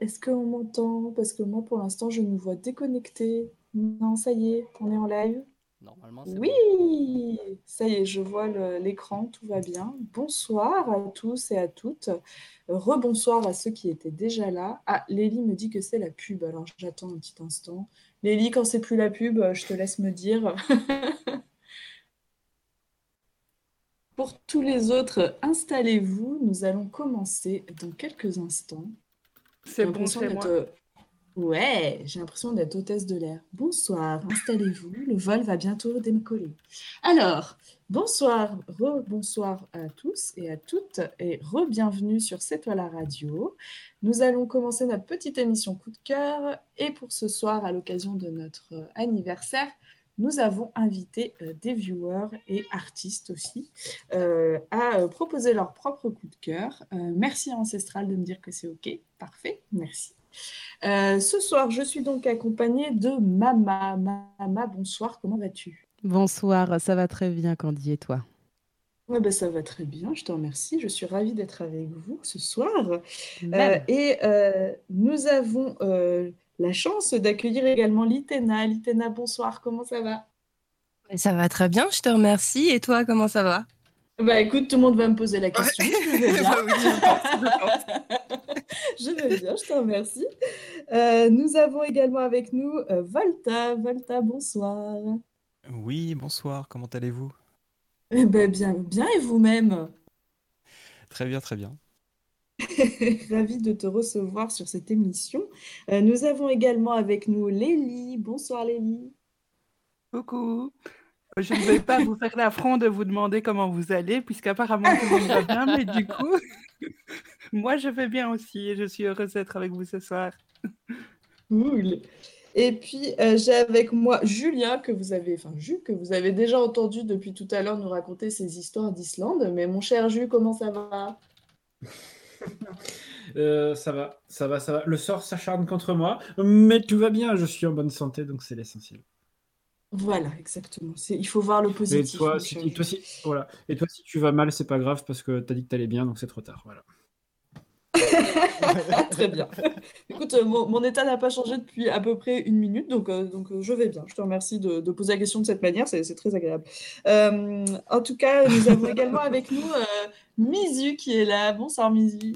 Est-ce qu'on m'entend? Parce que moi, pour l'instant, je nous vois déconnecté. Non, ça y est, on est en live? Normalement, bon. Oui, ça y est, je vois l'écran, tout va bien. Bonsoir à tous et à toutes. Rebonsoir à ceux qui étaient déjà là. Ah, Lélie me dit que c'est la pub, alors j'attends un petit instant. Lélie, quand c'est plus la pub, je te laisse me dire. Pour tous les autres, installez-vous. Nous allons commencer dans quelques instants. C'est J'ai bon, c'est moi. euh, Ouais, j'ai l'impression d'être hôtesse de l'air. Bonsoir, installez-vous, le vol va bientôt décoller. Alors, bonsoir, re-bonsoir à tous et à toutes, et re-bienvenue sur C'est toi la radio. Nous allons commencer notre petite émission coup de cœur, et pour ce soir, à l'occasion de notre euh, anniversaire, nous avons invité euh, des viewers et artistes aussi euh, à euh, proposer leur propre coup de cœur. Merci à Ancestral de me dire que c'est OK. Parfait, merci. Euh, ce soir, je suis donc accompagnée de Mama. Mama, bonsoir, comment vas-tu? Bonsoir, ça va très bien, Candy, et toi? Ouais, ben, ça va très bien, je te remercie. Je suis ravie d'être avec vous ce soir. Euh, et euh, nous avons la chance d'accueillir également Litena. Litena, bonsoir, comment ça va? Mais Ça va très bien, je te remercie. Et toi, comment ça va? Bah écoute, tout le monde va me poser la question. Vais bien. Je vais bien, je te remercie. Euh, nous avons également avec nous euh, Volta. Volta, bonsoir. Oui, bonsoir, comment allez-vous? Eh ben, bien, bien et vous-même? Très bien, très bien. Ravi de te recevoir sur cette émission. Euh, nous avons également avec nous Lélie. Bonsoir Lélie. Coucou. Je ne vais pas vous faire l'affront de vous demander comment vous allez, puisqu'apparemment tout le monde va bien, mais du coup, moi je vais bien aussi et je suis heureuse d'être avec vous ce soir. Cool. Et puis euh, j'ai avec moi Julien que vous avez, enfin Jules que vous avez déjà entendu depuis tout à l'heure nous raconter ses histoires d'Islande. Mais mon cher Jules, comment ça va? Euh, ça va, ça va, ça va. Le sort s'acharne contre moi, mais tout va bien. Je suis en bonne santé, donc c'est l'essentiel. Voilà, exactement. Il faut voir le Et positif. toi, si, toi, si, voilà. Et toi, si tu vas mal, c'est pas grave parce que t'as dit que t'allais bien, donc c'est trop tard. Voilà. Très bien. Écoute, euh, mon, mon état n'a pas changé depuis à peu près une minute, donc, euh, donc euh, je vais bien. Je te remercie de, de poser la question de cette manière, c'est très agréable. Euh, en tout cas, nous avons également avec nous euh, Mizu qui est là. Bonsoir Mizu.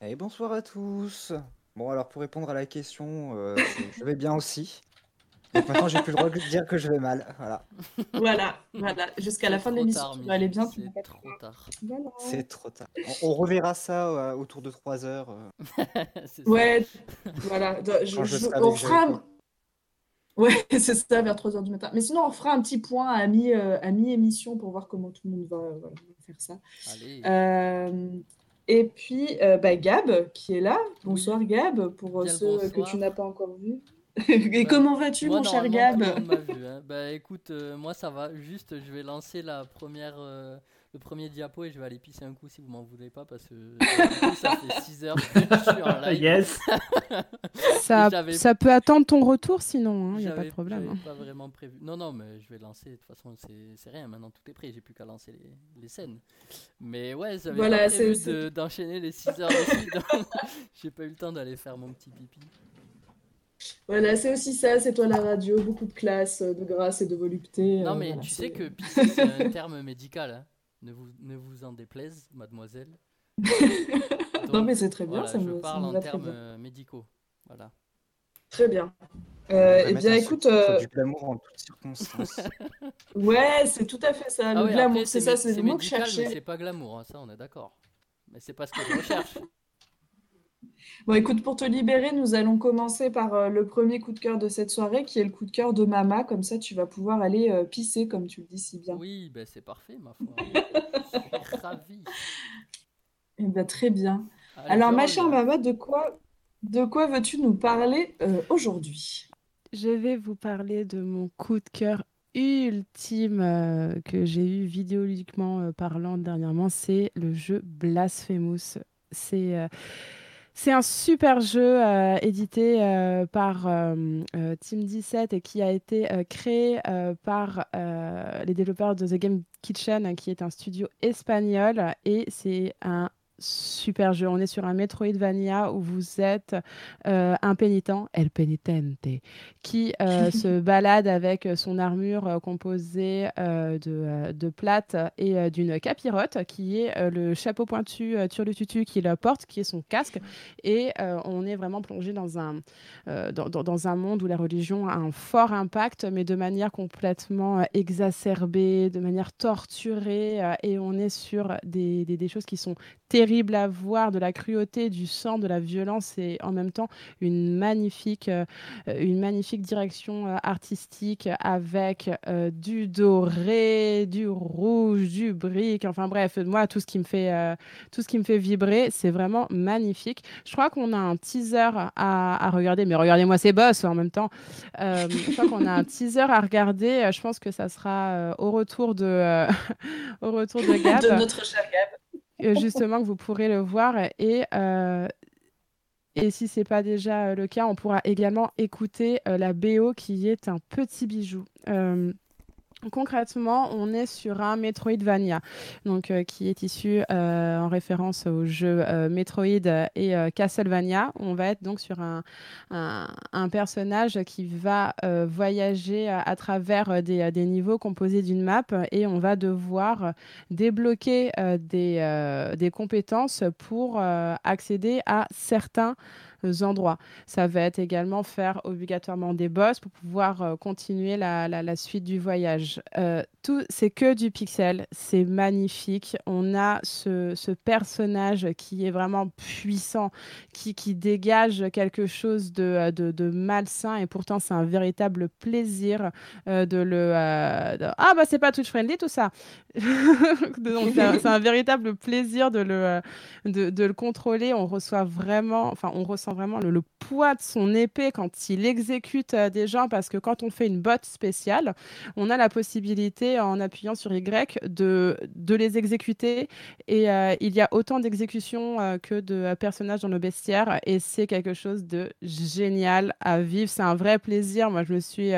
Et bonsoir à tous. Bon, alors pour répondre à la question, euh, je vais bien aussi. Donc maintenant, j'ai plus le droit de dire que je vais mal. Voilà. Voilà, voilà. Jusqu'à la fin de trop l'émission, tu vas aller bien, tu c'est vas pas trop tard. Voilà. C'est trop tard. On, on reverra ça euh, autour de 3 heures. euh. Ouais, voilà. Je- je je- on fera. Ouais, c'est ça, vers 3h du matin. Mais sinon, on fera un petit point à mi, euh, à mi-émission pour voir comment tout le monde va, voilà, faire ça. Allez. Euh, et puis, euh, bah, Gab, qui est là. Bonsoir Gab, pour Bien ceux que tu n'as pas encore vus. Et Bah, comment vas-tu, mon cher Gab? vu, hein. Bah écoute, euh, moi ça va. Juste, je vais lancer la première, euh, le premier diapo et je vais aller pisser un coup si vous m'en voulez pas parce que euh, coup, ça fait 6 heures que je suis en live. Yes. Ça, peut attendre ton retour sinon, il n'y a pas de problème. hein. pas vraiment prévu. Non, non, mais je vais lancer. De toute façon, c'est c'est rien. Maintenant, tout est prêt. J'ai plus qu'à lancer les, les scènes. Mais ouais, j'avais Voilà, prévu de- d'enchaîner les 6 heures de suite. donc J'ai pas eu le temps d'aller faire mon petit pipi. Voilà, c'est aussi ça, c'est toi la radio, beaucoup de classe, euh, de grâce et de volupté. Non, euh, mais voilà, tu sais que pisser, c'est un terme médical. hein. Ne, vous, ne vous en déplaise, mademoiselle. Non, mais c'est très bien, voilà, ça je me, parle me en termes euh, médicaux. Voilà. Très bien. Euh, eh bien, écoute, euh, du glamour en toutes circonstances. ouais, c'est tout à fait ça, Ah le oui, glamour, après, c'est ça, c'est le mot que je médical, mais cherchais. c'est pas glamour, hein, ça on est d'accord. Mais c'est pas ce que je recherche. Bon, écoute, pour te libérer, nous allons commencer par euh, le premier coup de cœur de cette soirée, qui est le coup de cœur de Mama. Comme ça, tu vas pouvoir aller euh, pisser, comme tu le dis si bien. Oui, ben c'est parfait, ma foi. Je suis ravi. Eh ben, très bien. Allez, Alors, ma chère Mama, de quoi, de quoi veux-tu nous parler euh, aujourd'hui? Je vais vous parler de mon coup de cœur ultime euh, que j'ai eu vidéoludiquement euh, parlant dernièrement, c'est le jeu Blasphemous. C'est euh, C'est un super jeu euh, édité euh, par euh, Team 17 et qui a été créé par les développeurs de The Game Kitchen, qui est un studio espagnol. Et c'est un super jeu. On est sur un Metroidvania où vous êtes euh, un pénitent, El Penitente, qui euh, se balade avec son armure euh, composée de, de plates et d'une capirote, qui est le chapeau pointu Turlututu qu'il porte, qui est son casque. Et on est vraiment plongé dans un, dans, dans- un monde où la religion a un fort impact, mais de manière complètement exacerbée, de manière torturée. et on est sur des, des- des choses qui sont terribles à voir, de la cruauté, du sang, de la violence, et en même temps une magnifique, euh, une magnifique direction euh, artistique avec euh, du doré, du rouge, du brique. Enfin bref, moi, tout ce qui me fait, tout ce qui me fait vibrer, c'est vraiment magnifique. Je crois qu'on a un teaser à, à regarder, mais regardez-moi ces boss en même temps. Je crois qu'on a un teaser à regarder. Je pense que ça sera au retour de, au retour de Gab, de notre cher Gab. Euh, justement que vous pourrez le voir et euh, si c'est pas déjà euh, le cas, on pourra également écouter la BO qui est un petit bijou. Concrètement, on est sur un Metroidvania, donc euh, qui est issu euh, en référence aux jeux euh, Metroid et Castlevania. On va être donc sur un, personnage qui va voyager à, travers des, niveaux composés d'une map et on va devoir débloquer des, compétences pour accéder à certains endroits. Ça va être également faire obligatoirement des boss pour pouvoir euh, continuer la, la- suite du voyage. Euh, tout, c'est que du pixel, c'est magnifique. On a ce, ce personnage qui est vraiment puissant, qui, qui dégage quelque chose de, de, de malsain et pourtant c'est un véritable plaisir euh, de le... euh, Ah bah c'est pas touch friendly tout ça. C'est un, véritable plaisir de le, euh, de le contrôler. On reçoit vraiment, enfin on ressent vraiment le, poids de son épée quand il exécute euh, des gens parce que quand on fait une botte spéciale, on a la possibilité en appuyant sur Y de, de les exécuter et euh, il y a autant d'exécutions euh, que de personnages dans le bestiaire et c'est quelque chose de génial à vivre. C'est un vrai plaisir. Moi, je me suis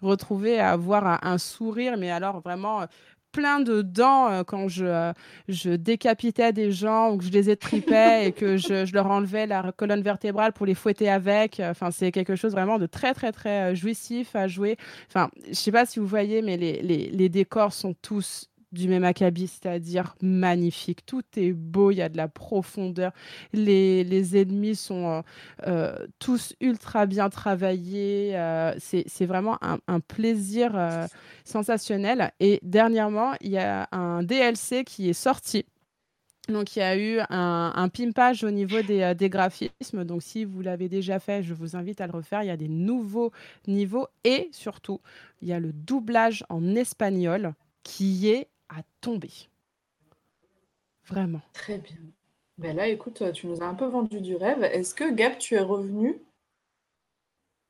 retrouvée à avoir un, sourire, mais alors vraiment plein de dents euh, quand je, euh, je décapitais des gens ou que je les étripais et que je, je leur enlevais la colonne vertébrale pour les fouetter avec. Enfin, c'est quelque chose vraiment de très, très, très euh, jouissif à jouer. Enfin, je sais pas si vous voyez, mais les, les, les décors sont tous du même acabit, c'est-à-dire magnifique. Tout est beau, il y a de la profondeur. Les, les ennemis sont euh, euh, tous ultra bien travaillés. euh, c'est vraiment un, un plaisir euh, sensationnel. Et dernièrement, il y a un DLC qui est sorti. Donc, il y a eu un, un pimpage au niveau des, des graphismes. Donc, si vous l'avez déjà fait, je vous invite à le refaire. Il y a des nouveaux niveaux et surtout, il y a le doublage en espagnol qui est à tomber. Vraiment. Très bien. Ben là, écoute, tu nous as un peu vendu du rêve. Est-ce que Gab, tu es revenu?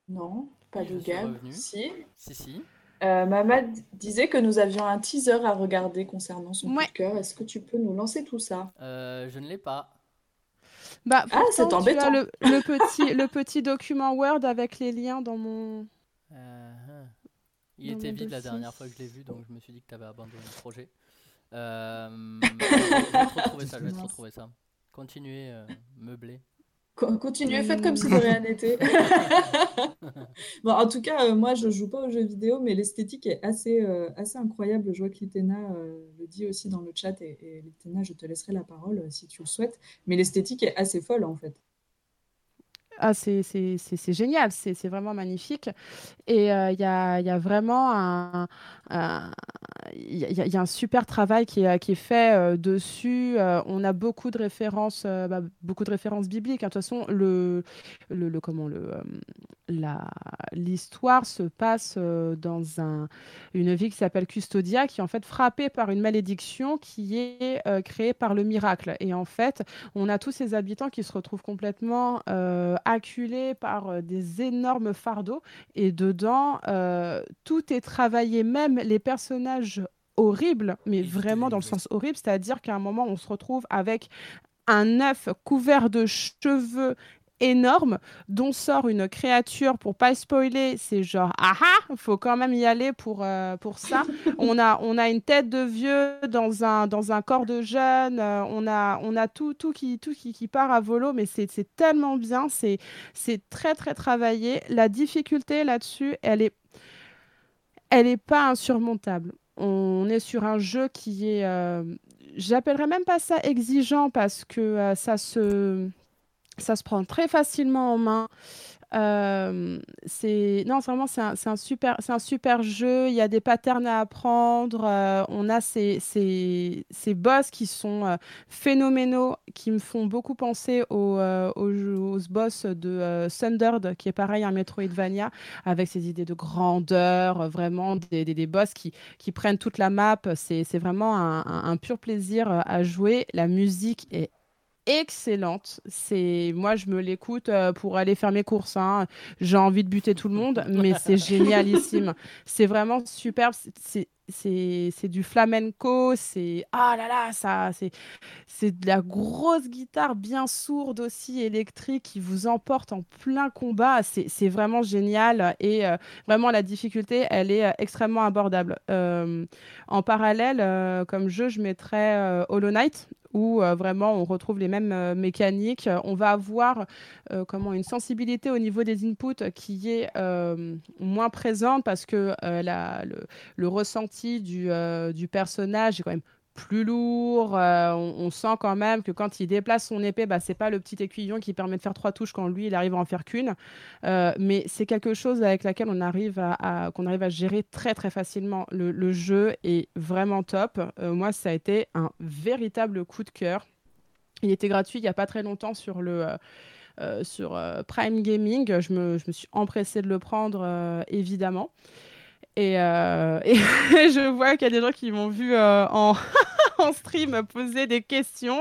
Non, pas de Gab. revenu. Si. Si, si. Euh, Mamad disait que nous avions un teaser à regarder concernant son Ouais. coup de cœur. Est-ce que tu peux nous lancer tout ça? Euh, je ne l'ai pas. Bah, Ah, c'est pourtant, tu as embêtant. Le, le petit, le petit document Word avec les liens dans mon. Euh, hein. Il Dans était vide la dernière fois que je l'ai vu, donc je me suis dit que tu avais abandonné le projet. Euh, je vais te retrouver ça, je vais te retrouver ça. Continuez, euh, meubler. Co- Continuez, faites comme si de rien n'était. bon, en tout cas, euh, moi, je joue pas aux jeux vidéo, mais l'esthétique est assez, euh, assez incroyable. Je vois que Litena euh, le dit aussi dans le chat, et, et Litena, je te laisserai la parole euh, si tu le souhaites. Mais l'esthétique est assez folle, en fait. Ah, c'est génial, c'est vraiment magnifique. Et euh, il y a, vraiment un- il y a, un super travail qui est, qui est fait euh, dessus. Euh, on a beaucoup de références, euh, bah, beaucoup de références bibliques. hein. De toute façon, le, le, comment le, euh, la, l'histoire se passe euh, dans un, une ville qui s'appelle Custodia, qui est en fait frappée par une malédiction qui est euh, créée par le miracle. Et en fait, on a tous ces habitants qui se retrouvent complètement euh, acculés par euh, des énormes fardeaux. Et dedans, euh, tout est travaillé, même les personnages horribles, mais vraiment dans le sens horrible, c'est-à-dire qu'à un moment, on se retrouve avec un œuf couvert de cheveux énorme dont sort une créature pour pas spoiler c'est genre ah ah faut quand même y aller pour euh, pour ça. On a on a une tête de vieux dans un dans un corps de jeune euh, on a on a tout tout qui tout qui, qui part à volo mais c'est c'est tellement bien c'est c'est très très travaillé. La difficulté là-dessus elle est elle est pas insurmontable on est sur un jeu qui est euh, j'appellerais même pas ça exigeant parce que euh, ça se ça se prend très facilement en main. Euh, c'est non, vraiment, c'est un, un super, c'est un super jeu. Il y a des patterns à apprendre. Euh, on a ces, ces, ces boss qui sont euh, phénoménaux, qui me font beaucoup penser aux, aux, boss de Thundered, qui est pareil, un Metroidvania, avec ses idées de grandeur, vraiment des, des, des boss qui, qui prennent toute la map. C'est, vraiment un, un, un pur plaisir à jouer. La musique est excellente. C'est moi je me l'écoute euh, pour aller faire mes courses. hein. J'ai envie de buter tout le monde, mais c'est génialissime. C'est vraiment superbe. C'est- C'est du flamenco. C'est ah là là ça c'est de la grosse guitare bien sourde aussi électrique qui vous emporte en plein combat. C'est c'est vraiment génial et euh, vraiment la difficulté elle est euh, extrêmement abordable. Euh, en parallèle, comme jeu, je mettrais Hollow Knight où euh, vraiment on retrouve les mêmes euh, mécaniques. On va avoir euh, comment une sensibilité au niveau des inputs qui est moins présente parce que le, ressenti du personnage est quand même plus lourd. euh, on, sent quand même que quand il déplace son épée, bah, c'est pas le petit aiguillon qui permet de faire trois touches quand lui il arrive à en faire qu'une. Euh, mais c'est quelque chose avec laquelle on arrive à, qu'on arrive à gérer très très facilement. Le, jeu est vraiment top. Euh, moi, ça a été un véritable coup de cœur. Il était gratuit il n'y a pas très longtemps sur le sur Prime Gaming. Je me, je me suis empressée de le prendre évidemment. Et, euh, je vois qu'il y a des gens qui m'ont vu euh, en, en stream poser des questions.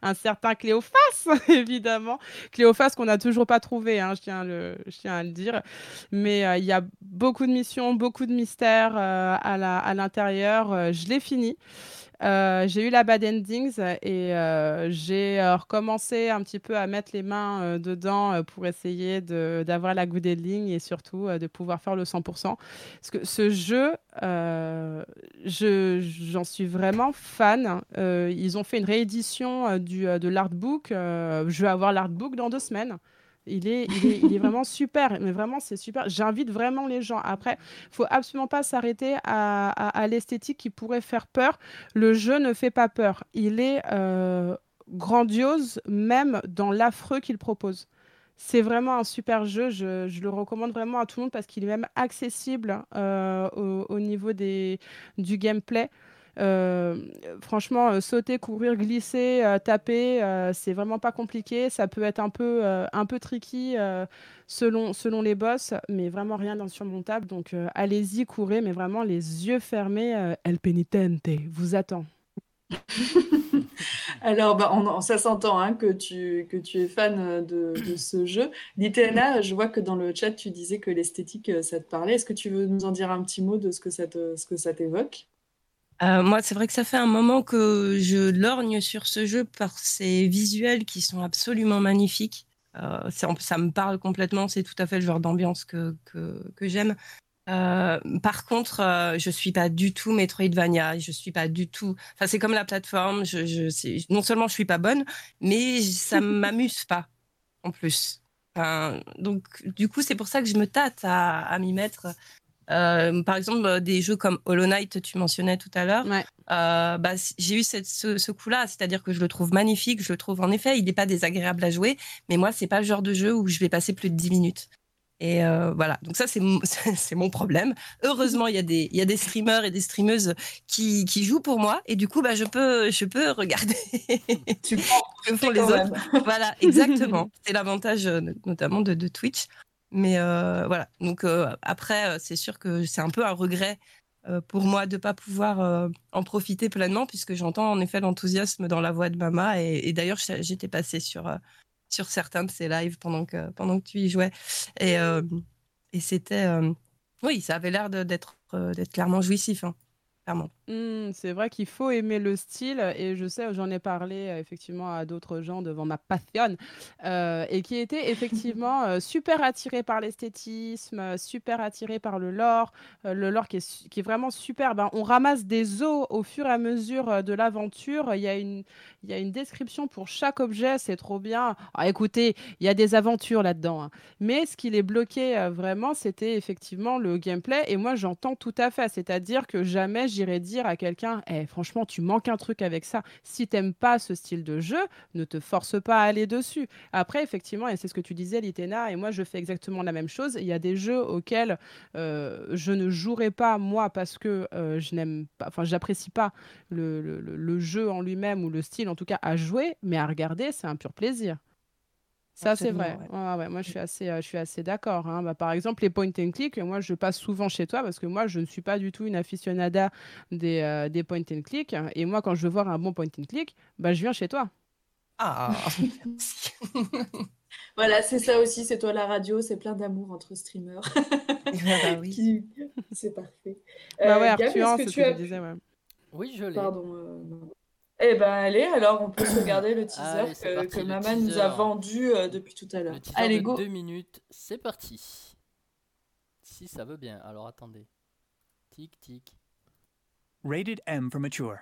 Un certain Cléophas, évidemment. Cléophas qu'on n'a toujours pas trouvé, hein, je, tiens à le, je tiens à le dire. Mais euh, il y a beaucoup de missions, beaucoup de mystères à à l'intérieur. Euh, je l'ai fini. Euh, j'ai eu la bad endings et euh, j'ai euh, recommencé un petit peu à mettre les mains dedans pour essayer d'avoir la good ending et surtout de pouvoir faire le 100%. Parce que ce jeu, je- j'en suis vraiment fan. Ils ont fait une réédition du, de l'artbook. Je vais avoir l'artbook dans deux semaines. Il est, il est, il est vraiment super, mais vraiment c'est super. J'invite vraiment les gens. Après, faut absolument pas s'arrêter à, à- à l'esthétique qui pourrait faire peur. Le jeu ne fait pas peur. Il est euh, grandiose, même dans l'affreux qu'il propose. C'est vraiment un super jeu. Je, je le recommande vraiment à tout le monde parce qu'il est même accessible euh, au, au niveau des, du gameplay. Euh, franchement, euh, sauter, courir, glisser, euh, taper, c'est vraiment pas compliqué. Ça peut être un peu, un peu tricky selon, selon les boss, mais vraiment rien d'insurmontable. Donc allez-y, courez, mais vraiment les yeux fermés. El Penitente vous attend. Alors, bah, ça s'entend hein, que tu, que tu es fan de, ce jeu. Litena, je vois que dans le chat, tu disais que l'esthétique, ça te parlait. Est-ce que tu veux nous en dire un petit mot de ce que ce que ça t'évoque? Euh, moi, c'est vrai que ça fait un moment que je lorgne sur ce jeu par ses visuels qui sont absolument magnifiques. Euh, ça me parle complètement, c'est tout à fait le genre d'ambiance que, que, que j'aime. Euh, par contre, euh, je suis pas du tout Metroidvania, je suis pas du tout. Enfin, c'est comme la plateforme. Je, je, c'est- non seulement je suis pas bonne, mais ça m'amuse pas en plus. Enfin, donc, du coup, c'est pour ça que je me tâte à, à m'y mettre. Euh, par exemple, euh, des jeux comme Hollow Knight, tu mentionnais tout à l'heure. Euh, bah, j'ai eu cette- ce, ce coup-là, c'est-à-dire que je le trouve magnifique. Je le trouve en effet, il n'est pas désagréable à jouer, mais moi, c'est pas le genre de jeu où je vais passer plus de 10 minutes. Et euh, voilà, donc ça, c'est mon- problème. Heureusement, il y, a des- il y a des streamers et des streameuses qui, qui jouent pour moi, et du coup, bah, je, peux, je peux regarder tu que font les autres. même. Voilà, exactement. C'est l'avantage notamment de, de Twitch. Mais euh, voilà, donc euh, après, euh, c'est sûr que c'est un peu un regret pour moi de ne pas pouvoir en profiter pleinement, puisque j'entends en effet l'enthousiasme dans la voix de Mama. Et, d'ailleurs, j'étais passée sur, sur certains de ses lives pendant que, pendant que tu y jouais. Et, et c'était. oui, ça avait l'air d'être clairement jouissif, hein, clairement. Mmh, c'est vrai qu'il faut aimer le style et je sais, j'en ai parlé euh, effectivement à d'autres gens devant ma passion euh, et qui étaient effectivement euh, super attirés par l'esthétisme, super attirés par le lore, le lore qui est, su- qui est vraiment super. Ben, on ramasse des os au fur et à mesure de l'aventure. Il y a une, il y a une description pour chaque objet, c'est trop bien. Ah, écoutez, il y a des aventures là-dedans. hein. Mais ce qui les bloquait euh, vraiment, c'était effectivement le gameplay. Et moi, j'entends tout à fait. C'est-à-dire que jamais j'irai dire à quelqu'un Eh, franchement, tu manques un truc avec ça. Si t'aimes pas ce style de jeu, ne te force pas à aller dessus. Après, effectivement, et c'est ce que tu disais, Litena, et moi, je fais exactement la même chose. Il y a des jeux auxquels euh, je ne jouerai pas, moi, parce que euh, je n'aime pas, enfin, j'apprécie pas le, jeu en lui-même ou le style, en tout cas, à jouer, mais à regarder, c'est un pur plaisir. Ça, c'est vrai. Absolument, Ouais, ouais, moi, je suis assez, euh, je suis assez d'accord. hein. Bah, par exemple, les point and click, moi, je passe souvent chez toi parce que moi, je ne suis pas du tout une aficionada des, euh, des point and click. Et moi, quand je veux voir un bon point and click, bah, je viens chez toi. Ah, merci. Voilà, c'est ça aussi, c'est toi la radio, c'est plein d'amour entre streamers. bah oui. Qui- C'est parfait. Bah Euh, ouais, Gab, Arthur, que ce tu que as je disais, ouais. Oui, je l'ai. Pardon. Eh ben allez, alors on peut se regarder le teaser Allez, c'est que, parti, que le Maman nous a teaser. vendu euh, depuis tout à l'heure. Le teaser Allez, de go. deux minutes, c'est parti. Si ça veut bien, alors attendez. Tic tic. Rated M for mature.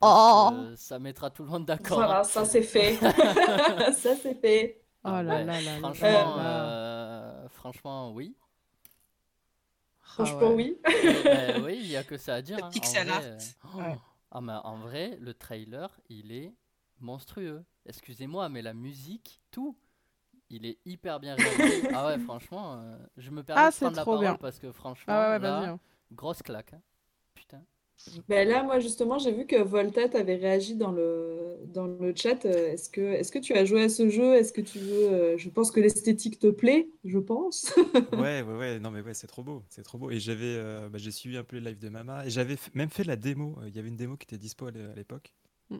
Oh. que ça mettra tout le monde d'accord. Voilà, hein. ça c'est fait. ça c'est fait. Oh Ah là ouais, là là là Franchement, là là. euh, franchement, oui. Franchement, ouais. oui. Ben oui, il n'y a que ça à dire. Le hein. En pixel vrai, art. euh, oh. Ouais. Ah, mais en vrai, le trailer, il est monstrueux. Excusez-moi, mais la musique, tout, il est hyper bien réalisé. ah ouais, franchement, euh, je me permets Ah, de c'est prendre la trop parole bien. parce que franchement, Ah ouais, ouais, là, hein. grosse claque. hein. Ben là, moi justement, j'ai vu que Volta t'avait réagi dans le, dans le chat. Euh, Est-ce que, est-ce que tu as joué à ce jeu? Est-ce que tu veux... euh, Je pense que l'esthétique te plaît, je pense. Ouais, ouais, ouais, non mais ouais, c'est trop beau, c'est trop beau. Et j'avais, euh, bah, j'ai suivi un peu les lives de Mama et j'avais même fait la démo. Il y avait une démo qui était dispo à l'é- à l'époque. Mm.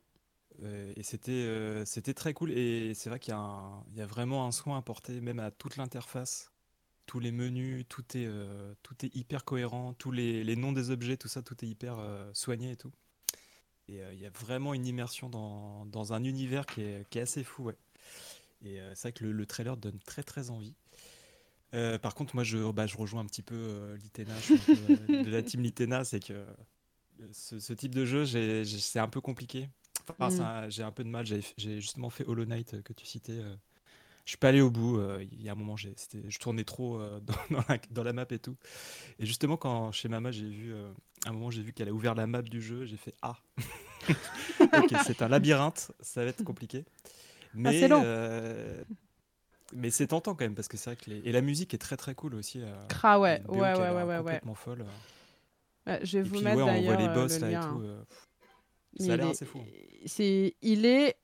Euh, et c'était, euh, c'était très cool. Et c'est vrai qu'il y a un- il y a vraiment un soin apporté même à toute l'interface, tous les menus, tout est, euh, tout est hyper cohérent, tous les, les noms des objets, tout ça, tout est hyper euh, soigné et tout. Et euh, il y a vraiment une immersion dans, dans un univers qui est, qui est assez fou, ouais. Et c'est vrai que le, le trailer donne très très envie. Par contre, moi, je, bah, je rejoins un petit peu Litena, de la team Litena, c'est que ce, ce type de jeu, c'est un peu compliqué. Enfin, Mm. j'ai un peu de mal. J'ai justement fait Hollow Knight que tu citais. Euh, je suis pas allé au bout. euh, Il y a un moment, je tournais trop euh, dans, dans la, dans la map et tout. Et justement, quand chez Mama, j'ai vu, euh, à un moment, j'ai vu qu'elle a ouvert la map du jeu. J'ai fait Ah, ok, c'est un labyrinthe, ça va être compliqué. Mais, Ah, c'est long. euh, mais c'est tentant quand même parce que c'est vrai que les... et la musique est très très cool aussi. euh, Cra, ouais, ouais, ouais, ouais, ouais, ouais. complètement folle. Ouais, je vais Et vous puis, mettre ouais, on voit les euh, boss le là et tout. euh, Mais Ça a l'air assez est- fou. C'est, il est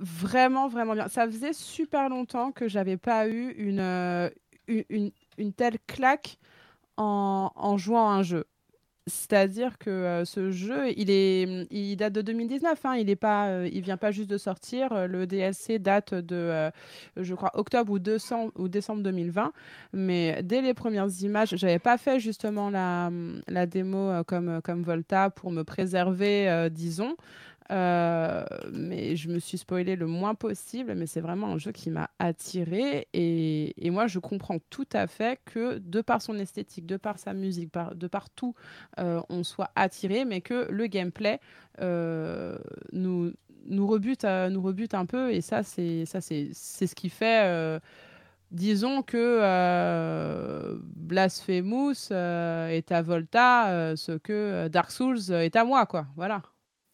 vraiment, vraiment bien. Ça faisait super longtemps que j'avais pas eu une, euh, une, une- telle claque en, en jouant à un jeu. C'est-à-dire que euh, ce jeu, il, est, il date de 2019, hein, il est euh, vient pas juste de sortir. Le DLC date de, je crois, octobre ou, décembre, ou décembre 2020. Mais dès les premières images, j'avais pas fait justement la, la démo comme, comme Volta pour me préserver, disons. Euh, mais je me suis spoilé le moins possible, mais c'est vraiment un jeu qui m'a attiré et, moi je comprends tout à fait que de par son esthétique, de par sa musique, de par tout, euh, on soit attiré, mais que le gameplay euh, nous, rebute, un peu et ça c'est ce qui fait Disons que euh, Blasphemous est à Volta, ce que Dark Souls est à moi, quoi. Voilà.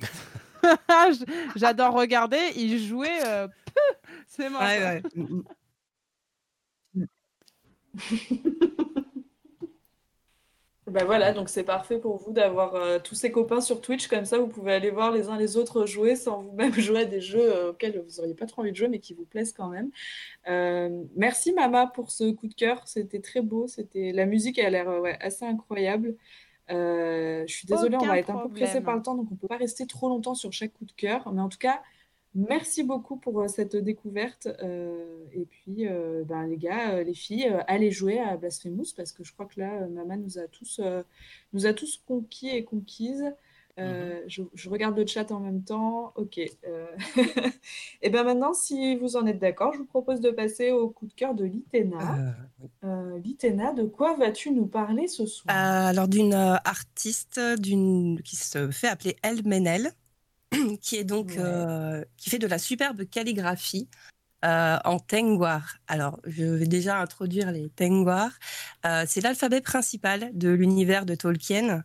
J'adore regarder, il jouait. euh, c'est mort. Ouais. Ben voilà, donc c'est parfait pour vous d'avoir euh, tous ces copains sur Twitch, comme ça vous pouvez aller voir les uns les autres jouer sans vous-même jouer à des jeux euh, auxquels vous n'auriez pas trop envie de jouer, mais qui vous plaisent quand même. Euh, merci Mama pour ce coup de cœur, c'était très beau, c'était la musique elle a l'air euh, ouais, assez incroyable. Euh, je suis désolée, on va être un peu pressé par le temps, donc on ne peut pas rester trop longtemps sur chaque coup de cœur, mais en tout cas, merci beaucoup pour euh, cette découverte. euh, et puis, euh, ben, les gars, les filles, allez jouer à Blasphemous parce que je crois que là, Maman nous a tous, nous a tous conquis et conquises. Euh, je, je regarde le chat en même temps. Ok. euh, et bien maintenant, si vous en êtes d'accord, je vous propose de passer au coup de cœur de Litena. Euh, Litena, de quoi vas-tu nous parler ce soir? Euh, alors d'une euh, artiste d'une qui se fait appeler El Menel, qui est donc Ouais. euh, qui fait de la superbe calligraphie euh, en tengwar. Alors je vais déjà introduire les tengwar. Euh, c'est l'alphabet principal de l'univers de Tolkien.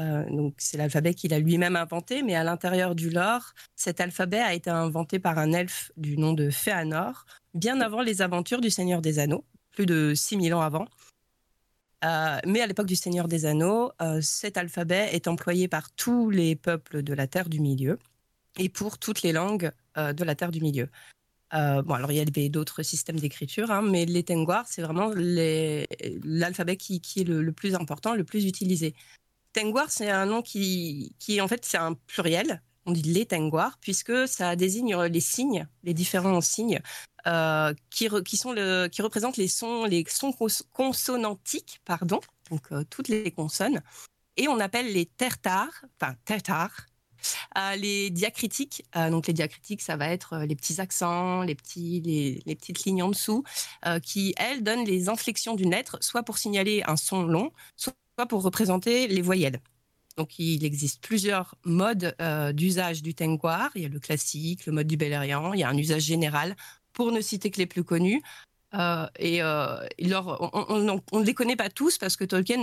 Euh, donc c'est l'alphabet qu'il a lui-même inventé, mais à l'intérieur du lore, cet alphabet a été inventé par un elfe du nom de Féanor, bien avant les aventures du Seigneur des Anneaux, plus de 6000 ans avant. Euh, mais à l'époque du Seigneur des Anneaux, euh, cet alphabet est employé par tous les peuples de la Terre du Milieu et pour toutes les langues de la Terre du Milieu. Bon, alors il y avait d'autres systèmes d'écriture, hein, mais les Tengwar, c'est vraiment l'alphabet qui, est le plus important, le plus utilisé. Tengwar, c'est un nom qui, qui en fait, c'est un pluriel. On dit les Tengwar, puisque ça désigne les signes, les différents signes euh, qui, qui, sont le, qui représentent les sons, les sons cons- consonantiques, pardon, donc euh, toutes les consonnes. Et on appelle les tertars, enfin tertars, euh, les diacritiques. Donc les diacritiques, ça va être les petits accents, les, petits, les, les petites lignes en dessous, qui, elles, donnent les inflexions d'une lettre, soit pour signaler un son long, soit pour représenter les voyelles. Donc, il existe plusieurs modes euh, d'usage du tengwar. Il y a le classique, le mode du belériand, il y a un usage général, pour ne citer que les plus connus. Euh, et euh, on- ne les connaît pas tous parce que Tolkien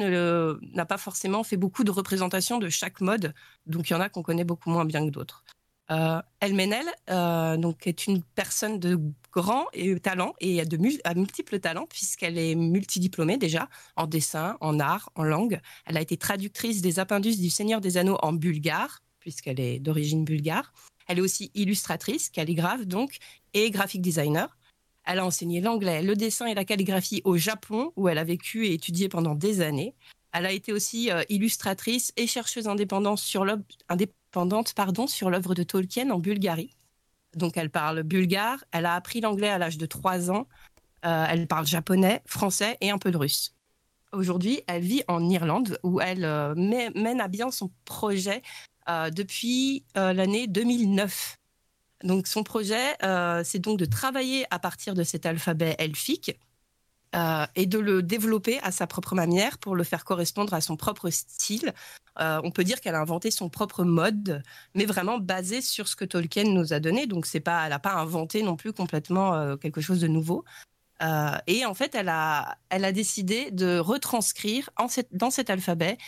n'a pas forcément fait beaucoup de représentations de chaque mode. Donc, il y en a qu'on connaît beaucoup moins bien que d'autres. Euh, Elmenel euh, donc est une personne de grand et- talent et de à multiples talents puisqu'elle est multidiplômée déjà en dessin, en art, en langue. Elle a été traductrice des Appendices du Seigneur des Anneaux en bulgare puisqu'elle est d'origine bulgare. Elle est aussi illustratrice, calligraphe donc et graphic designer. Elle a enseigné l'anglais, le dessin et la calligraphie au Japon où elle a vécu et étudié pendant des années. Elle a été aussi euh, illustratrice et chercheuse indépendante sur l'œuvre indépendante, pardon, sur l'œuvre de Tolkien en Bulgarie. Donc elle parle bulgare, elle a appris l'anglais à l'âge de 3 ans, Euh, elle parle japonais, français et un peu de russe. Aujourd'hui, elle vit en Irlande où elle euh, mène à bien son projet euh, depuis l'année 2009. Donc son projet, c'est donc de travailler à partir de cet alphabet elfique euh, et de le développer à sa propre manière pour le faire correspondre à son propre style. Euh, on peut dire qu'elle a inventé son propre mode, mais vraiment basé sur ce que Tolkien nous a donné. Donc c'est pas, elle n'a pas inventé non plus complètement euh, quelque chose de nouveau. Et en fait, elle a, elle a décidé de retranscrire dans cet alphabet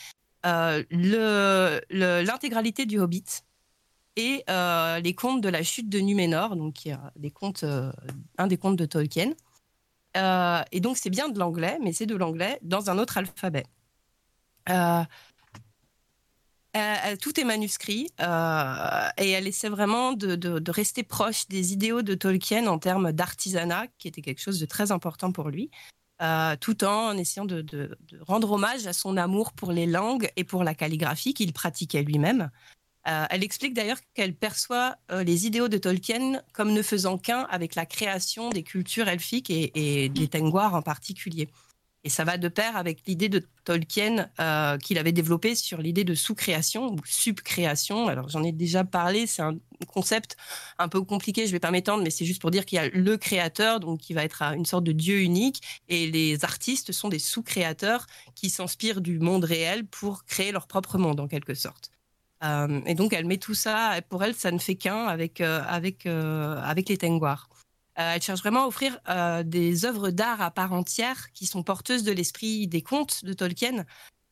l'intégralité du Hobbit et les contes de la chute de Numénor, donc des contes, un des contes de Tolkien. Euh, et donc c'est bien de l'anglais, mais c'est de l'anglais dans un autre alphabet. Euh, Euh, tout est manuscrit et elle essaie vraiment de, rester proche des idéaux de Tolkien en termes d'artisanat, qui était quelque chose de très important pour lui, tout en essayant de, rendre hommage à son amour pour les langues et pour la calligraphie qu'il pratiquait lui-même. Euh, elle explique d'ailleurs qu'elle perçoit euh, les idéaux de Tolkien comme ne faisant qu'un avec la création des cultures elfiques et, des Tengwar en particulier. Et ça va de pair avec l'idée de Tolkien euh, qu'il avait développée sur l'idée de sous-création ou subcréation. Alors j'en ai déjà parlé, c'est un concept un peu compliqué, je ne vais pas m'étendre, mais c'est juste pour dire qu'il y a le créateur, donc qui va être une sorte de dieu unique, et les artistes sont des sous-créateurs qui s'inspirent du monde réel pour créer leur propre monde en quelque sorte. Euh, et donc elle met tout ça, pour elle ça ne fait qu'un avec, euh, avec, euh, avec les Tengwar. Euh, elle cherche vraiment à offrir des œuvres d'art à part entière qui sont porteuses de l'esprit des contes de Tolkien.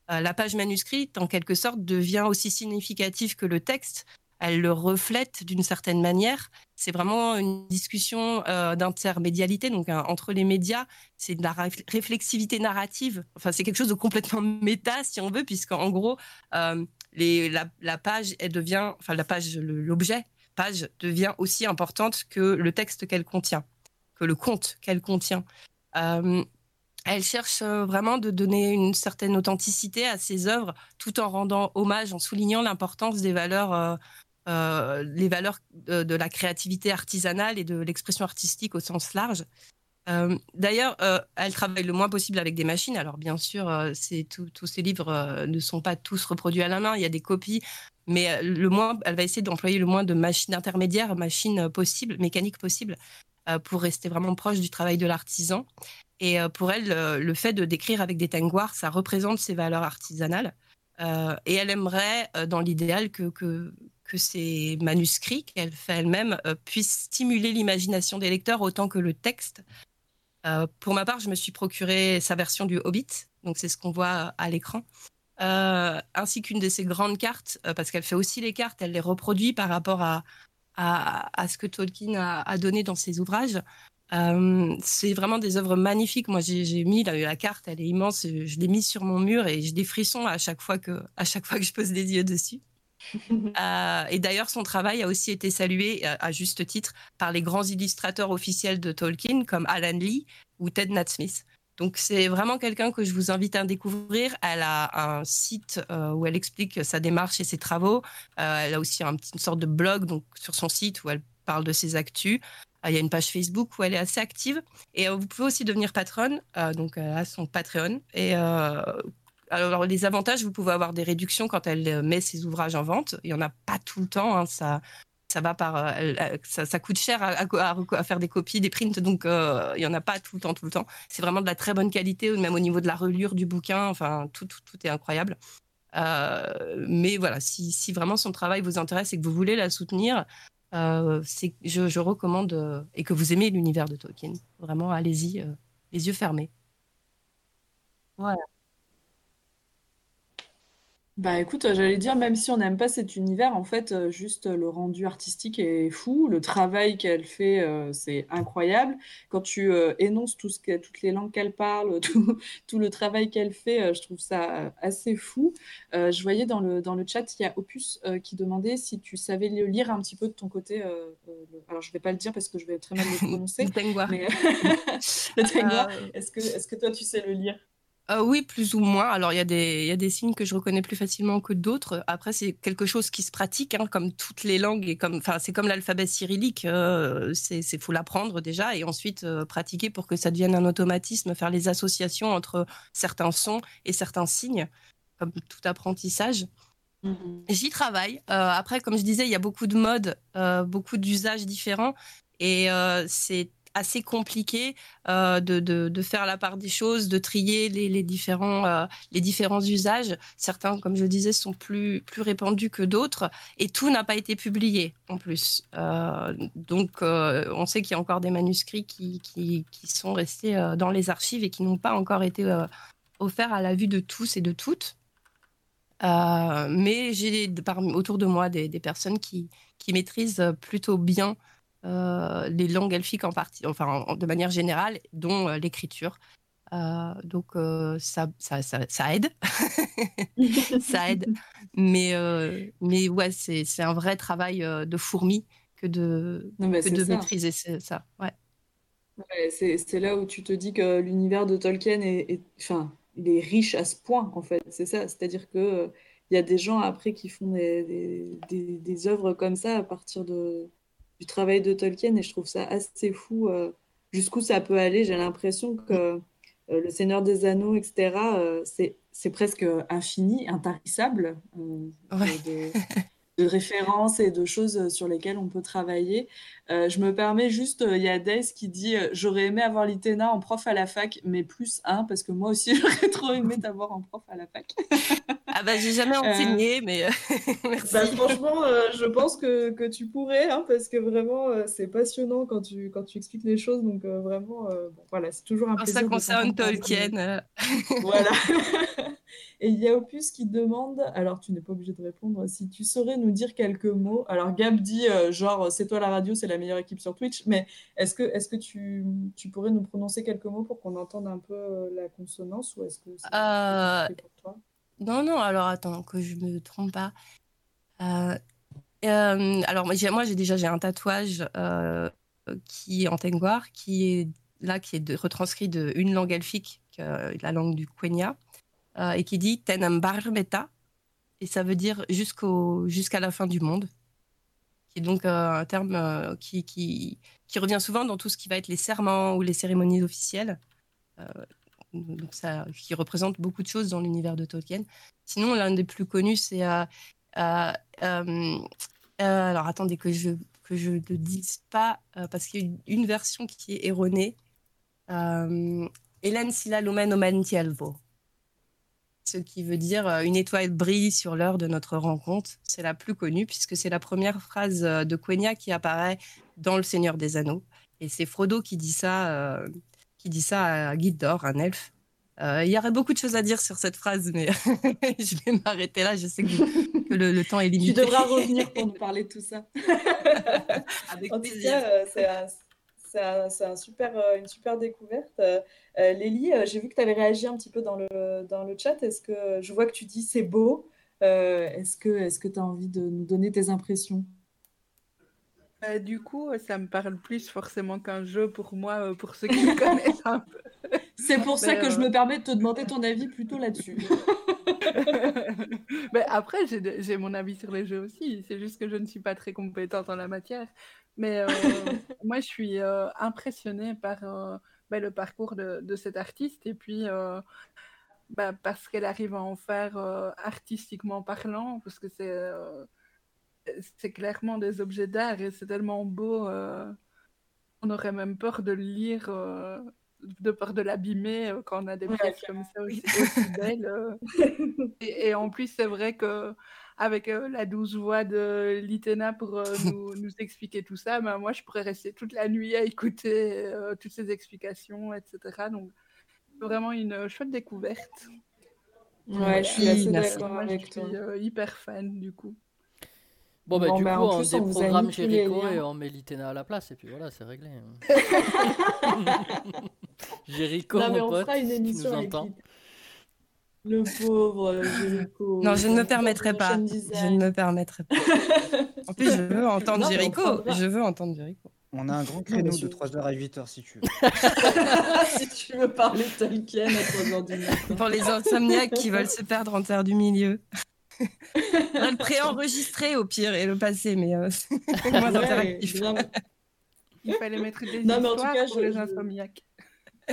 La page manuscrite, en quelque sorte, devient aussi significative que le texte. Elle le reflète d'une certaine manière. C'est vraiment une discussion d'intermédialité, donc entre les médias. C'est de la réflexivité narrative. Enfin, c'est quelque chose de complètement méta, si on veut, puisqu'en gros, la, page, devient, enfin, la page, l'objet page devient aussi importante que le texte qu'elle contient, que le conte qu'elle contient. Euh, elle cherche euh, vraiment de donner une certaine authenticité à ses œuvres, tout en rendant hommage, en soulignant l'importance des valeurs, euh, les valeurs de, la créativité artisanale et de l'expression artistique au sens large. Euh, D'ailleurs, euh, elle travaille le moins possible avec des machines. Alors, bien sûr, euh, tous ces livres ne sont pas tous reproduits à la main. Il y a des copies mais le moins, elle va essayer d'employer le moins de machines intermédiaires, machines possibles, mécaniques possibles, pour rester vraiment proche du travail de l'artisan. Et pour elle, le fait de décrire avec des tengwars, ça représente ses valeurs artisanales. et elle aimerait, dans l'idéal, que, ces manuscrits qu'elle fait elle-même puissent stimuler l'imagination des lecteurs autant que le texte. Pour ma part, je me suis procuré sa version du Hobbit, donc c'est ce qu'on voit à l'écran. Euh, ainsi qu'une de ses grandes cartes, euh, parce qu'elle fait aussi les cartes, elle les reproduit par rapport à, à, ce que Tolkien a, donné dans ses ouvrages. Euh, c'est vraiment des œuvres magnifiques. Moi, j'ai mis la, la, carte, elle est immense. Je l'ai mise sur mon mur et j'ai des frissons à chaque fois que, à chaque fois que je pose des yeux dessus. Euh, et d'ailleurs, son travail a aussi été salué à, à, juste titre par les grands illustrateurs officiels de Tolkien comme Alan Lee ou Ted Natsmith. Donc c'est vraiment quelqu'un que je vous invite à découvrir. Elle a un site euh, où elle explique sa démarche et ses travaux. Euh, elle a aussi un, une sorte de blog donc sur son site où elle parle de ses actus. Euh, il y a une page Facebook où elle est assez active. Et euh, vous pouvez aussi devenir patronne. Euh, donc elle a son Patreon. Euh, alors les avantages, vous pouvez avoir des réductions quand elle met ses ouvrages en vente. Il y en a pas tout le temps. Hein, ça ça va par euh, ça, ça, coûte cher à, à, à, faire des copies des prints. Donc euh, il y en a pas tout le temps tout le temps. C'est vraiment de la très bonne qualité même au niveau de la relure du bouquin. Enfin tout tout, est incroyable. Euh, mais voilà si, si, vraiment son travail vous intéresse et que vous voulez la soutenir euh, je, je, recommande euh, et que vous aimez l'univers de Tolkien. Vraiment allez-y euh, les yeux fermés. Voilà Bah écoute, j'allais dire, même si on n'aime pas cet univers, en fait, euh, juste le rendu artistique est fou. Le travail qu'elle fait, euh, c'est incroyable. Quand tu euh, énonces tout ce que, toutes les langues qu'elle parle, tout, tout, le travail qu'elle fait, euh, je trouve ça assez fou. Euh, je voyais dans le, dans le chat, il y a Opus euh, qui demandait si tu savais le lire un petit peu de ton côté. Le... Alors, je ne vais pas le dire parce que je vais très mal le prononcer. le Tengwar. Mais... le Tengwar. Est-ce que, est -ce que toi, tu sais le lire? Euh, oui, plus ou moins. Alors, il y, a des, y a des signes que je reconnais plus facilement que d'autres. Après, c'est quelque chose qui se pratique, hein, comme toutes les langues. et comme, C'est comme l'alphabet cyrillique. Euh, c'est faut l'apprendre déjà et ensuite euh, pratiquer pour que ça devienne un automatisme, faire les associations entre certains sons et certains signes, comme tout apprentissage. Mmh. J'y travaille. Euh, après, comme je disais, il y a beaucoup de modes, beaucoup d'usages différents. Et c'est assez compliqué euh, de, de, de, faire la part des choses, de trier les, les différents, euh, les différents usages. Certains, comme je disais, sont plus, plus répandus que d'autres et tout n'a pas été publié en plus. Euh, donc, on sait qu'il y a encore des manuscrits qui, qui, qui sont restés dans les archives et qui n'ont pas encore été offerts à la vue de tous et de toutes. mais j'ai autour de moi des, des personnes qui, qui maîtrisent plutôt bien les langues elfiques en partie, enfin en, de manière générale, dont euh, l'écriture. Euh, donc euh, ça, ça, ça, ça aide, ça aide. Mais, euh, mais ouais, c'est c'est un vrai travail euh, de fourmi que de, Non, que de ça. maîtriser ça. Ouais. Ouais, c'est c'est là où tu te dis que l'univers de Tolkien est, enfin, il est riche à ce point, en fait. C'est ça. C'est-à-dire que euh, il y a des gens après qui font des, des, des, des œuvres comme ça à partir de, du travail de Tolkien, et je trouve ça assez fou euh, jusqu'où ça peut aller. J'ai l'impression que euh, Le Seigneur des Anneaux, etc., euh, c'est presque infini, intarissable Ouais. de, de références et de choses sur lesquelles on peut travailler. Euh, je me permets juste, il y a Days qui dit J'aurais aimé avoir l'ITENA en prof à la fac, mais plus un, parce que moi aussi j'aurais trop aimé t'avoir en prof à la fac. Ah bah j'ai jamais enseigné, mais euh, merci. Bah, franchement, euh, je pense que, que tu pourrais, hein, parce que vraiment, euh, c'est passionnant quand tu, quand tu expliques les choses. Donc, euh, vraiment, euh, bon, voilà, c'est toujours un Quand plaisir. ça concerne. Tolkien. euh, Voilà. Et il y a Opus qui demande, alors tu n'es pas obligé de répondre, si tu saurais nous dire quelques mots. Alors Gab dit, euh, genre, c'est toi la radio, c'est la meilleure équipe sur Twitch, mais est-ce que, est-ce que tu, tu pourrais nous prononcer quelques mots pour qu'on entende un peu euh, la consonance ou est-ce que Euh, c'est pour toi? Non, non, alors attends, que je me trompe pas. Euh, euh, alors moi j'ai déjà j'ai un tatouage euh, qui est en Tengwar, qui est là, qui est retranscrit de une langue elfique, que- la langue du Quenya, et qui dit Tenambarmeta, et ça veut dire jusqu'à la fin du monde, qui est donc un terme qui, qui revient souvent dans tout ce qui va être les serments ou les cérémonies officielles. Qui représente beaucoup de choses dans l'univers de Tolkien. Sinon, l'un des plus connus, c'est. euh, euh, euh, alors, attendez que je que je dise pas, parce qu'il y a une, version qui est erronée. Hélène Silla Lumen Omen Tielvo. Ce qui veut dire une étoile brille sur l'heure de notre rencontre. C'est la plus connue, puisque c'est la première phrase de Quenya qui apparaît dans Le Seigneur des Anneaux. Et c'est Frodo qui dit ça, qui dit ça à Gildor, un elfe. Euh, il y aurait beaucoup de choses à dire sur cette phrase, mais je vais m'arrêter là. Je sais que, vous- que le, le temps est Tu limité. devras revenir pour nous parler de tout ça. Avec En tout plaisir. cas, euh, c'est un, super, euh, une super découverte. Euh, Lélie, j'ai vu que tu avais réagi un petit peu dans le, dans le chat. Est-ce que je vois que tu dis c'est beau? Euh, est-ce que est-ce que tu as envie de nous donner tes impressions? Euh, du coup, euh, ça me parle plus forcément qu'un jeu pour moi, euh, pour ceux qui me connaissent un peu. C'est pour ça Mais, que je euh, me permets de te demander ton avis plutôt là-dessus. Mais après, j'ai mon avis sur les jeux aussi. C'est juste que je ne suis pas très compétente en la matière. Mais euh, moi, je suis euh, impressionnée par bah, le parcours de, de cette artiste et puis bah, parce qu'elle arrive à en faire artistiquement parlant, parce que c'est c'est clairement des objets d'art et c'est tellement beau. euh, on aurait même peur de le lire, euh, de peur de l'abîmer euh, quand on a des Ouais, pièces comme ça aussi, aussi belles. euh. Et, et en plus, c'est vrai que avec la douce voix de Litena pour nous, nous expliquer tout ça, ben, moi, je pourrais rester toute la nuit à écouter toutes ces explications, etc. Donc, vraiment une chouette découverte. Ouais, je suis assez je suis hyper fan, du coup. Bon, bah, Bon, du bah, coup, en on déprogramme Jericho et on met Litena à la place, et puis voilà, c'est réglé. Jericho, Non, mais mon on pote, fera une si tu nous lui. Le pauvre euh, Jericho. Non, je ne me permettrai pas. Je ne me permettrai pas. En plus, je veux entendre Non, Jericho. Je veux entendre Jericho. On a un grand créneau de 3h à 8h si tu veux. si tu veux parler Tolkien à 3h du matin. Pour les insomniaques qui veulent se perdre en terre du milieu. On va le préenregistrer au pire et le passer, mais euh, c'est moins Ouais, interactif. grave. Il fallait mettre des Non, mais en tout histoires cas, pour je- les je- insomniaques.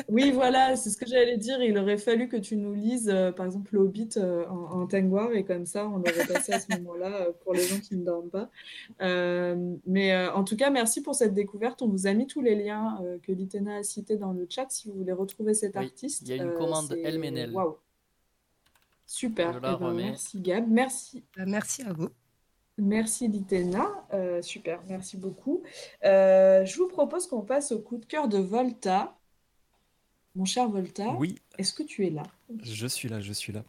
Oui, voilà, c'est ce que j'allais dire. Il aurait fallu que tu nous lises, euh, par exemple, le Hobbit euh, en, en Tengwar, et comme ça, on aurait passé à ce moment-là euh, pour les gens qui ne dorment pas. Euh, mais euh, en tout cas, merci pour cette découverte. On vous a mis tous les liens euh, que Litena a cités dans le chat si vous voulez retrouver cet Oui, artiste. il y a une Euh, commande c'est- Elmenel. Waouh. Super. Eh ben, merci Gab. Merci Bah, Merci à vous. Merci Litena, Euh, super, merci beaucoup. Euh, je vous propose qu'on passe au coup de cœur de Volta. Mon cher Volta, Oui, est-ce que tu es là? je suis là, je suis là.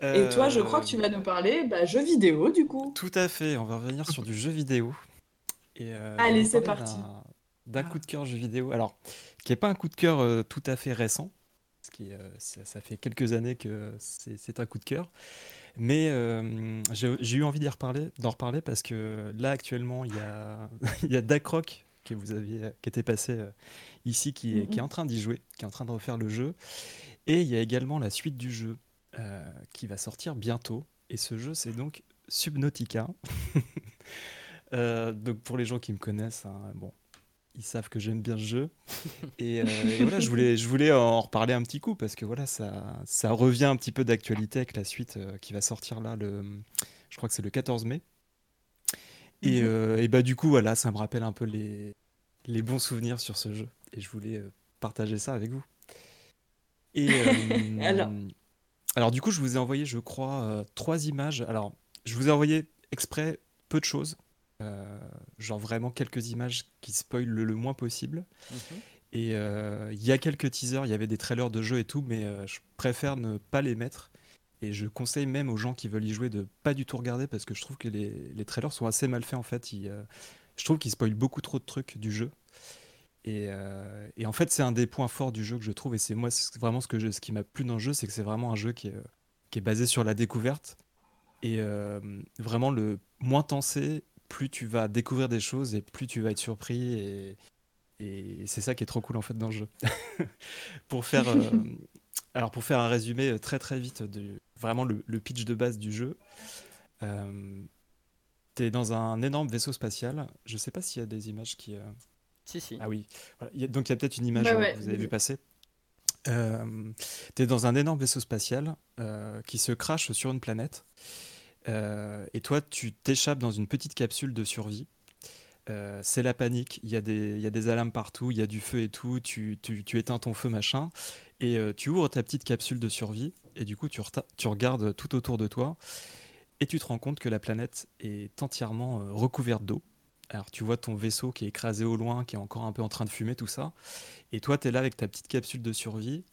Et toi, je crois que Euh, tu vas nous parler bah, jeux vidéo du coup. Tout à fait, on va revenir sur du jeu vidéo. Et euh, Allez, c'est parti. d'un- D'un coup de cœur jeu vidéo. Alors, qui n'est pas un coup de cœur euh, tout à fait récent, qui euh, ça, ça fait quelques années que c'est un coup de cœur. Mais euh, j'ai eu envie reparler, d'en reparler parce que là actuellement il y a, il y a Dacroc que vous aviez, qui était passé euh, ici, qui est, qui est en train d'y jouer, qui est en train de refaire le jeu. Et il y a également la suite du jeu euh, qui va sortir bientôt. Et ce jeu, c'est donc Subnautica. Euh, donc pour les gens qui me connaissent, hein, bon, ils savent que j'aime bien ce jeu. Et, euh, et voilà, je voulais, je voulais en reparler un petit coup parce que voilà, ça, ça revient un petit peu d'actualité avec la suite euh, qui va sortir là, le, je crois que c'est le 14 mai. Et, Mhm. euh, et bah du coup, voilà, ça me rappelle un peu les, les bons souvenirs sur ce jeu. Et je voulais partager ça avec vous. Et Alors. alors du coup, je vous ai envoyé, je crois, trois images. Alors, je vous ai envoyé exprès peu de choses, genre vraiment quelques images qui spoilent le, le moins possible. Et euh, il y a quelques teasers, il y avait des trailers de jeux et tout, mais euh, je préfère ne pas les mettre. Et je conseille même aux gens qui veulent y jouer de pas du tout regarder parce que je trouve que les, les trailers sont assez mal faits en fait. Ils, euh, je trouve qu'ils spoilent beaucoup trop de trucs du jeu. Et, euh, et en fait, c'est un des points forts du jeu que je trouve. Et c'est moi vraiment ce, que je- ce qui m'a plu dans le jeu, c'est que c'est vraiment un jeu qui est, euh, qui est basé sur la découverte. Et euh, vraiment, le moins t'en sais, plus tu vas découvrir des choses et plus tu vas être surpris. Et, et c'est ça qui est trop cool en fait dans le jeu. pour faire, euh, alors pour faire un résumé euh, très très vite de vraiment le, le pitch de base du jeu. Euh, T'es dans un énorme vaisseau spatial. Je sais pas s'il y a des images qui. euh, Si, si. Ah oui. Voilà. Y a- donc il y a peut-être une image Bah ouais, que vous avez oui. vu passer. Euh, T'es dans un énorme vaisseau spatial euh, qui se crache sur une planète. Euh, et toi, tu t'échappes dans une petite capsule de survie. Euh, c'est la panique, il y, a des- alarmes partout, il y a du feu et tout, tu, tu- éteins ton feu machin, et euh, tu ouvres ta petite capsule de survie, et du coup tu, regardes tout autour de toi, et tu te rends compte que la planète est entièrement recouverte d'eau. Alors tu vois ton vaisseau qui est écrasé au loin, qui est encore un peu en train de fumer, tout ça, et toi tu es là avec ta petite capsule de survie,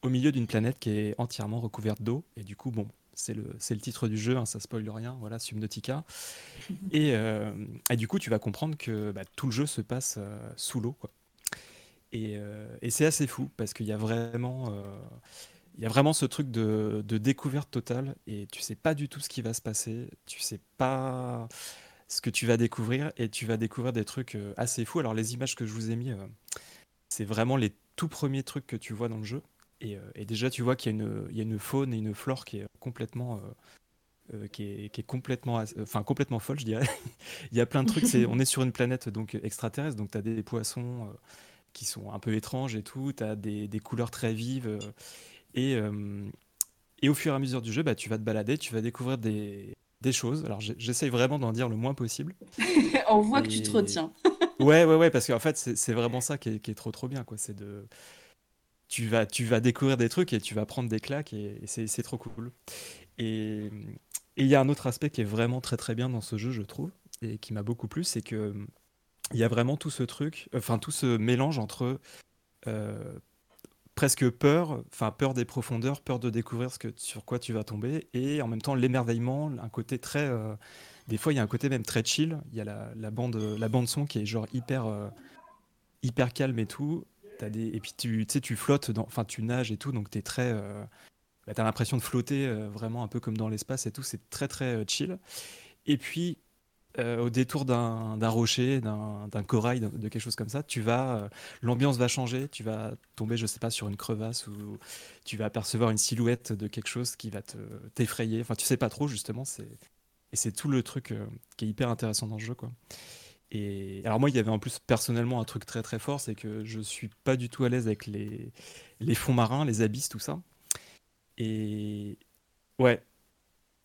au milieu d'une planète qui est entièrement recouverte d'eau, et du coup bon, c'est le, le titre du jeu, hein, ça spoil rien, voilà, Subnautica. Et, euh, du coup, tu vas comprendre que bah, tout le jeu se passe euh, sous l'eau. Et, euh, et c'est assez fou parce qu'il y a vraiment, il y a vraiment ce truc de, de découverte totale et tu sais pas du tout ce qui va se passer, tu sais pas ce que tu vas découvrir et tu vas découvrir des trucs assez fous. Alors les images que je vous ai mis, c'est vraiment les tout premiers trucs que tu vois dans le jeu. Et, euh, et déjà, tu vois qu'il y, a une- il y a une faune et une flore qui est complètement, euh, euh, qui est, qui est complètement, enfin complètement folle, je dirais. il y a plein de trucs. on est sur une planète donc extraterrestre, donc tu as des poissons euh, qui sont un peu étranges et tout. Tu as des, des couleurs très vives. et, et au fur et à mesure du jeu, bah, tu vas te balader, tu vas découvrir des, des choses. Alors j'essaye vraiment d'en dire le moins possible. On voit que tu te Et- retiens. Ouais, ouais, ouais, parce qu'en fait, c'est c'est vraiment ça qui est, qui est trop, trop bien, quoi. C'est de. Tu vas, tu vas découvrir des trucs et tu vas prendre des claques et, et c'est trop cool. Et il y a un autre aspect qui est vraiment très, très bien dans ce jeu, je trouve, et qui m'a beaucoup plu, c'est que il y a vraiment tout ce truc, enfin, tout ce mélange entre euh, presque peur, enfin, peur des profondeurs, peur de découvrir ce que, sur quoi tu vas tomber, et en même temps l'émerveillement, un côté très. euh, des fois, il y a un côté même très chill. Il y a la, bande, la bande son qui est genre hyper, euh, hyper calme et tout. Et puis tu, tu sais, tu flottes, dans, enfin tu nages et tout, donc t'es très, euh, bah, t'as l'impression de flotter euh, vraiment un peu comme dans l'espace et tout. C'est très très euh, chill. Et puis au détour d'un rocher, d'un corail, de, quelque chose comme ça, tu vas, l'ambiance va changer. Tu vas tomber, je sais pas, sur une crevasse ou tu vas apercevoir une silhouette de quelque chose qui va te t'effrayer. Enfin, tu sais pas trop justement. C'est et c'est tout le truc qui est hyper intéressant dans le jeu, quoi. Et alors moi, il y avait en plus personnellement un truc très très fort, c'est que je suis pas du tout à l'aise avec les, les fonds marins, les abysses, tout ça. Et ouais,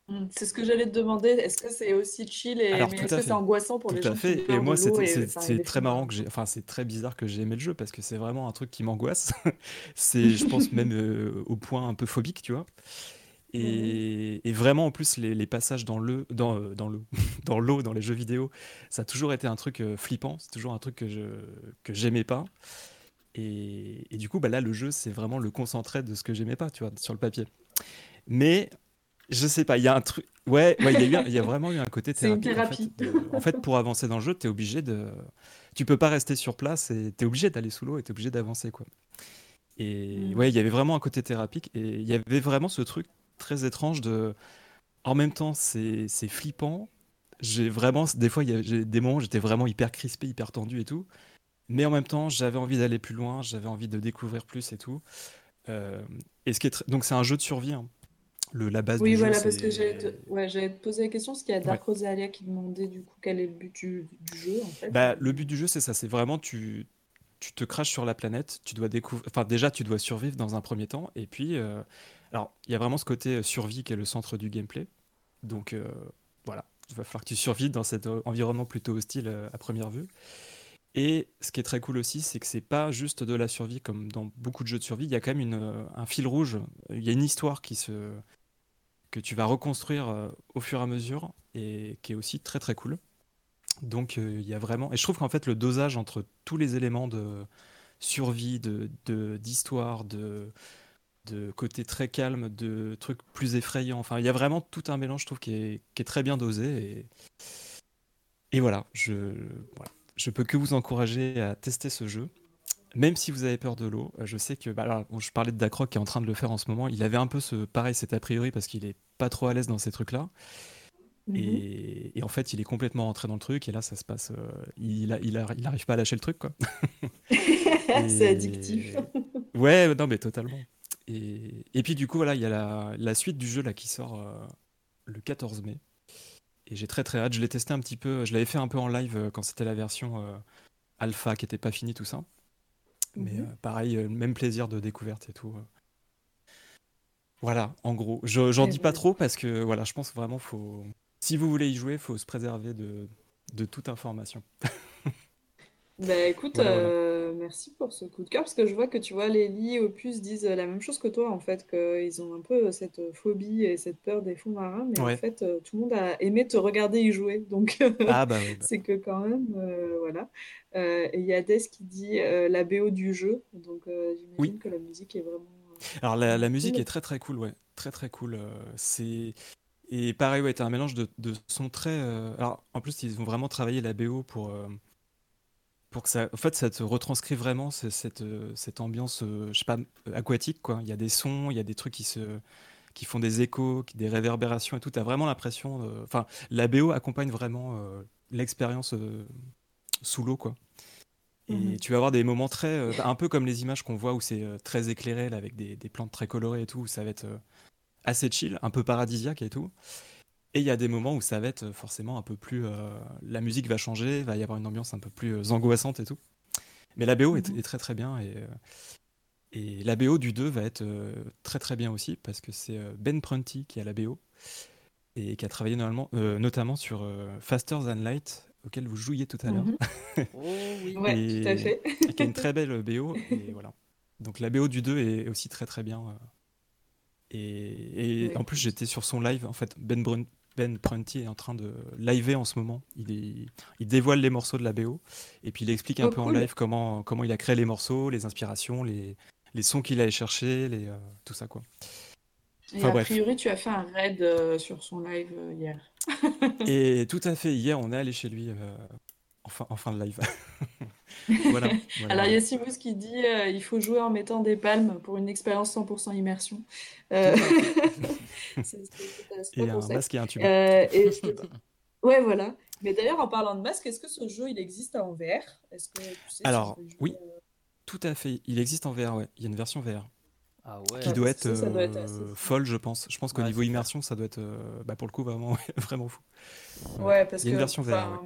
Mm, C'est ce que j'allais te demander. Est-ce que c'est aussi chill et alors mais tout est-ce à que fait. c'est angoissant pour Tout les à gens qui fait. ont Et moi, c'est très marrant que j'ai, enfin c'est très bizarre que j'ai aimé le jeu parce que c'est vraiment un truc qui m'angoisse. C'est, je pense même euh, au point un peu phobique, tu vois. Et, et vraiment, en plus, les, les passages dans le, dans, euh, dans le, dans l'eau, dans les jeux vidéo, ça a toujours été un truc euh, flippant. C'est toujours un truc que je, que j'aimais pas. Et, et du coup, bah là, le jeu, c'est vraiment le concentré de ce que j'aimais pas, tu vois, sur le papier. Mais je sais pas, il y a un truc. Ouais, ouais, il y, y a vraiment eu un côté une thérapie. En fait, thérapie. de- en fait, pour avancer dans le jeu, tu es obligé de. Tu peux pas rester sur place et tu es obligé d'aller sous l'eau et tu es obligé d'avancer, quoi. Et Mm. ouais, il y avait vraiment un côté thérapique et il y avait vraiment ce truc très étrange de. En même temps, c'est c'est flippant. J'ai vraiment, des fois, il y a j'ai des moments où j'étais vraiment hyper crispé, hyper tendu et tout. Mais en même temps, j'avais envie d'aller plus loin, j'avais envie de découvrir plus et tout. Euh, et ce qui est Donc, c'est un jeu de survie. hein. Le, la base Oui, du jeu, voilà, parce que j'allais te... ouais, poser la question, parce qu'il y a Dark Ouais. Rosalia qui demandait du coup quel est le but du, du jeu en fait. Bah, le but du jeu, c'est ça. C'est vraiment, tu, tu te craches sur la planète. Tu dois découvrir. Enfin, déjà, tu dois survivre dans un premier temps. Et puis, euh, alors, il y a vraiment ce côté euh, survie qui est le centre du gameplay. Donc, euh, voilà. Il va falloir que tu survives dans cet environnement plutôt hostile euh, à première vue. Et ce qui est très cool aussi, c'est que c'est pas juste de la survie comme dans beaucoup de jeux de survie. Il y a quand même un fil rouge. Il y a une histoire qui se, que tu vas reconstruire au fur et à mesure et qui est aussi très très cool. Donc il y a vraiment... Et je trouve qu'en fait le dosage entre tous les éléments de survie, de- d'histoire, de, de côté très calme, de trucs plus effrayants, enfin il y a vraiment tout un mélange je trouve qui est, qui est très bien dosé. Et, et voilà, je, voilà, je peux que vous encourager à tester ce jeu. Même si vous avez peur de l'eau, euh, je sais que bah, bon, je parlais de Dacroc qui est en train de le faire en ce moment. Il avait un peu ce pareil, cet a priori parce qu'il est pas trop à l'aise dans ces trucs-là. Mhm. Et, et en fait, il est complètement rentré dans le truc. Et là, ça se passe. euh, il, a- il, a- il arrive pas à lâcher le truc, quoi. C'est addictif. Ouais, non, mais totalement. Et, et puis, du coup, voilà, il y a la, la suite du jeu là qui sort euh, le 14 mai. Et j'ai très très hâte. Je l'ai testé un petit peu. Je l'avais fait un peu en live euh, quand c'était la version euh, alpha qui était pas finie, tout ça. Mais Mhm. pareil, même plaisir de découverte et tout. Voilà, en gros. Je, j'en dis pas trop parce que voilà, je pense vraiment faut. Si vous voulez y jouer, faut se préserver de, de toute information. Bah écoute, Voilà, voilà. Euh, merci pour ce coup de cœur, parce que je vois que tu vois, Lélie et Opus disent la même chose que toi, en fait, qu'ils ont un peu cette phobie et cette peur des fonds marins, mais en fait, euh, tout le monde a aimé te regarder y jouer, donc Ah bah oui. bah. c'est que quand même, euh, voilà. Euh, et il y a Des qui dit euh, la BO du jeu, donc euh, j'imagine Oui. que la musique est vraiment... Alors la, la musique cool. est très très cool, ouais, très très cool. euh, c'est et pareil, ouais, t'as un mélange de, de sons très. euh, Alors en plus, ils ont vraiment travaillé la BO pour euh, pour que ça, en fait, ça te retranscrit vraiment ce- cette euh, cette ambiance, euh, je sais pas, euh, aquatique quoi. Il y a des sons, il y a des trucs qui se qui font des échos, qui- des réverbérations et tout. T'as vraiment l'impression, de- enfin, la BO accompagne vraiment euh, l'expérience euh, sous l'eau quoi. Et Mhm. tu vas avoir des moments très. euh, un peu comme les images qu'on voit où c'est très éclairé, là, avec des, des plantes très colorées et tout, où ça va être assez chill, un peu paradisiaque et tout. Et il y a des moments où ça va être euh, forcément un peu plus. euh, la musique va changer, il va y avoir une ambiance un peu plus euh, angoissante et tout. Mais la BO est, Mhm. est très très bien. Et, et la BO du 2 va être euh, très très bien aussi, parce que c'est euh, Ben Prunty qui a la BO et qui a travaillé normalement, euh, notamment sur euh, Faster Than Light, auquel vous jouiez tout à l'heure. Mhm. Oh oui. Ouais, tout à fait. et qui a une très belle BO. Et voilà. Donc la BO du 2 est aussi très très bien. euh. Et, en plus, j'étais sur son live. En fait, Ben, Brun- ben Prunty est en train de liver en ce moment. Il, est- il dévoile les morceaux de la BO. Et puis il explique un Oh, peu en live comment, comment il a créé les morceaux, les inspirations, les, les sons qu'il allait chercher, les, euh, tout ça quoi. Et Enfin, a bref. priori, tu as fait un raid euh, sur son live euh, hier. Et tout à fait, hier, on est allé chez lui en, fin, en fin de live. voilà. voilà, Alors, il y a Simus qui dit euh, il faut jouer en mettant des palmes pour une expérience 100% immersion. Euh, c'est- Et un concept. masque et un tube. Euh, et Ouais, voilà. Mais d'ailleurs, en parlant de masque, est-ce que ce jeu il existe en VR? Est-ce que tu sais si Alors, oui. euh, Tout à fait. Il existe en VR, ouais. Il y a une version VR. Ah qui ouais. Doit être, que ça, ça doit être euh, folle, je pense. Je pense qu'au Ouais, niveau immersion, ça doit être, euh, bah, pour le coup, vraiment, vraiment fou. Ouais, parce Il y a une que version VR,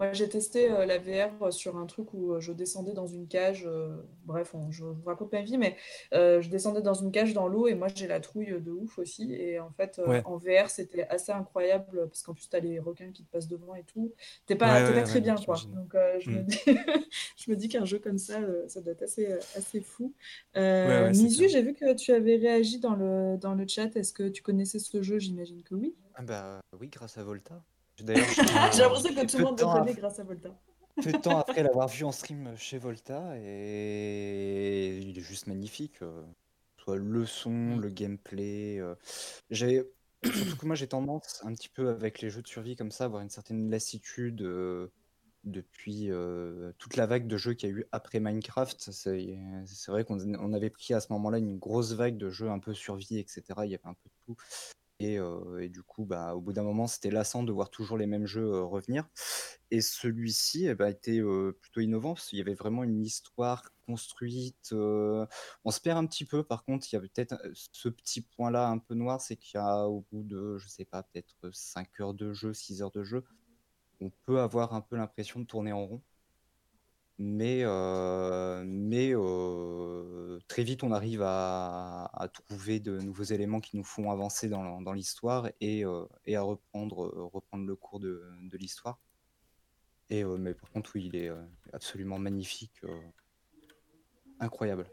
moi j'ai testé euh, la VR sur un truc où euh, je descendais dans une cage. euh, bref, on- je vous raconte ma vie, mais euh, je descendais dans une cage dans l'eau et moi j'ai la trouille de ouf aussi. Et en fait, euh, Ouais. en VR, c'était assez incroyable parce qu'en plus, t'as les requins qui te passent devant et tout. T'es pas, Ouais, t'es ouais, pas très ouais, bien, quoi. j'imagine. Donc euh, je, me dis, je me dis qu'un jeu comme ça, euh, ça doit être assez, euh, assez fou. Euh, Ouais, ouais, c'est Mizu, clair. j'ai vu que tu avais réagi dans le, dans le chat. Est-ce que tu connaissais ce jeu? J'imagine que oui. Ah bah oui, grâce à Volta. D'ailleurs, j'ai- l'impression que tout de le monde temps connaît grâce à Volta. peu de temps après l'avoir vu en stream chez Volta et il est juste magnifique. euh, Soit le son, le gameplay. euh, J'ai surtout que moi j'ai tendance un petit peu avec les jeux de survie comme ça à avoir une certaine lassitude euh, depuis euh, toute la vague de jeux qu'il y a eu après Minecraft. C'est vrai qu'on on avait pris à ce moment-là une grosse vague de jeux un peu survie, etc. Il y avait un peu de tout. Et, du coup, bah, au bout d'un moment, c'était lassant de voir toujours les mêmes jeux revenir. Et celui-ci eh ben, était plutôt innovant parce qu'il y avait vraiment une histoire construite. On se perd un petit peu, par contre, il y a peut-être ce petit point-là un peu noir, c'est qu'il y a au bout de, je sais pas, peut-être 5 heures de jeu, 6 heures de jeu, on peut avoir un peu l'impression de tourner en rond. Mais, euh, euh, très vite, on arrive à, trouver de nouveaux éléments qui nous font avancer dans, l'histoire et, euh, à reprendre, le cours de, l'histoire. Et, mais par contre, oui, il est absolument magnifique, incroyable.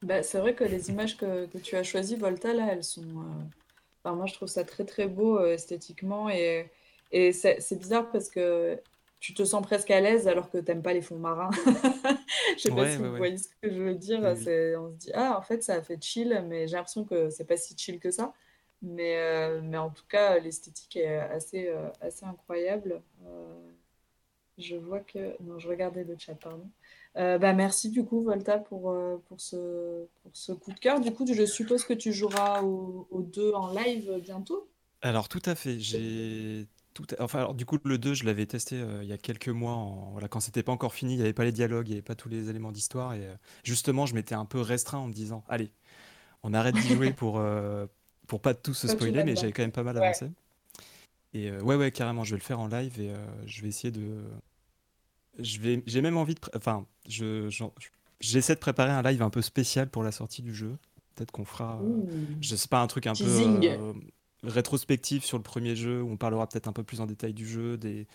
Bah, c'est vrai que les images que, tu as choisies, Volta, là, elles sont. moi, je trouve ça très très beau esthétiquement et, c'est bizarre parce que tu te sens presque à l'aise alors que t'aimes pas les fonds marins. Je sais pas si ouais, vous ouais. voyez ce que je veux dire. Oui, oui. C'est, on se dit, ah, en fait, ça a fait chill, mais j'ai l'impression que c'est pas si chill que ça. Mais, euh, mais en tout cas, l'esthétique est assez, euh, assez incroyable. Euh, je vois que. Non, je regardais le chat, pardon. Bah, merci du coup, Volta, pour, pour ce, pour ce coup de cœur. Du coup, je suppose que tu joueras aux aux deux en live bientôt? Alors tout à fait, j'ai tout à- enfin alors du coup le 2 je l'avais testé euh, il y a quelques mois en... voilà quand c'était pas encore fini, il n'y avait pas les dialogues, il n'y avait pas tous les éléments d'histoire et euh, justement je m'étais un peu restreint en me disant allez, on arrête d'y jouer pour euh, pour pas tout se spoiler mais j'avais quand même pas mal Ouais. avancé. Et ouais ouais carrément, je vais le faire en live et je vais essayer de je vais j'ai même envie de pré- enfin je j'essaie de préparer un live un peu spécial pour la sortie du jeu. Peut-être qu'on fera je sais pas un truc un peu Teasing. Rétrospectif sur le premier jeu où on parlera peut-être un peu plus en détail du jeu, des,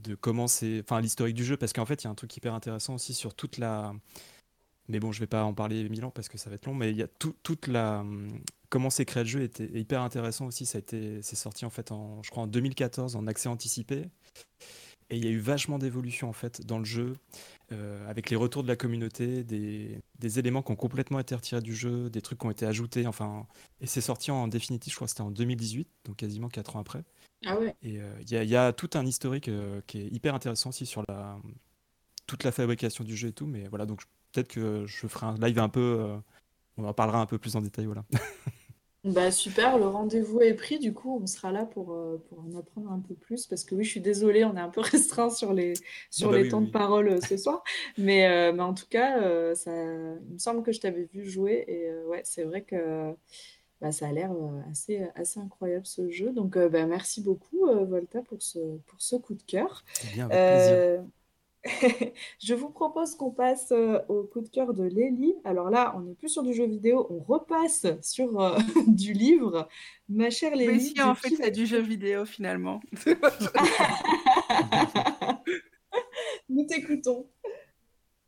de comment c'est, enfin l'historique du jeu, parce qu'en fait il y a un truc hyper intéressant aussi sur toute la, mais bon je vais pas en parler mille ans parce que ça va être long, mais il y a tout, toute la, comment s'est créé le jeu était hyper intéressant aussi, ça a été, c'est sorti en fait en, je crois en 2014 en accès anticipé. Et il y a eu vachement d'évolution en fait dans le jeu, euh, avec les retours de la communauté, des, des éléments qui ont complètement été retirés du jeu, des trucs qui ont été ajoutés, enfin, et c'est sorti en définitive, je crois que c'était en 2018, donc quasiment 4 ans après. Ah ouais. Et euh, il y, a- il y a tout un historique euh, qui est hyper intéressant aussi sur la, toute la fabrication du jeu et tout, mais voilà, donc peut-être que je ferai un live un peu, on en parlera un peu plus en détail, voilà. Bah super, le rendez-vous est pris, du coup on sera là pour, euh, pour en apprendre un peu plus, parce que oui, je suis désolée, on est un peu restreint sur les, sur bah les oui, temps oui, de parole euh, ce soir, mais, euh, mais en tout cas, ça, il me semble que je t'avais vu jouer, et ouais, c'est vrai que bah, ça a l'air assez, assez incroyable ce jeu, donc bah, merci beaucoup Volta pour ce, pour ce coup de cœur. Eh bien, avec plaisir. Je vous propose qu'on passe euh, au coup de cœur de Lélie. Alors là, on n'est plus sur du jeu vidéo, on repasse sur euh, du livre. Ma chère Mais Lélie, si, de en fait, c'est du jeu vidéo finalement. Nous t'écoutons.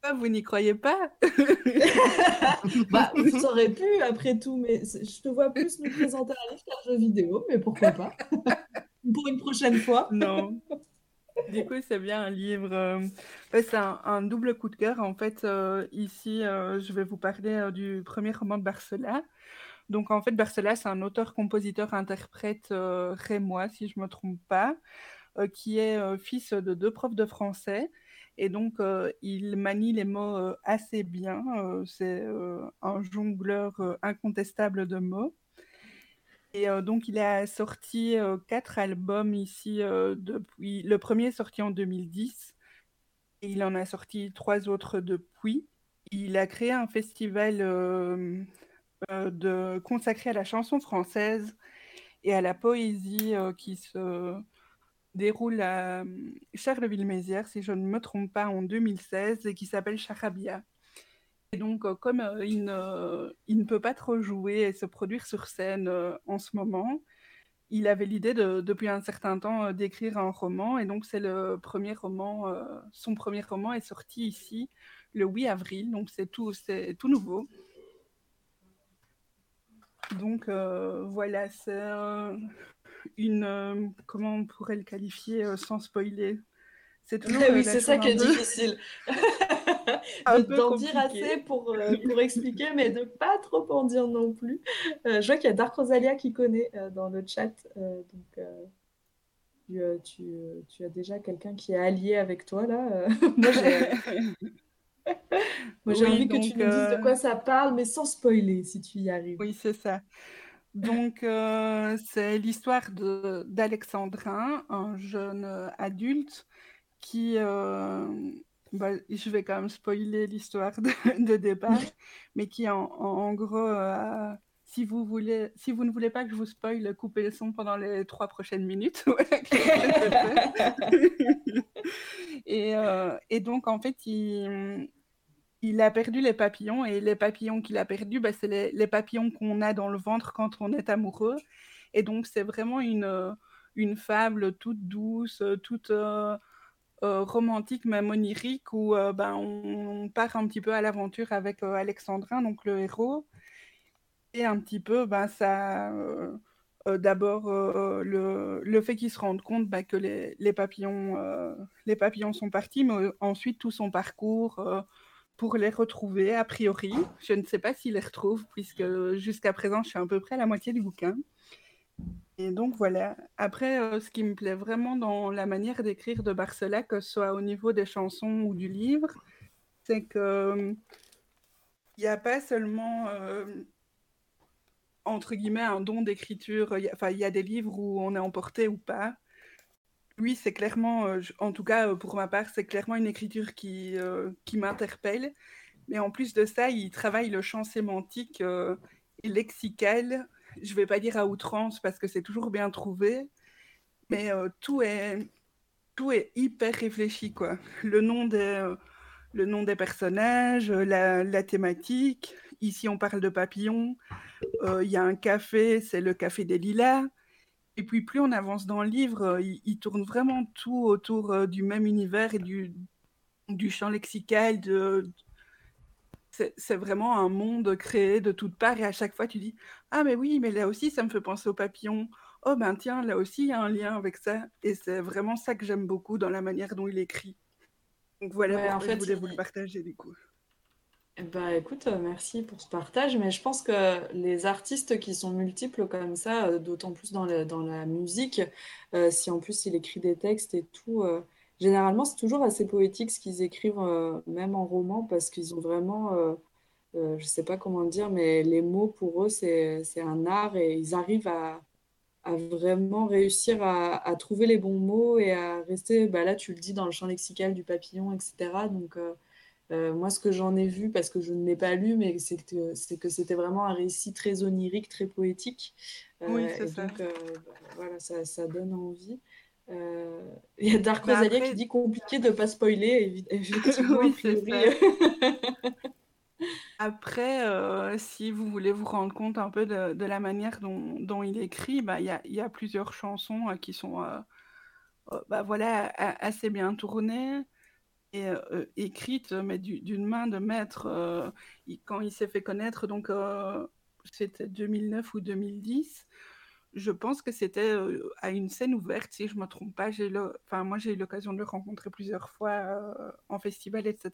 Ah, vous n'y croyez pas? Bah, ça aurait pu, après tout, mais je te vois plus nous présenter un livre qu'un jeu vidéo, mais pourquoi pas? Pour une prochaine fois. Non. Du coup, c'est bien un livre. euh, c'est un, double coup de cœur. En fait, euh, ici, euh, je vais vous parler du premier roman de Barcela. Donc, en fait, Barcela, c'est un auteur, compositeur, interprète euh, rémois, si je ne me trompe pas, qui est fils de deux profs de français. Et donc, il manie les mots assez bien. C'est un jongleur incontestable de mots. Et euh, donc, il a sorti euh, quatre albums ici euh, depuis. Le premier est sorti en 2010 et il en a sorti trois autres depuis. Il a créé un festival de... consacré à la chanson française et à la poésie qui se déroule à Charleville-Mézières, si je ne me trompe pas, en 2016 et qui s'appelle Charabia. Et donc, euh, comme euh, il, ne, il ne peut pas trop jouer et se produire sur scène euh, en ce moment, il avait l'idée de, depuis un certain temps euh, d'écrire un roman. Et donc, c'est le premier roman, euh, son premier roman est sorti ici le 8 avril. Donc, c'est tout, nouveau. Donc, euh, voilà, c'est euh, une. euh, comment on pourrait le qualifier euh, sans spoiler? C'est toujours euh, oui, c'est ça qui est difficile. D'en dire assez pour, euh, pour expliquer, mais de pas trop en dire non plus. Euh, je vois qu'il y a Dark Rosalia qui connaît euh, dans le chat. donc, tu, tu, tu as déjà quelqu'un qui est allié avec toi là. Moi, j'ai Moi, j'ai Oui, envie que tu nous dises de quoi ça parle, mais sans spoiler si tu y arrives. Oui, c'est ça. Donc, c'est l'histoire de d'Alexandrin, un jeune adulte qui, euh, bah, je vais quand même spoiler l'histoire de, de départ, mais qui en, gros, euh, si vous voulez, si vous ne voulez pas que je vous spoil, coupez le son pendant les trois prochaines minutes. Et, euh, et donc, en fait, il, il a perdu les papillons et les papillons qu'il a perdus, bah, c'est les, les papillons qu'on a dans le ventre quand on est amoureux. Et donc, c'est vraiment une, une fable toute douce, toute euh, euh, romantique, même onirique, où euh, ben, on part un petit peu à l'aventure avec euh, Alexandrin, donc le héros. Et un petit peu, ben, ça. D'abord, le, le fait qu'il se rende compte bah, que les, les papillons, les papillons sont partis, mais ensuite tout son parcours pour les retrouver, a priori. Je ne sais pas s'il les retrouve, puisque jusqu'à présent, je suis à peu près à la moitié du bouquin. Et donc voilà. Après, euh, ce qui me plaît vraiment dans la manière d'écrire de Barcela, que ce soit au niveau des chansons ou du livre, c'est que euh, il n'y a pas seulement euh, entre guillemets un don d'écriture. Enfin, il y a des livres où on est emporté ou pas. Oui, c'est clairement, en tout cas pour ma part, c'est clairement une écriture qui, qui m'interpelle. Mais en plus de ça, il travaille le champ sémantique et lexical. Je vais pas dire à outrance parce que c'est toujours bien trouvé, mais euh, tout est tout est hyper réfléchi quoi. Le nom des le nom des personnages, la, la thématique. Ici, on parle de papillons. Euh, Il y a un café, c'est le café des lilas. Et puis plus on avance dans le livre, euh, il, tourne vraiment tout autour du même univers et du, du champ lexical. De... C'est vraiment un monde créé de toutes parts et à chaque fois tu dis Ah mais oui, mais là aussi ça me fait penser aux papillons. Oh ben tiens, là aussi il y a un lien avec ça. Et c'est vraiment ça que j'aime beaucoup dans la manière dont il écrit. Donc voilà Ouais, en je fait, voulais vous le partager du coup. Ben, écoute, euh, merci pour ce partage, mais je pense que les artistes qui sont multiples comme ça, euh, d'autant plus dans le- dans la musique, euh, si en plus il écrit des textes et tout, euh, généralement c'est toujours assez poétique ce qu'ils écrivent, euh, même en roman, parce qu'ils ont vraiment, euh, euh, je sais pas comment le dire, mais les mots pour eux c'est un art et ils arrivent à, à vraiment réussir à, à trouver les bons mots et à rester, bah là tu le dis, dans le champ lexical du papillon, etc. Donc euh, moi, ce que j'en ai vu, parce que je ne l'ai pas lu, mais c'est que c'était vraiment un récit très onirique, très poétique. Oui, c'est ça. donc, voilà, ça, ça donne envie. Euh, Il y a Dark Bah Rosalia après- qui dit compliqué de ne pas spoiler, effectivement, Oui, a c'est priori. Après, euh, si vous voulez vous rendre compte un peu de, de la manière dont, dont il écrit, bah, il y a, il y a plusieurs chansons euh, qui sont euh, bah, voilà, a- assez bien tournées et écrites, mais du- d'une main de maître. il- quand il s'est fait connaître, donc c'était 2009 ou 2010, je pense que c'était euh, à une scène ouverte, si je ne me trompe pas. J'ai le... enfin, moi, j'ai eu l'occasion de le rencontrer plusieurs fois euh, en festival, etc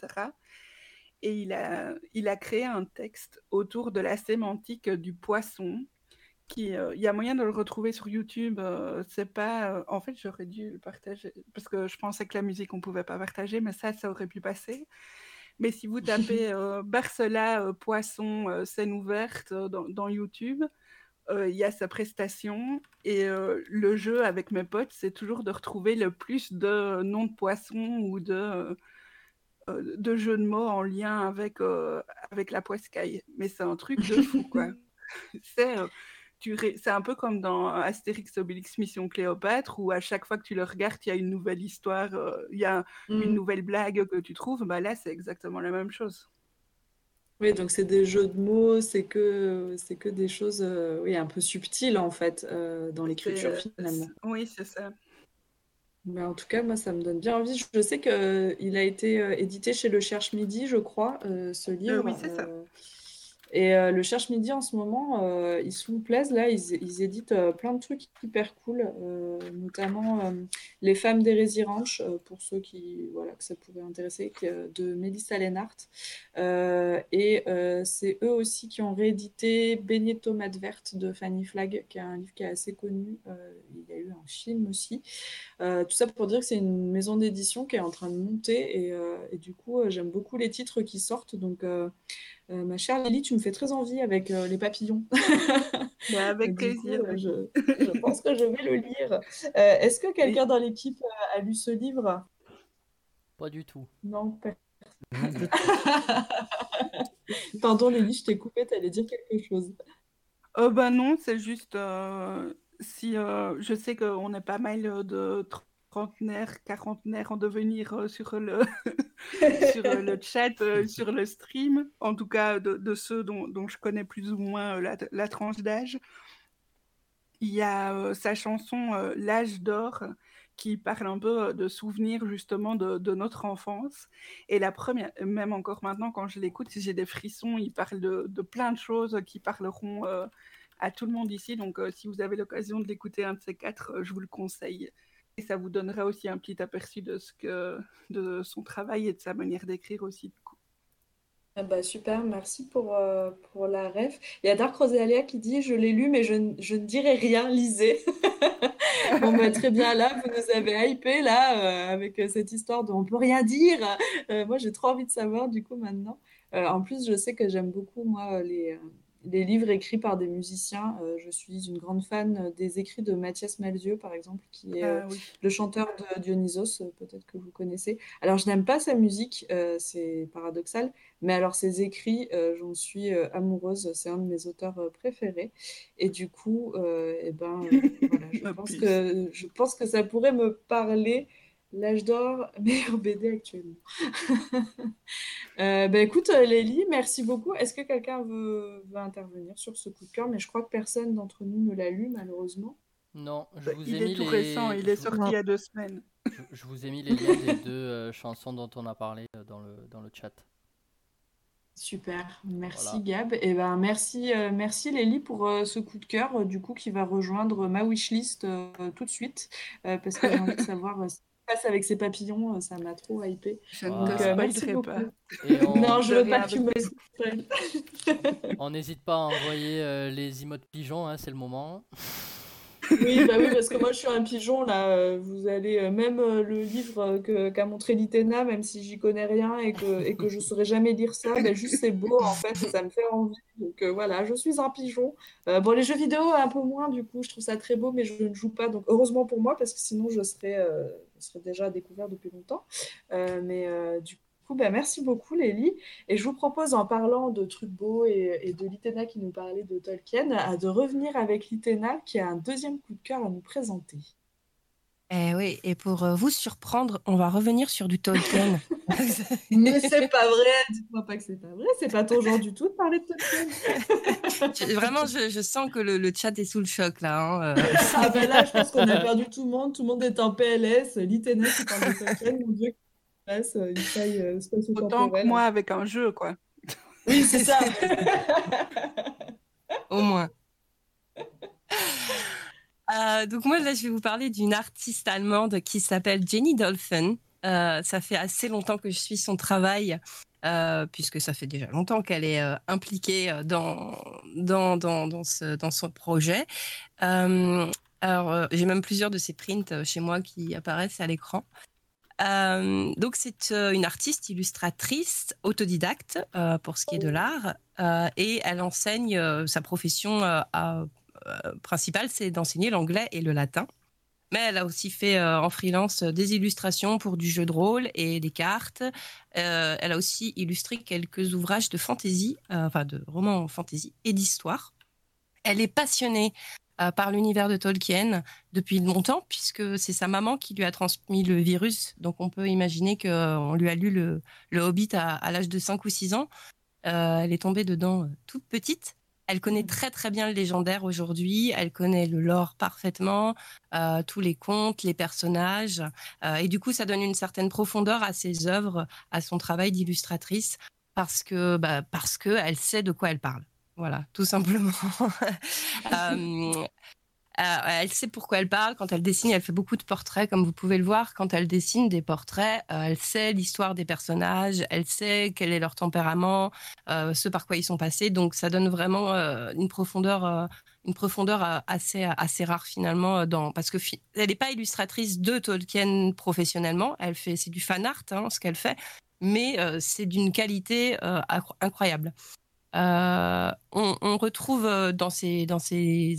et il a, il a créé un texte autour de la sémantique du poisson. Qui, euh, il y a moyen de le retrouver sur YouTube. c'est pas, en fait, j'aurais dû le partager parce que je pensais que la musique on pouvait pas partager, mais ça, ça aurait pu passer. Mais si vous tapez Barcela poisson scène ouverte dans, dans YouTube, il y a sa prestation et euh, le jeu avec mes potes, c'est toujours de retrouver le plus de noms de poissons ou de euh, euh, de jeux de mots en lien avec, euh, avec la poiscaille. Mais c'est un truc de fou, quoi. c'est, euh, tu ré- c'est un peu comme dans Astérix Obélix Mission Cléopâtre, où à chaque fois que tu le regardes, il y a une nouvelle histoire, euh, il y a une Mm. nouvelle blague que tu trouves. Bah là, c'est exactement la même chose. Oui, donc c'est des jeux de mots, c'est que, c'est que des choses euh, oui, un peu subtiles en fait euh, dans l'écriture finalement. Oui, c'est ça. Mais en tout cas, moi, ça me donne bien envie. Je sais qu'il a été euh, édité chez Le Cherche Midi, je crois, euh, ce livre. oui, c'est ça. Et euh, le Cherche Midi en ce moment, euh, ils se plaisent là, ils, éditent euh, plein de trucs hyper cool, notamment Les femmes d'Hérésie Ranch, pour ceux qui, voilà, que ça pourrait intéresser, de Mélissa Lenart. Euh, et c'est eux aussi qui ont réédité Beignet de tomates vertes de Fanny Flagg, qui est un livre qui est assez connu. Il y a eu un film aussi. Tout ça pour dire que c'est une maison d'édition qui est en train de monter et, et du coup, j'aime beaucoup les titres qui sortent. Donc, euh, ma chère Lily, tu me fais très envie avec euh, les papillons. Bah, avec coup, plaisir. euh, je, je pense que je vais le lire. Euh, Est-ce que quelqu'un dans l'équipe a lu ce livre? Pas du tout. Non, personne. Pardon, Lily, je t'ai coupé, t'allais dire quelque chose. Euh, bah non, c'est juste euh, si euh, je sais qu'on est pas mal de trentenaires, quarantenaires en devenir euh, sur le sur euh, le chat, euh, sur le stream, en tout cas de, de ceux dont, dont je connais plus ou moins la, la tranche d'âge. Il y a sa chanson L'âge d'or qui parle un peu de souvenirs justement de, de notre enfance. Et la première, même encore maintenant quand je l'écoute, j'ai des frissons, il parle de, de plein de choses qui parleront euh, à tout le monde ici. Donc euh, si vous avez l'occasion de l'écouter un de ces quatre, euh, je vous le conseille. Et ça vous donnera aussi un petit aperçu de, ce que, de son travail et de sa manière d'écrire aussi. du coup. Ah bah super, merci pour, euh, pour la ref. Il y a Dark Rosalia qui dit Je l'ai lu, mais je, je ne dirai rien, lisez. Bah, très bien, là, vous nous avez hypé là, euh, avec euh, cette histoire de on peut rien dire. Moi, j'ai trop envie de savoir, du coup, maintenant. En plus, je sais que j'aime beaucoup, moi, les, les livres écrits par des musiciens. Euh, je suis une grande fan euh, des écrits de Mathias Malzieu, par exemple, qui est euh, Ah oui. le chanteur de Dionysos, euh, peut-être que vous connaissez. Alors, je n'aime pas sa musique, euh, c'est paradoxal, mais alors ses écrits, euh, j'en suis euh, amoureuse. C'est un de mes auteurs euh, préférés. Et du coup, euh, eh ben, euh, voilà, je pense que, je pense que ça pourrait me parler. L'âge d'or, meilleur BD actuellement. Euh, bah, écoute, euh, Lélie, merci beaucoup. Est-ce que quelqu'un veut, veut intervenir sur ce coup de cœur? Mais je crois que personne d'entre nous ne l'a lu, malheureusement. Non, je Bah, vous il ai est mis tout les... récent, il est sorti il y a deux semaines. Je, je vous ai mis les liens des deux euh, chansons dont on a parlé euh, dans le, dans le chat. Super, merci Voilà. Gab. Et ben merci, euh, merci Lélie pour euh, ce coup de cœur, euh, du coup, qui va rejoindre ma wishlist euh, tout de suite, euh, parce que j'ai envie de savoir euh, passe avec ces papillons, euh, ça m'a trop hypé. Je ne te Donc, euh, spoilerai pas. On Non, je De veux pas que tu me spoiles. on n'hésite pas à envoyer euh, les emotes pigeons, hein, c'est le moment. Oui, bah oui, parce que moi je suis un pigeon là. Vous allez même le livre que qu'a montré Litena, même si j'y connais rien et que et que je saurais jamais lire ça, ben juste c'est beau en fait, ça me fait envie. Donc euh, voilà, je suis un pigeon. Euh, bon, les jeux vidéo un peu moins du coup, je trouve ça très beau, mais je ne joue pas. Donc heureusement pour moi parce que sinon je serais euh, je serais déjà découvert depuis longtemps. Euh, mais euh, du coup, ben, merci beaucoup Lélie. Et je vous propose en parlant de trucs beaux et, de Litena qui nous parlait de Tolkien, à de revenir avec Litena qui a un deuxième coup de cœur à nous présenter. Eh oui, et pour euh, vous surprendre, on va revenir sur du Tolkien. Mais c'est pas vrai, dites-moi pas que c'est pas vrai, c'est pas ton genre du tout de parler de Tolkien. Je- Vraiment, je, je sens que le, le chat est sous le choc là. hein, euh. Ah ben là, je pense qu'on a perdu tout le monde, tout le monde est en PLS, Litena qui parle de Tolkien, mon Dieu, qu'il passe, euh, une faille euh, Autant que moi avec un jeu, quoi. Oui, c'est ça. Au moins. Euh, donc moi là je vais vous parler d'une artiste allemande qui s'appelle Jenny Dolphin. Euh, ça fait assez longtemps que je suis son travail euh, puisque ça fait déjà longtemps qu'elle est impliquée dans dans dans son projet. Alors j'ai même plusieurs de ses prints chez moi qui apparaissent à l'écran. Donc c'est une artiste illustratrice autodidacte pour ce qui est de l'art et elle enseigne sa profession à- principale, c'est d'enseigner l'anglais et le latin. Mais elle a aussi fait euh, en freelance euh, des illustrations pour du jeu de rôle et des cartes. Euh, elle a aussi illustré quelques ouvrages de fantasy, euh, enfin de romans fantasy et d'histoire. Elle est passionnée euh, par l'univers de Tolkien depuis longtemps, puisque c'est sa maman qui lui a transmis le virus. Donc on peut imaginer qu'on lui a lu le, Hobbit à, l'âge de 5 ou 6 ans. Euh, elle est tombée dedans euh, toute petite. Elle connaît très très bien le légendaire aujourd'hui. Elle connaît le lore parfaitement, euh, tous les contes, les personnages. Euh, et du coup, ça donne une certaine profondeur à ses œuvres, à son travail d'illustratrice. parce que, bah, parce que elle sait de quoi elle parle. Voilà, tout simplement. Euh, euh, elle sait pourquoi elle parle. Quand elle dessine, elle fait beaucoup de portraits, comme vous pouvez le voir. Quand elle dessine des portraits, euh, elle sait l'histoire des personnages, elle sait quel est leur tempérament, ce par quoi ils sont passés. Donc, ça donne vraiment une profondeur, une profondeur assez, assez rare finalement. Dans, parce que elle n'est pas illustratrice de Tolkien professionnellement. Elle fait, c'est du fan art, hein, ce qu'elle fait, mais c'est d'une qualité incroyable. Euh, on, retrouve euh, dans ces, dans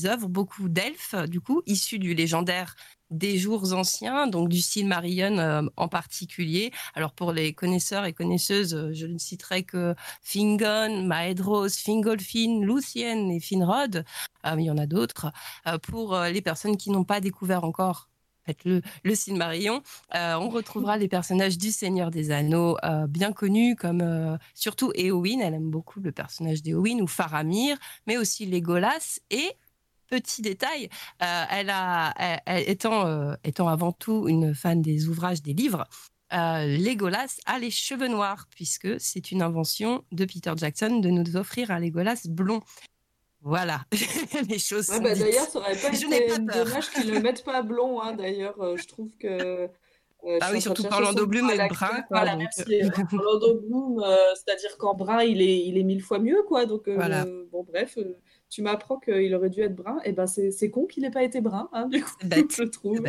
œuvres beaucoup d'elfes, du coup, issus du légendaire des jours anciens, donc du Silmarillion euh, en particulier. Alors pour les connaisseurs et connaisseuses, je ne citerai que Fingon, Maedros, Fingolfin, Lucien et Finrod, il y en a d'autres. pour les personnes qui n'ont pas découvert encore le, le Silmarillion, euh, on retrouvera les personnages du Seigneur des Anneaux euh, bien connus, comme euh, surtout Éowyn, elle aime beaucoup le personnage d'Éowyn, ou Faramir, mais aussi Legolas. Et petit détail, elle a, étant, étant avant tout une fan des ouvrages, des livres, Legolas a les cheveux noirs, puisque c'est une invention de Peter Jackson de nous offrir un Legolas blond. Voilà, les choses bah, D'ailleurs, ça aurait pas été dommage qu'ils ne le mettent pas blond. Hein, d'ailleurs, euh, je trouve que. Euh, ah oui, surtout Orlando Bloom est brun. Voilà, merci. Orlando Bloom, euh, c'est-à-dire qu'en brun, il est, il est mille fois mieux, quoi. Donc, bon, bref, tu m'apprends qu'il aurait dû être brun. Et eh ben, c'est con qu'il n'ait pas été brun, hein, du coup, je trouve.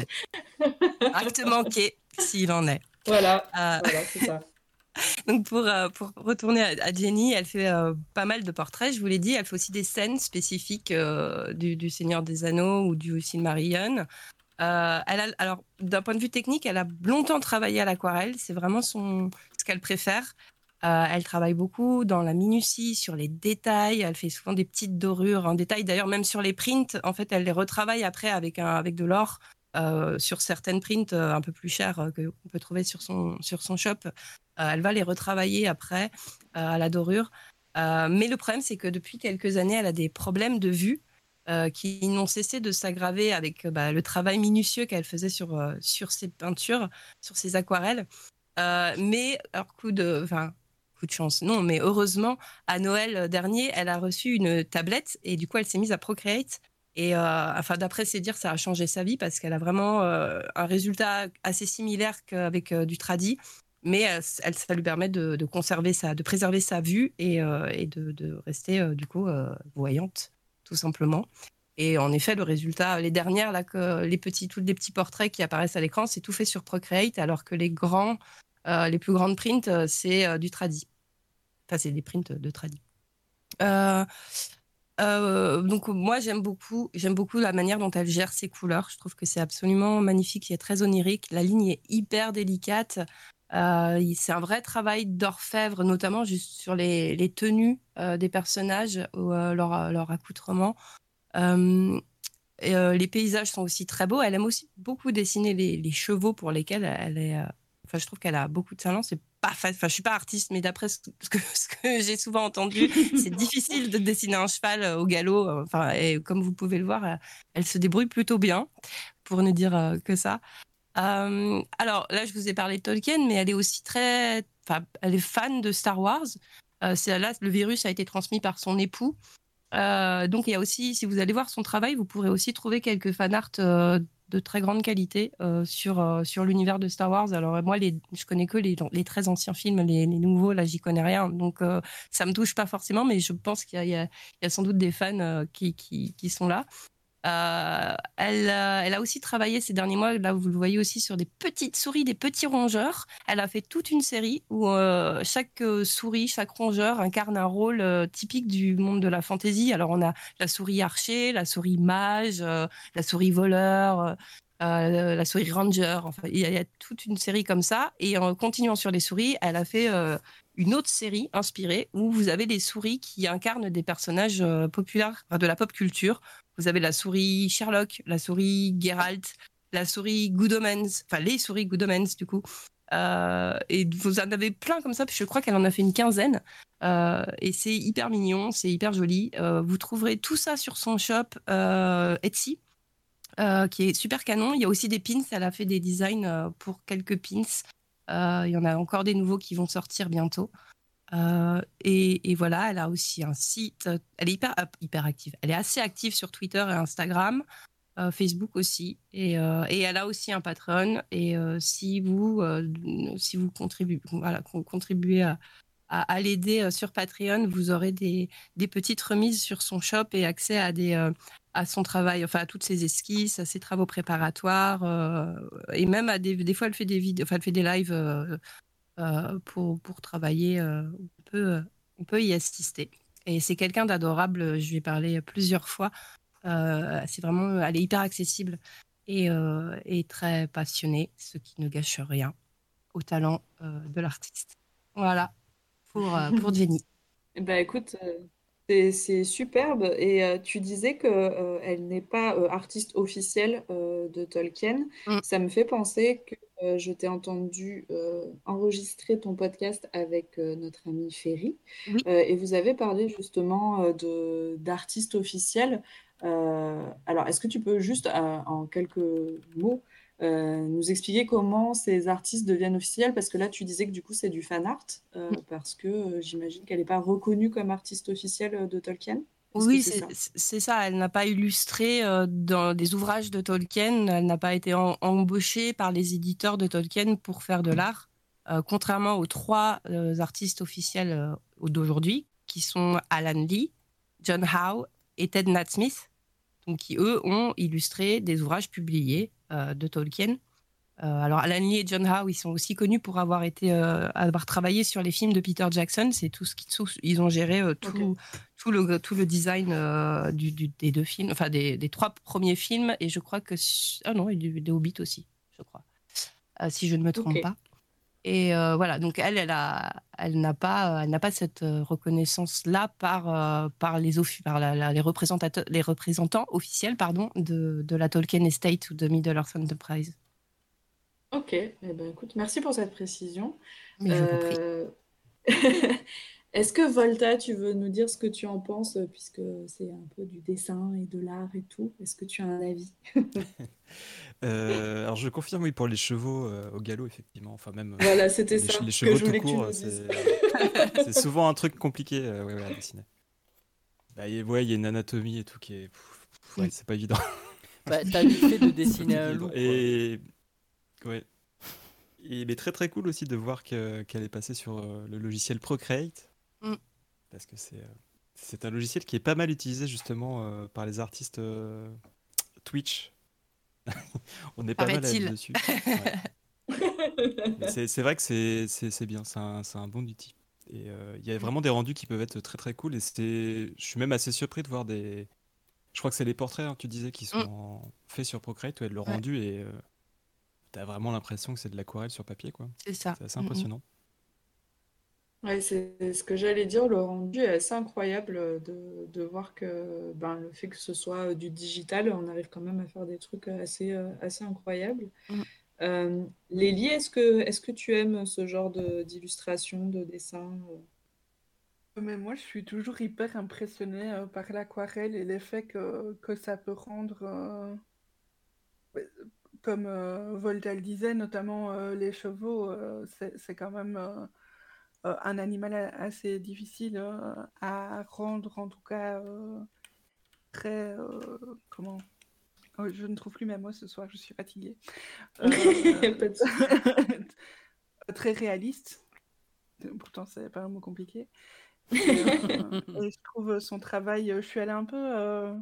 Acte manqué, s'il en est. Voilà, voilà c'est ça. Donc pour, euh, pour retourner à, Jenny, elle fait euh, pas mal de portraits, je vous l'ai dit, elle fait aussi des scènes spécifiques euh, du, Seigneur des Anneaux ou du Silmarillion. elle alors d'un point de vue technique, elle a longtemps travaillé à l'aquarelle, c'est vraiment son, ce qu'elle préfère. elle travaille beaucoup dans la minutie, sur les détails. Elle fait souvent des petites dorures en détail. D'ailleurs, même sur les prints, en fait, elle les retravaille après avec, un, avec de l'or sur certaines prints un peu plus chères que qu'on peut trouver sur son, sur son shop. Euh, elle va les retravailler après euh, à la dorure. Euh, mais le problème, c'est que depuis quelques années, elle a des problèmes de vue qui n'ont cessé de s'aggraver avec bah, le travail minutieux qu'elle faisait sur, sur ses peintures, sur ses aquarelles. mais, coup de, coup de chance, non, mais heureusement, à Noël dernier, elle a reçu une tablette et du coup, elle s'est mise à Procreate. Et enfin, d'après ses dires, ça a changé sa vie parce qu'elle a vraiment un résultat assez similaire qu'avec du tradi mais elle, ça lui permet de, conserver sa, de préserver sa vue et, euh, de, rester euh, du coup euh, voyante, tout simplement. Et en effet, le résultat, les dernières, les petits, tous les petits portraits qui apparaissent à l'écran, c'est tout fait sur Procreate, alors que les grands, les plus grandes prints, c'est du tradi. Enfin, c'est des prints de tradi. Donc moi j'aime beaucoup j'aime beaucoup la manière dont elle gère ses couleurs je trouve que c'est absolument magnifique c'est très onirique la ligne est hyper délicate euh, c'est un vrai travail d'orfèvre, notamment juste sur les, tenues euh, des personnages ou euh, leur, leur, accoutrement. les paysages sont aussi très beaux. Elle aime aussi beaucoup dessiner les, chevaux pour lesquels elle est. Je trouve qu'elle a beaucoup de talent. C'est pas Enfin, je suis pas artiste, mais d'après ce que, j'ai souvent entendu, c'est difficile de dessiner un cheval au galop. Enfin, et comme vous pouvez le voir, elle se débrouille plutôt bien, pour ne dire que ça. Euh, alors là, je vous ai parlé de Tolkien, mais elle est aussi très, enfin, elle est fan de Star Wars. Euh, là, le virus a été transmis par son époux. Euh, donc il y a aussi, si vous allez voir son travail, vous pourrez aussi trouver quelques fan art de très grande qualité sur sur l'univers de Star Wars. Alors moi, les, je connais que les, très anciens films, les, nouveaux, là, j'y connais rien, donc ça me touche pas forcément, mais je pense qu'il y, a sans doute des fans qui, qui, qui sont là. Euh, elle, euh, elle, a aussi travaillé ces derniers mois, là vous le voyez aussi, sur des petites souris, des petits rongeurs. Elle a fait toute une série où euh, chaque souris, chaque rongeur incarne un rôle typique du monde de la fantaisie. Alors on a la souris archer, la souris mage, la souris voleur. la souris ranger, enfin il y, a, toute une série comme ça. Et en continuant sur les souris, elle a fait une autre série inspirée où vous avez des souris qui incarnent des personnages populaires de la pop culture. Vous avez la souris Sherlock, la souris Geralt, la souris Good Omens, enfin les souris Good Omens du coup. Euh, et vous en avez plein comme ça, je crois qu'elle en a fait une quinzaine. Euh, et c'est hyper mignon, c'est hyper joli. Euh, vous trouverez tout ça sur son shop Etsy, qui est super canon. Il y a aussi des pins, elle a fait des designs pour quelques pins. il y en a encore des nouveaux qui vont sortir bientôt. Euh, et, voilà, elle a aussi un site. Elle est hyper, hyper active. Elle est assez active sur Twitter et Instagram. Euh, Facebook aussi. Et, euh, et, elle a aussi un Patreon. Et si vous, si vous contribuez, à, l'aider sur Patreon, vous aurez des, petites remises sur son shop et accès à, son travail, enfin à toutes ses esquisses, à ses travaux préparatoires. et même à des, des fois, elle fait des vidéos, enfin, elle fait des lives pour, pour travailler. on, peut, on peut y assister. Et c'est quelqu'un d'adorable. Je lui ai parlé plusieurs fois. Euh, c'est vraiment, elle est hyper accessible et, euh, et, très passionnée, ce qui ne gâche rien au talent euh, de l'artiste. Voilà pour, pour Jenny. bah écoute, c'est superbe. Et tu disais qu'elle elle n'est pas artiste officielle de Tolkien. Mm. Ça me fait penser que je t'ai entendu enregistrer ton podcast avec notre ami Ferry. et vous avez parlé justement d'artistes officiels. Euh, alors, est-ce que tu peux juste, euh, en quelques mots, euh, nous expliquer comment ces artistes deviennent officiels? Parce que là, tu disais que du coup, c'est du fan art, parce que j'imagine qu'elle n'est pas reconnue comme artiste officielle de Tolkien. Oui, c'est ça. Elle n'a pas illustré dans des ouvrages de Tolkien. Elle n'a pas été embauchée par les éditeurs de Tolkien pour faire de l'art, contrairement aux trois artistes officiels d'aujourd'hui, qui sont Alan Lee, John Howe et Ted Natsmith donc qui eux ont illustré des ouvrages publiés euh, de Tolkien. Euh, alors Alan Lee et John Howe, ils sont aussi connus pour avoir été, euh, avoir travaillé sur les films de Peter Jackson. C'est tout ce qui, ils ont géré tout, tout le tout le design du, des deux films, enfin des, des, trois premiers films et je crois que ah non, et du, des Hobbits aussi, je crois, si je ne me trompe pas. Et euh, voilà, donc elle, elle a, elle n'a pas, elle n'a pas cette euh, reconnaissance-là par, euh, par les par les représentateurs, les représentants officiels, pardon, de, de, la Tolkien Estate ou de Middle Earth Enterprise. Ok, eh ben, écoute, merci pour cette précision. Mais je vous Est-ce que Volta, tu veux nous dire ce que tu en penses, puisque c'est un peu du dessin et de l'art et tout? Est-ce que tu as un avis? Euh, Alors je confirme, oui, pour les chevaux euh, au galop, effectivement. Enfin, même. Euh, voilà, c'était ça. Les chevaux tout court, c'est souvent un truc compliqué ouais, à dessiner. Bah, il y a une anatomie et tout qui est. c'est pas évident. Bah, T'as vite fait de dessiner un loup. Et. Ouais. Et il est très très cool aussi de voir qu'elle est passée sur le logiciel Procreate Mm. Parce que c'est, euh, c'est un logiciel qui est pas mal utilisé justement euh, par les artistes euh, Twitch. On est pas mal dessus. c'est, vrai que c'est, bien, c'est un, bon outil. Et il y a vraiment des rendus qui peuvent être très très cool. Et je suis même assez surpris de voir des. Je crois que c'est les portraits, hein, tu disais, qui sont mm. faits sur Procreate, elle le rendu et tu as vraiment l'impression que c'est de l'aquarelle sur papier. Quoi. C'est ça. C'est assez impressionnant. Ouais, c'est ce que j'allais dire, le rendu est assez incroyable de, de voir que ben, le fait que ce soit du digital, on arrive quand même à faire des trucs assez, euh, assez incroyables. Mm. Euh, Lélie, est-ce que, est que tu aimes ce genre d'illustration, de, dessin euh? Mais moi, je suis toujours hyper impressionnée par l'aquarelle et l'effet que, que ça peut rendre. Comme Volta le disait, notamment les chevaux, c'est quand même euh, un animal assez difficile euh, à rendre, en tout cas euh, très. comment oh, Je ne trouve plus mes mots ce soir, je suis fatiguée. très réaliste. Pourtant, c'est pas un mot compliqué. Et, je trouve son travail. Je suis allée un peu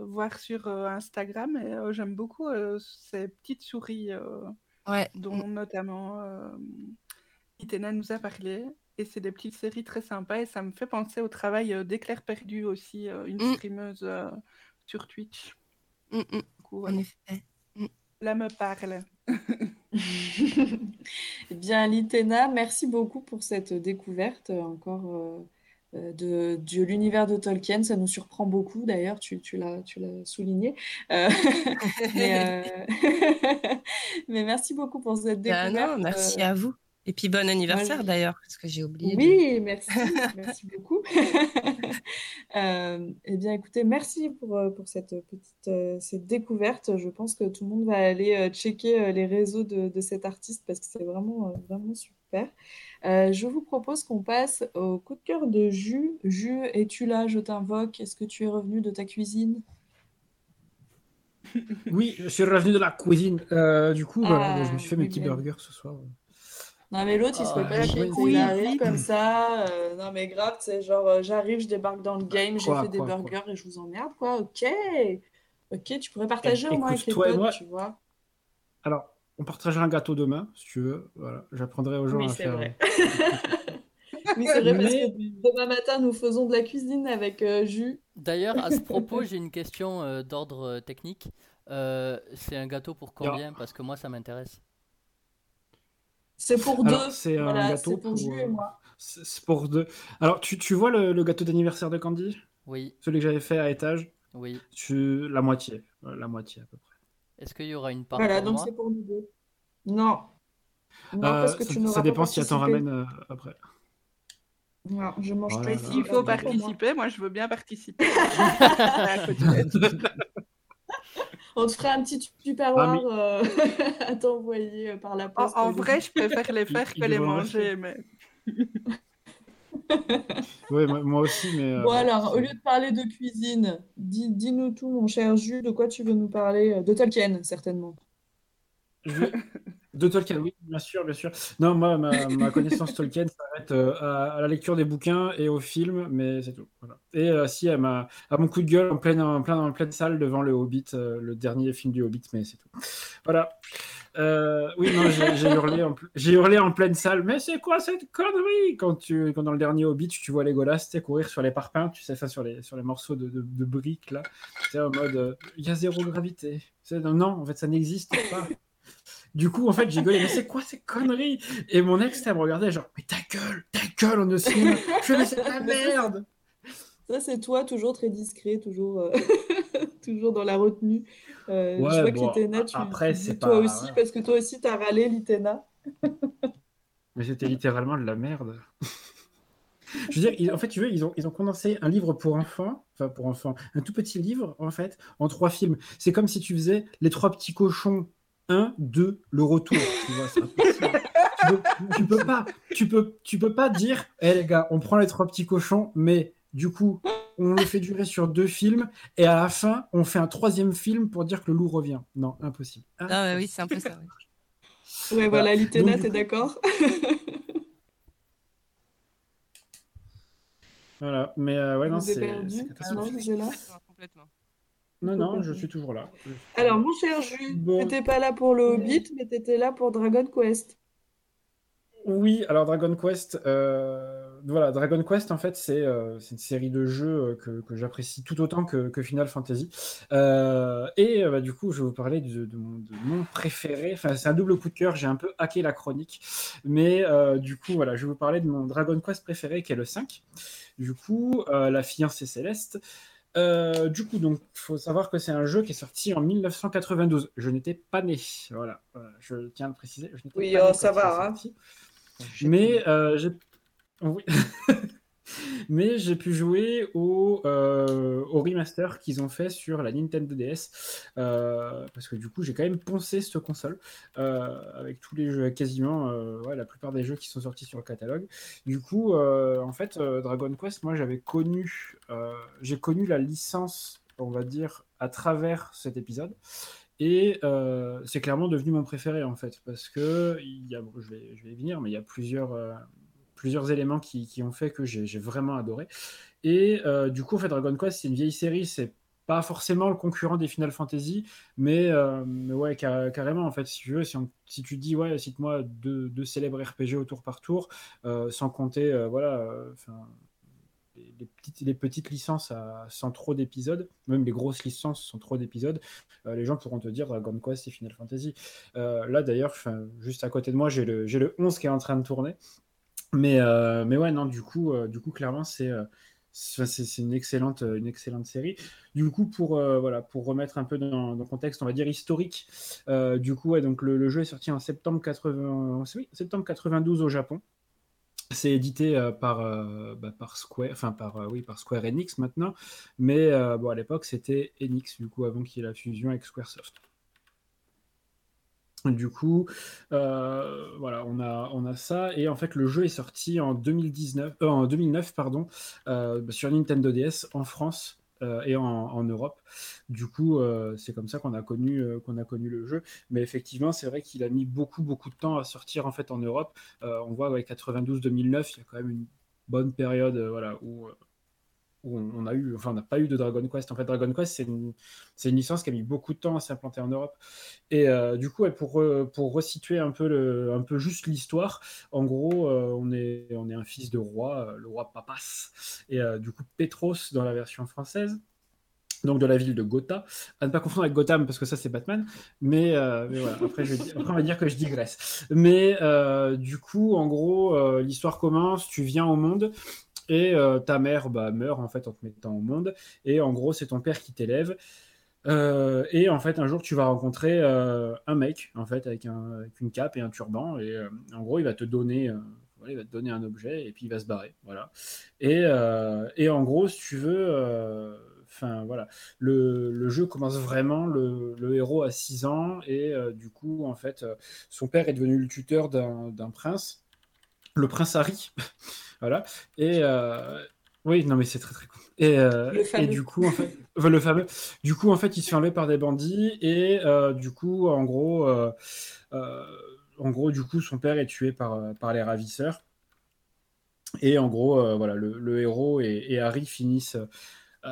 voir sur Instagram et j'aime beaucoup ces petites souris, ouais. dont notamment Itena nous a parlé. Et c'est des petites séries très sympas. Et ça me fait penser au travail euh, d'Éclair Perdu aussi, euh, une mm. streameuse euh, sur Twitch. Mm, mm. En effet. Là me parle. eh bien, Litena, merci beaucoup pour cette découverte encore de, de l'univers de Tolkien. Ça nous surprend beaucoup, d'ailleurs, tu, tu l'as souligné. mais, mais, merci beaucoup pour cette bah découverte. non, merci à vous. Et puis bon anniversaire d'ailleurs, parce que j'ai oublié. Oui, merci, merci beaucoup. euh, eh bien, écoutez, merci pour, euh, pour cette petite euh, cette découverte. Je pense que tout le monde va aller euh, checker les réseaux de, de cet artiste parce que c'est vraiment, vraiment super. Euh, je vous propose qu'on passe au coup de cœur de Jus. Jus, es-tu là? Je t'invoque. Est-ce que tu es revenu de ta cuisine? Oui, je suis revenu de la cuisine. Euh, du coup, voilà, Ah, je me suis fait mes petits bien. burgers ce soir. Non, mais l'autre, il se fait Ah, pas tête, oui. il arrive comme ça. euh, non, mais grave, c'est genre, euh, j'arrive, je débarque dans le game, j'ai Quoi, fait des quoi, burgers et je vous emmerde, quoi. Ok. Ok, tu pourrais partager au moins avec Écoute, les toi et potes, moi- tu vois. Alors, on partagera un gâteau demain, si tu veux. Voilà, j'apprendrai aux gens Oui, à c'est faire. vrai. Oui, c'est vrai, parce que demain matin, nous faisons de la cuisine avec euh, Jus. D'ailleurs, à ce propos, j'ai une question euh, d'ordre technique. Euh, c'est un gâteau pour combien? Parce que moi, ça m'intéresse. C'est pour Alors, deux. c'est un Voilà, gâteau c'est pour pour, euh, moi. C'est c'est pour deux. Alors, tu, tu vois le, le gâteau d'anniversaire de Candy? Oui, Celui que j'avais fait à étage? oui. Tu... La moitié. Ouais, La moitié à peu près. Est-ce qu'il y aura une part Voilà, pour donc c'est pour nous deux. Non. Non, Euh, parce que ça, tu ça pas dépend si elle t'en ramène euh, après. Non, je mange Voilà. pas Mais ici. s'il faut pas participer, moi je veux bien participer. On te fera un petit Ah, tupperware euh, à t'envoyer euh, par la poste. en Olivier. vrai, je préfère les faire que les manger. Mais... Ouais, moi, aussi, mais. euh, Bon alors, au lieu de parler de cuisine, dis, dis-nous tout, mon cher Jus, de quoi tu veux nous parler? euh, De Tolkien, certainement. Je- De Tolkien, oui, bien sûr, bien sûr. Non, moi, ma, ma connaissance Tolkien s'arrête euh, à, à la lecture des bouquins et au film, mais c'est tout. Et euh, si, à, ma, mon coup de gueule en pleine, en plein, en pleine salle devant le Hobbit, euh, le dernier film du Hobbit, mais c'est tout. Voilà. Euh, oui, non, j'ai hurlé, en, hurlé en pleine salle, mais c'est quoi cette connerie? Quand, tu, quand dans le dernier Hobbit, tu vois Legolas tu sais, courir sur les parpaings, tu sais, ça, sur les, sur les morceaux de, de, de briques, là. C'est en mode, euh, il y a zéro gravité. Non, en fait, ça n'existe pas. Du coup, en fait, j'ai gueulé, mais c'est quoi ces conneries? Et mon ex, elle me regardait, genre, mais ta gueule, ta gueule, on ne cinéma. Je mais c'est de la merde Ça, c'est toi, toujours très discret, toujours, euh, toujours dans la retenue. Euh, je vois bon, que l'Itena, tu, après, c'est toi pas- aussi, parce que toi aussi, t'as râlé l'Itena. Mais c'était littéralement de la merde. Je veux dire, ils- en fait, tu veux, ils ont, ils ont condensé un livre pour enfants, enfin pour enfants, un tout petit livre, en fait, en trois films. C'est comme si tu faisais Les Trois Petits Cochons 1, 2, Le Retour. Tu vois, c'est impossible. tu, peux, tu peux pas, tu peux, tu peux pas dire, hé les gars, on prend les Trois Petits Cochons, mais du coup, on le fait durer sur deux films, et à la fin, on fait un troisième film pour dire que le loup revient. Non, impossible. Ah ouais, oui, c'est un peu ça. ouais. Ouais, voilà, l'Itena, t'es coup- d'accord? Voilà, mais euh, ouais, non, vous c'est c'est Ah non? Complètement, complètement. Non, non, je suis toujours là. Alors, mon cher Jus, Bon. t'étais pas là pour le Hobbit, mais t'étais là pour Dragon Quest. Oui, alors Dragon Quest, euh, voilà, Dragon Quest en fait c'est euh, c'est une série de jeux euh, que, que j'apprécie tout autant que, que Final Fantasy. Euh, et euh, bah, du coup, je vais vous parler de, de mon, de mon préféré. Enfin, c'est un double coup de cœur. J'ai un peu hacké la chronique, mais euh, du coup, voilà, je vais vous parler de mon Dragon Quest préféré qui est le 5. Du coup, euh, la fiancée céleste. Euh, du coup, donc, faut savoir que c'est un jeu qui est sorti en 1992. Je n'étais pas né. Voilà, voilà, je tiens à le préciser. Je n'étais Oui, pas né oh, ça va, hein. Mais euh, j'ai oui. Mais j'ai pu jouer au, euh, au remaster qu'ils ont fait sur la Nintendo DS euh, parce que du coup j'ai quand même poncé cette console euh, avec tous les jeux quasiment la plupart des jeux qui sont sortis sur le catalogue. Du coup en fait Dragon Quest moi j'avais connu j'ai connu la licence on va dire à travers cet épisode et c'est clairement devenu mon préféré en fait, parce que il y a, je, vais, je vais y venir, mais il y a plusieurs, plusieurs éléments qui, qui ont fait que j'ai vraiment adoré. Et euh, du coup, en fait, Dragon Quest, c'est une vieille série, c'est pas forcément le concurrent des Final Fantasy, mais, euh, ouais, ca- carrément, en fait, si tu veux, si, tu dis, ouais, cite-moi deux, deux célèbres RPG au tour par tour, euh, sans compter, voilà, les, petites, les petites licences sans trop d'épisodes, même les grosses licences sans trop d'épisodes, les gens pourront te dire Dragon Quest et Final Fantasy. Là d'ailleurs, juste à côté de moi, j'ai le, le 11 qui est en train de tourner. Mais, euh, mais ouais, non, du coup, euh, du coup clairement, c'est euh, une excellente, une excellente série. Du coup, pour, voilà, pour remettre un peu dans, le contexte, on va dire historique, du coup, donc le, jeu est sorti en septembre, 80, oui, septembre 92 au Japon. C'est édité par, bah, par Square, enfin par, oui, par Square Enix maintenant, mais bon, à l'époque c'était Enix, du coup, avant qu'il y ait la fusion avec Squaresoft. Du coup, euh, voilà, on a, on a ça. Et en fait, le jeu est sorti en 2019, euh, en 2009 pardon, euh, sur Nintendo DS en France et en, Europe. Du coup, c'est comme ça qu'on a, connu, a connu le jeu. Mais effectivement, c'est vrai qu'il a mis beaucoup, beaucoup de temps à sortir en fait en Europe. on voit avec 92-2009, il y a quand même une bonne période voilà, où on a eu, enfin, on n'a pas eu de Dragon Quest. En fait, Dragon Quest, c'est une, licence qui a mis beaucoup de temps à s'implanter en Europe. Et euh, du coup, pour, resituer un peu, un peu juste l'histoire, en gros, euh, on, est, on un fils de roi, euh, le roi Papas, et du coup, Petros dans la version française. Donc de la ville de Gotha, à ne pas confondre avec Gotham parce que ça c'est Batman, mais, voilà, après, on va dire que je digresse. Mais du coup, en gros, l'histoire commence, tu viens au monde, et euh, ta mère bah, meurt en fait en te mettant au monde. Et en gros, c'est ton père qui t'élève. Euh, et en fait, un jour, tu vas rencontrer euh, un mec, en fait, avec, un, une cape et un turban. Et en gros, il va te donner, il va te donner un objet et puis il va se barrer. Voilà. Et, et en gros, si tu veux, enfin voilà, le, le, jeu commence vraiment. Le, le héros a 6 ans et du coup, en fait, son père est devenu le tuteur d'un prince, le prince Harry. Voilà. Et euh, oui, non, mais c'est très très cool. Et, euh, et, du coup, en fait, le fameux. Du coup, en fait, il se fait enlever par des bandits et euh, du coup, en gros, en gros, du coup, son père est tué par, par les ravisseurs. Et en gros, voilà, le, héros et, Harry finissent.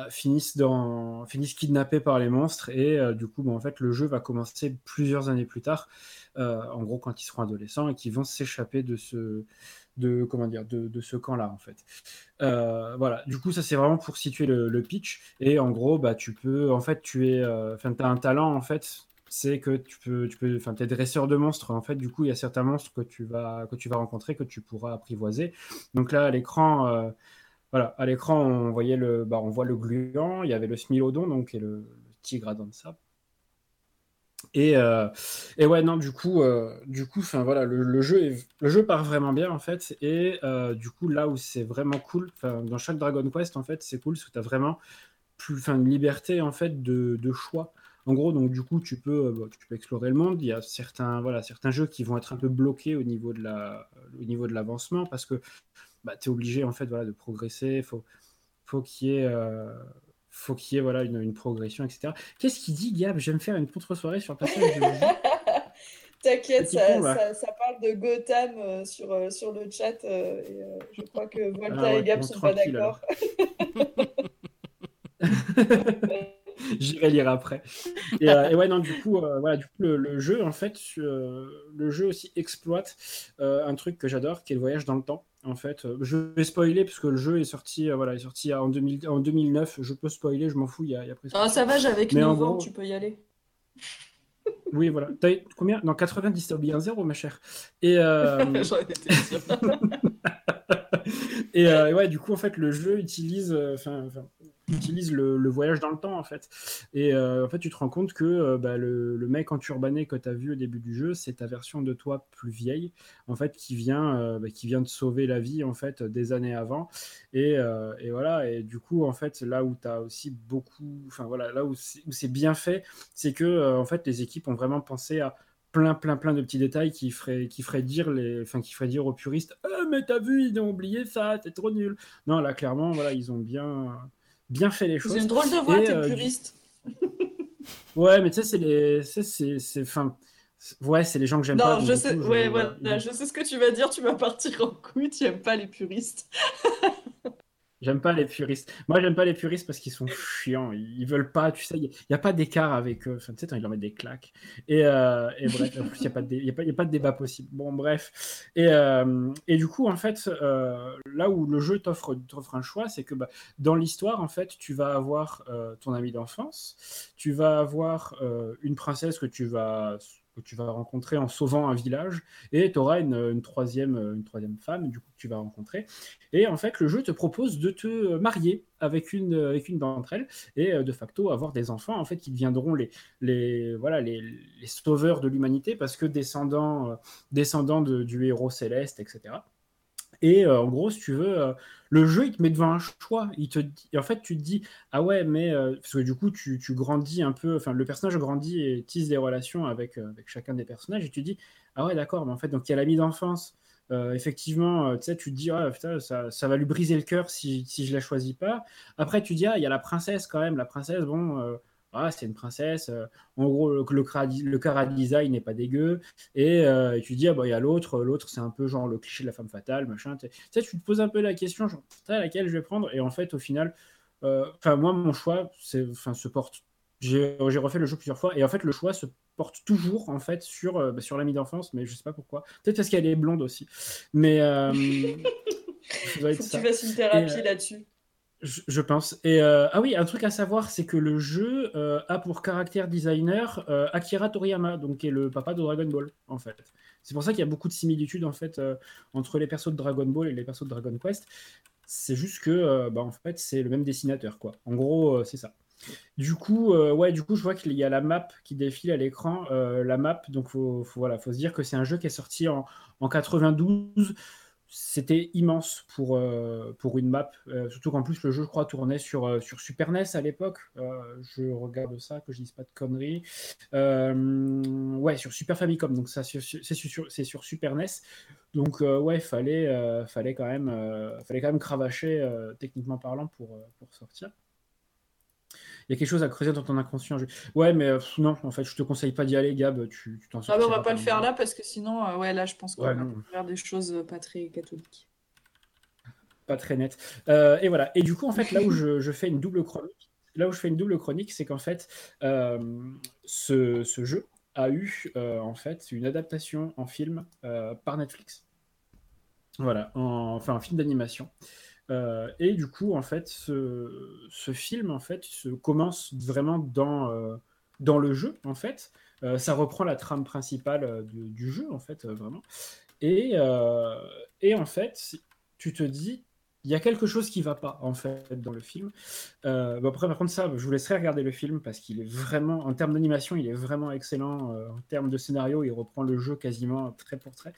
finissent, dans, finissent kidnappés par les monstres et du coup en fait le jeu va commencer plusieurs années plus tard en gros quand ils seront adolescents et qu'ils vont s'échapper de ce, de comment dire de, ce camp-là en fait. Euh, voilà. Du coup, ça c'est vraiment pour situer le, pitch. Et en gros, bah tu peux, en fait, tu es, euh, enfin, as un talent en fait. C'est que tu peux, tu peux, enfin, es dresseur de monstres. En fait, du coup, il y a certains monstres que tu vas, que tu vas rencontrer, que tu pourras apprivoiser. Donc là, à l'écran, euh, voilà, à l'écran, on voyait le, bah, on voit le gluant. Il y avait le smilodon, donc et le, le tigre à dents de sable. Et, euh, et, ouais, non, du coup, euh, du coup, enfin voilà, le, jeu le jeu part vraiment bien en fait. Et euh, du coup, là où c'est vraiment cool, dans chaque Dragon Quest en fait, c'est cool parce que tu as vraiment plus, fin, une liberté en fait de, de, choix. En gros, donc du coup, tu peux, tu peux explorer le monde. Il y a certains, voilà, certains jeux qui vont être un peu bloqués au niveau de la, au niveau de l'avancement parce que bah, tu es obligé en fait, voilà, de progresser. Faut, faut qu'il y ait faut qu'il y ait voilà, une, progression, etc. Qu'est-ce qu'il dit, Gab? J'aime faire une contre-soirée sur le passage de T'inquiète, ça, ça, parle de Gotham euh, sur, euh, sur le chat. Euh, et, je crois que Volta ah et Gab sont pas d'accord. J'irai lire après. Et, ouais, non, du coup, voilà, du coup le, jeu, en fait, le jeu aussi exploite un truc que j'adore, qui est le voyage dans le temps en fait. Euh, je vais spoiler parce que le jeu est sorti, euh, voilà, est sorti en, 2000, en 2009. Je peux spoiler, je m'en fous. Il y a, y a Ah, ça va, j'avais 9 ans, tu peux y aller. Oui, voilà. T'as combien? Dans 90, t'as oublié un zéro, ma chère. Et, euh... et euh, ouais, du coup, en fait, le jeu utilise, enfin, utilise le, voyage dans le temps en fait. Et euh, en fait, tu te rends compte que euh, bah, le, mec en turbané que tu as vu au début du jeu, c'est ta version de toi plus vieille, en fait, qui vient, euh, bah, qui vient de sauver la vie en fait des années avant. Et, et voilà. Et du coup, en fait, là où tu as aussi beaucoup, enfin voilà, là où c'est bien fait, c'est que en fait, les équipes ont vraiment pensé à plein, plein, plein de petits détails qui feraient, qui feraient dire les, enfin, qui ferait dire aux puristes, mais t'as vu, ils ont oublié ça, c'est trop nul. Non, là, clairement, voilà, ils ont bien, bien fait les choses. C'est une drôle de voix, t'es euh, puriste. ouais, mais tu sais, c'est les. C'est. Enfin. Ouais, c'est les gens que j'aime pas. Non, je sais, ouais, voilà, je sais ce que tu vas dire, tu vas partir en couille, tu aimes pas les puristes. J'aime pas les puristes. Moi, j'aime pas les puristes parce qu'ils sont chiants. Ils veulent pas, tu sais, il n'y a, pas d'écart avec eux. Enfin, tu sais, ils leur mettent des claques. Et, euh, et bref, il n'y a, pas de, a, a pas de débat possible. Bon, bref. Et, euh, et du coup, en fait, euh, là où le jeu t'offre un choix, c'est que bah, dans l'histoire, en fait, tu vas avoir ton ami d'enfance, tu vas avoir une princesse que tu vas tu vas rencontrer en sauvant un village, et tu auras une, troisième, une troisième femme du coup, que tu vas rencontrer. Et en fait, le jeu te propose de te marier avec une, avec une d'entre elles, et euh, de facto avoir des enfants en fait, qui deviendront les, les, voilà, les, sauveurs de l'humanité, parce que descendants, euh, descendants de, du héros céleste, etc. Et euh, en gros, si tu veux, euh, le jeu, il te met devant un choix. Il te et en fait, tu te dis, ah ouais, mais euh, parce que du coup, tu, tu grandis un peu, enfin, le personnage grandit et tisse des relations avec, euh, avec chacun des personnages, et tu te dis, ah ouais, d'accord, mais en fait, donc il y a l'ami d'enfance. Euh, effectivement, tu sais, tu te dis, ah, putain, ça, ça va lui briser le cœur si, si je la choisis pas. Après, tu dis, ah, il y a la princesse quand même. La princesse, bon, ah, c'est une princesse. euh, en gros, le, le, le design n'est pas dégueu. Et, euh, et tu dis, ah, bah, il y a l'autre. L'autre, c'est un peu genre le cliché de la femme fatale, machin. Tu sais, tu te poses un peu la question, genre, laquelle je vais prendre. Et en fait, au final, euh, enfin, moi, mon choix, c'est, enfin, se porte. J'ai refait le jeu plusieurs fois. Et en fait, le choix se porte toujours, en fait, sur, euh, bah, sur l'amie d'enfance. Mais je sais pas pourquoi. Peut-être parce qu'elle est blonde aussi. Mais. euh, ça doit être Faut que ça. tu fasses une thérapie euh, là-dessus. Je, pense. Et euh, ah oui, un truc à savoir, c'est que le jeu euh, a pour caractère designer euh, Akira Toriyama, donc qui est le papa de Dragon Ball, en fait. C'est pour ça qu'il y a beaucoup de similitudes en fait entre les persos de Dragon Ball et les persos de Dragon Quest. C'est juste que, bah, en fait, c'est le même dessinateur, quoi. En gros, c'est ça. Du coup, ouais, du coup, je vois qu'il y a la map qui défile à l'écran. la map, donc faut, faut, voilà, faut se dire que c'est un jeu qui est sorti en, en 92. C'était immense pour, euh, pour une map. euh, surtout qu'en plus, le jeu, je crois, tournait sur, euh, sur Super NES à l'époque. Je regarde ça, que je dise pas de conneries. Ouais, sur Super Famicom. Donc, ça, c'est sur, c'est sur, Super NES. Donc, ouais, fallait, fallait, quand même, fallait quand même cravacher, techniquement parlant, pour, pour sortir. Il y a quelque chose à creuser dans ton inconscient. Je- Ouais, mais euh, non, en fait, je te conseille pas d'y aller, Gab. Tu tu t'en Ah bah, on va pas le faire là parce que sinon, euh, ouais, là, je pense qu'on Ouais, va faire des choses euh, pas très catholiques. pas très net. Euh, et voilà. Et du coup, en fait, là où je, je fais une double chronique, là où je fais une double chronique, c'est qu'en fait, ce, ce jeu a eu en fait une adaptation en film par Netflix. Voilà, en- enfin un film d'animation. Euh, et du coup, en fait, ce, ce film en fait se commence vraiment dans euh, dans le jeu en fait. Euh, ça reprend la trame principale euh, du, du jeu en fait euh, vraiment. Et, euh, et en fait, tu te dis, il y a quelque chose qui va pas en fait dans le film. Euh, après, par contre, ça, je vous laisserai regarder le film parce qu'il est vraiment, en termes d'animation, il est vraiment excellent. Euh, en termes de scénario, il reprend le jeu quasiment trait pour trait.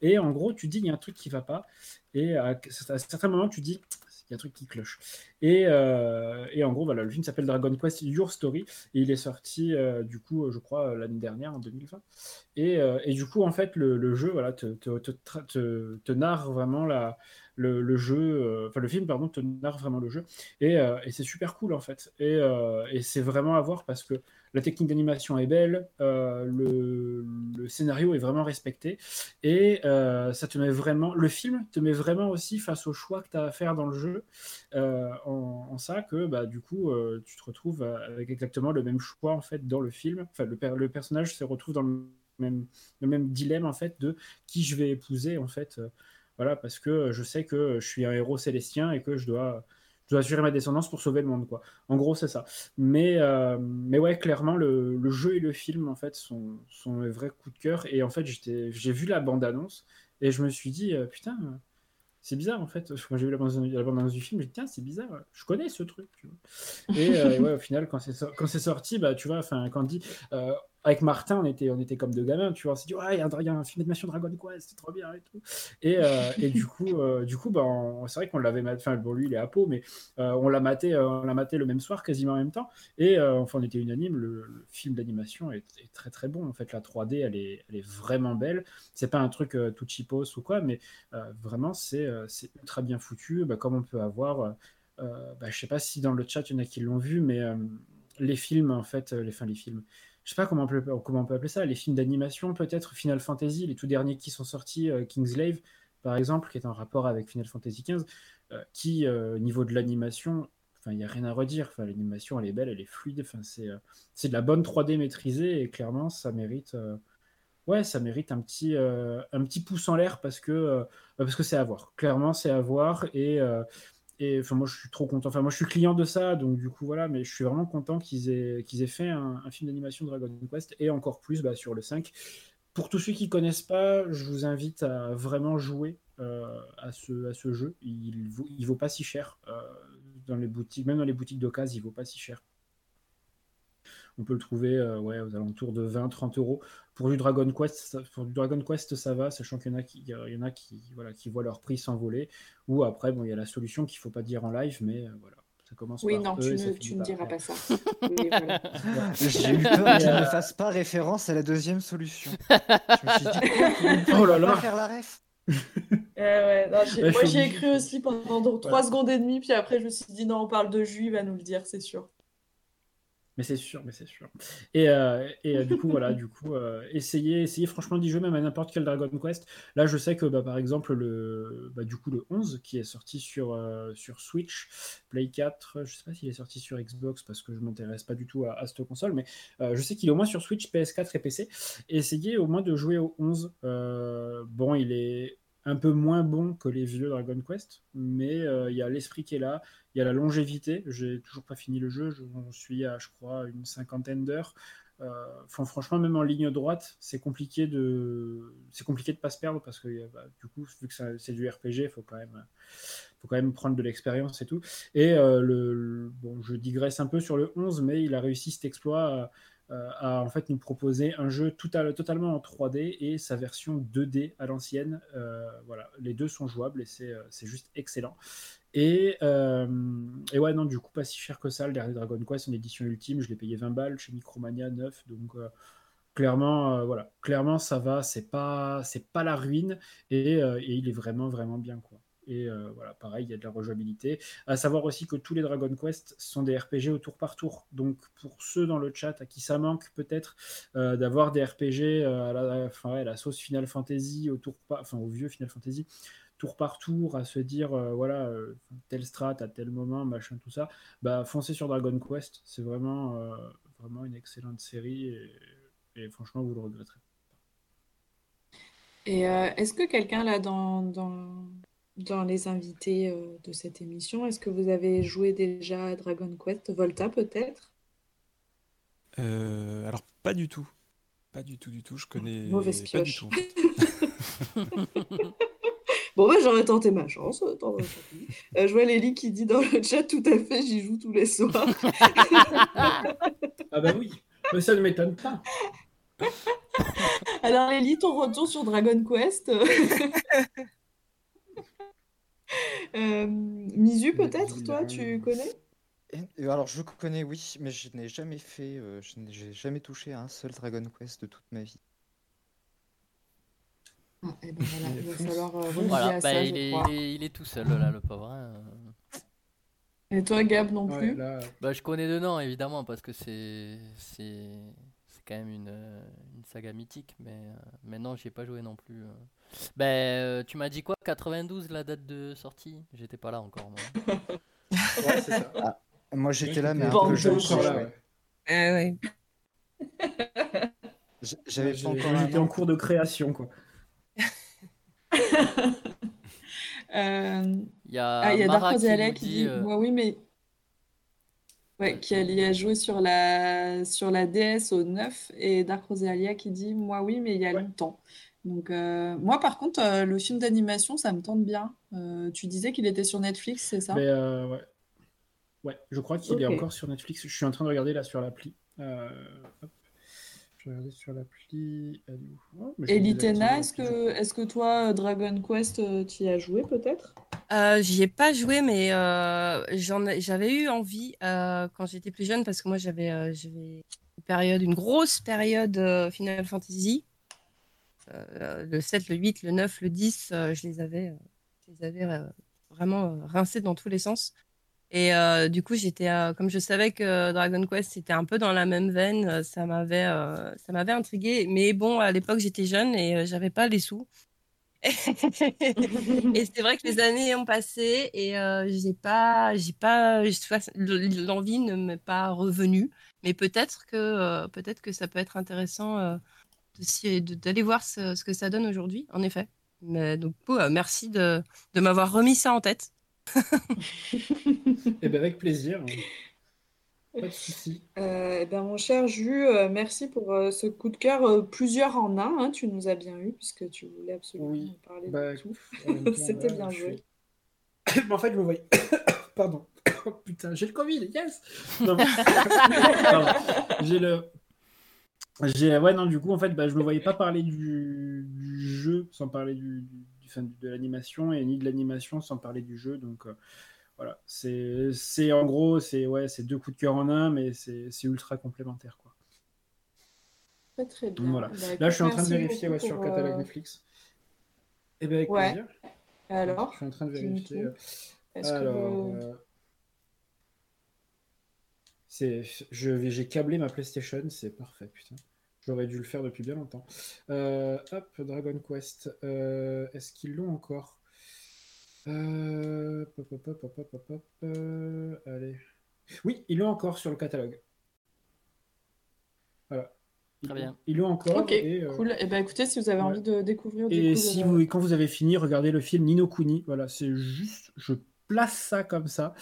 Et en gros, tu dis, il y a un truc qui va pas. Et à, certains moments, tu dis, il y a un truc qui cloche. Et, euh, et en gros, voilà, le film s'appelle Dragon Quest Your Story et il est sorti, euh, du coup, je crois, l'année dernière, en 2020. Et, et du coup, en fait, le, jeu voilà, te, te- te narre vraiment la, le, jeu, euh, enfin le film, pardon, te narre vraiment le jeu. Et, euh, et c'est super cool, en fait. Et, euh, et c'est vraiment à voir parce que la technique d'animation est belle, le, le scénario est vraiment respecté, et ça te met vraiment, le film te met vraiment aussi face au choix que tu as à faire dans le jeu, en, en ça que bah, du coup, tu te retrouves avec exactement le même choix en fait dans le film. Enfin, le, per- le personnage se retrouve dans le même, le même dilemme en fait de qui je vais épouser en fait. Euh, voilà, parce que je sais que je suis un héros célestien et que je dois, je assurer ma descendance pour sauver le monde, quoi. En gros, c'est ça. Mais, euh, mais ouais, clairement, le, le jeu et le film, en fait, sont, sont mes vrais coups de cœur. Et en fait, j'ai vu la bande-annonce et je me suis dit, euh, putain, euh, c'est bizarre, en fait. Quand j'ai vu la bande- la bande-annonce du film, j'ai dit, tiens, c'est bizarre, je connais ce truc. Et, euh, au final, quand c'est, sorti, bah, tu vois, enfin, quand on dit, euh, avec Martin, on était, on était comme deux gamins, tu vois. On s'est dit, ouais, il y, a un- il y a un film d'animation Dragon Quest, c'est trop bien et tout. Et, euh, et du coup, euh, du coup on- c'est vrai qu'on l'avait maté, enfin, bon, lui, il est à peau, mais euh, on l'a maté, on l'a maté le même soir, quasiment en même temps. Et enfin, on était unanime, le, le film d'animation est, est très très bon. En fait, la 3D, elle est, elle est vraiment belle. C'est pas un truc tout cheapos ou quoi, mais vraiment, c'est ultra bien foutu, bah, comme on peut avoir. bah, je sais pas si dans le chat il y en a qui l'ont vu, mais les films, en fait, les, enfin, les films, je sais pas comment on peut, appeler ça, les films d'animation, peut-être Final Fantasy, les tout derniers qui sont sortis, euh, Kingslave, par exemple, qui est en rapport avec Final Fantasy XV, euh, qui, euh, au niveau de l'animation, il n'y a rien à redire. L'animation, elle est belle, elle est fluide. Euh, c'est de la bonne 3D maîtrisée et clairement, ça mérite, euh, ouais, ça mérite un petit, euh, un petit pouce en l'air parce que, euh, parce que c'est à voir. Clairement, c'est à voir et, euh, enfin, moi, je suis trop content. Enfin, moi, je suis client de ça, donc du coup, voilà, mais je suis vraiment content qu'ils aient, qu'ils aient fait un, film d'animation Dragon Quest et encore plus bah, sur le 5. Pour tous ceux qui connaissent pas, je vous invite à vraiment jouer euh, à, ce, à ce jeu. Il vaut, vaut pas si cher euh, dans les boutiques, même dans les boutiques d'occasion, il vaut pas si cher. On peut le trouver ouais, aux alentours de 20-30 euros. Pour du Dragon Quest, ça, pour du Dragon Quest, ça va, sachant qu'il y en a qui, il y en a qui, voilà, qui voient leur prix s'envoler. Ou après, bon, il y a la solution qu'il ne faut pas dire en live, mais voilà. Ça commence oui, par non, E tu ne, tu ne diras R. pas ça. Voilà. J'ai eu peur qu'il Euh, ne fasse pas référence à la deuxième solution. Je me suis dit, Oh là là. faire la ref? Eh ouais, non, j'ai- Ouais, moi j'y ai cru aussi pendant 3 secondes et demie, puis après je me suis dit non, on parle de il va nous le dire, c'est sûr. Mais c'est sûr, mais c'est sûr. Et, euh, et euh, du coup, voilà, du coup, euh, essayez, essayez franchement d'y jouer même à n'importe quel Dragon Quest. Là, je sais que, bah, par exemple, le, bah, du coup, le 11 qui est sorti sur, sur Switch, Play 4, je sais pas s'il est sorti sur Xbox parce que je m'intéresse pas du tout à, à cette console, mais je sais qu'il est au moins sur Switch, PS4 et PC. Essayez au moins de jouer au 11. Euh, bon, il est un peu moins bon que les vieux Dragon Quest, mais euh, il y a l'esprit qui est là, il y a la longévité. J'ai toujours pas fini le jeu, j'en suis à, je crois, une cinquantaine d'heures. Euh, franchement, même en ligne droite, c'est compliqué de, c'est compliqué de pas se perdre parce que bah, du coup, vu que c'est du RPG, faut quand même, faut quand même prendre de l'expérience et tout. Et euh, le, le- bon, je digresse un peu sur le 11, mais il a réussi cet exploit euh, à en fait nous proposer un jeu totalement en 3D et sa version 2D à l'ancienne. Euh, voilà, les deux sont jouables et c'est euh, juste excellent. Et, euh, et ouais, non, du coup, pas si cher que ça. Le dernier Dragon Quest en édition ultime, je l'ai payé 20 balles chez Micromania 9. Donc, euh, clairement, euh, voilà, clairement, ça va. C'est pas, c'est pas la ruine. Et, euh, et il est vraiment, vraiment bien, quoi. Et euh, voilà, pareil, il y a de la rejouabilité. À savoir aussi que tous les Dragon Quest sont des RPG au tour par tour. Donc, pour ceux dans le chat à qui ça manque, peut-être, euh, d'avoir des RPG euh, à la, enfin, la sauce Final Fantasy, au enfin, au vieux Final Fantasy, tour par tour, à se dire, voilà, euh, tel strat à tel moment, machin, tout ça, bah, foncez sur Dragon Quest. C'est vraiment, vraiment une excellente série et, et franchement, vous le regretterez. Et est-ce que quelqu'un là dans, dans, dans les invités euh, de cette émission, est-ce que vous avez joué déjà à Dragon Quest Volta peut-être? Euh, alors, pas du tout. Pas du tout, du tout. Je connais Mauvaise pas du pioche. tout. Bon, bah, j'aurais tenté ma chance. euh, tant-. Euh, je vois Lélie qui dit dans le chat, tout à fait, j'y joue tous les soirs. Ah bah oui, mais ça ne m'étonne pas. Alors Lélie, ton retour sur Dragon Quest Euh, Misu peut-être, toi, tu connais? Et- et alors, je connais, oui, mais je n'ai jamais fait, euh, je n'ai jamais touché à un seul Dragon Quest de toute ma vie. Ah, eh ben voilà, il va falloir euh, remédier Voilà, à bah, ça, il, je est, crois. il est- il est tout seul là, le pauvre. hein. Et toi, Gab, non Ouais, plus? là, Bah, je connais de nom évidemment parce que c'est c'est c'est quand même une, euh, une saga mythique, mais, euh, mais non, j'y ai pas joué non plus. Ben, euh, tu m'as dit quoi? 92 la date de sortie? J'étais pas là encore. moi. ouais, ça. Moi, j'étais là, mais un peu jeune. ouais. Ah ouais. J'avais pas encore J'étais en cours de création, quoi. Euh, Il y a Ah, il y a Mara Dark qui dit, euh, Moi, oui, mais. Ouais, qui y a joué sur la, sur la DS au 9 et Dark Rosalia qui dit Moi, oui, mais il y a Ouais. longtemps. Donc, euh, moi, par contre, euh, le film d'animation, ça me tente bien. Euh, tu disais qu'il était sur Netflix, c'est ça? Mais euh, ouais. Ouais, je crois qu'il est encore sur Netflix. Je suis en train de regarder là sur l'appli. Euh, hop. Je vais regarder sur l'appli. Est Oh, Et l'ai Litena, est-ce que, est-ce que toi, Dragon Quest, tu y as joué peut-être? Euh, j'y ai pas joué, mais euh, j'en ai- j'avais eu envie euh, quand j'étais plus jeune parce que moi j'avais euh, j'avais une période, une grosse période euh, Final Fantasy. Euh, le 7, le 8, le 9, le 10, euh, je les avais, euh, je les avais vraiment rincés dans tous les sens. Et du coup, j'étais, comme je savais que Dragon Quest c'était un peu dans la même veine, ça m'avait, ça m'avait intrigué. Mais bon, à l'époque, j'étais jeune et j'avais pas les sous. Et c'est vrai que les années ont passé et j'ai pas, j'ai pas, l'envie ne m'est pas revenue. Mais peut-être que, peut-être que ça peut être intéressant de s'y- de- d'aller voir ce, ce que ça donne aujourd'hui, en effet. Mais donc, euh, merci de, de m'avoir remis ça en tête. Eh ben, avec plaisir. Pas de souci. Euh, eh ben, mon cher Jus, euh, merci pour euh, ce coup de cœur, euh, plusieurs en un, hein, tu nous as bien eu, puisque tu voulais absolument Oui. parler Bah, de tout. même temps, C'était bien joué. suis- en fait, je me voyais. Pardon. oh putain, j'ai le Covid, yes. J'ai le. Ouais, non, du coup, en fait, bah, je ne me voyais pas parler du, du jeu sans parler du, du- enfin, de l'animation et ni de l'animation sans parler du jeu. Donc, euh, voilà. C'est, c'est en gros, c'est, ouais, c'est deux coups de cœur en un, mais c'est, c'est ultra complémentaire, quoi. Très très bien. Donc, voilà. Bah, Là, je suis en train de vérifier ouais, sur le catalogue euh, Netflix. Eh bien, avec Ouais. plaisir. Alors, Je suis en train de vérifier. que Alors, vous- euh, c'est, je vais, j'ai câblé ma PlayStation, c'est parfait, putain. J'aurais dû le faire depuis bien longtemps. Euh, hop, Dragon Quest. euh, est-ce qu'ils l'ont encore? Euh, pop, pop, pop, pop, pop, pop, pop, euh, Allez. Oui, ils l'ont encore sur le catalogue. Voilà. Très l'ont- bien. Ils l'ont encore. Ok, et, euh, cool. Et ben écoutez, si vous avez ouais. envie de découvrir et coup, si le- vous, quand vous avez fini, regardez le film Nino Kuni. Voilà, c'est juste, je place ça comme ça.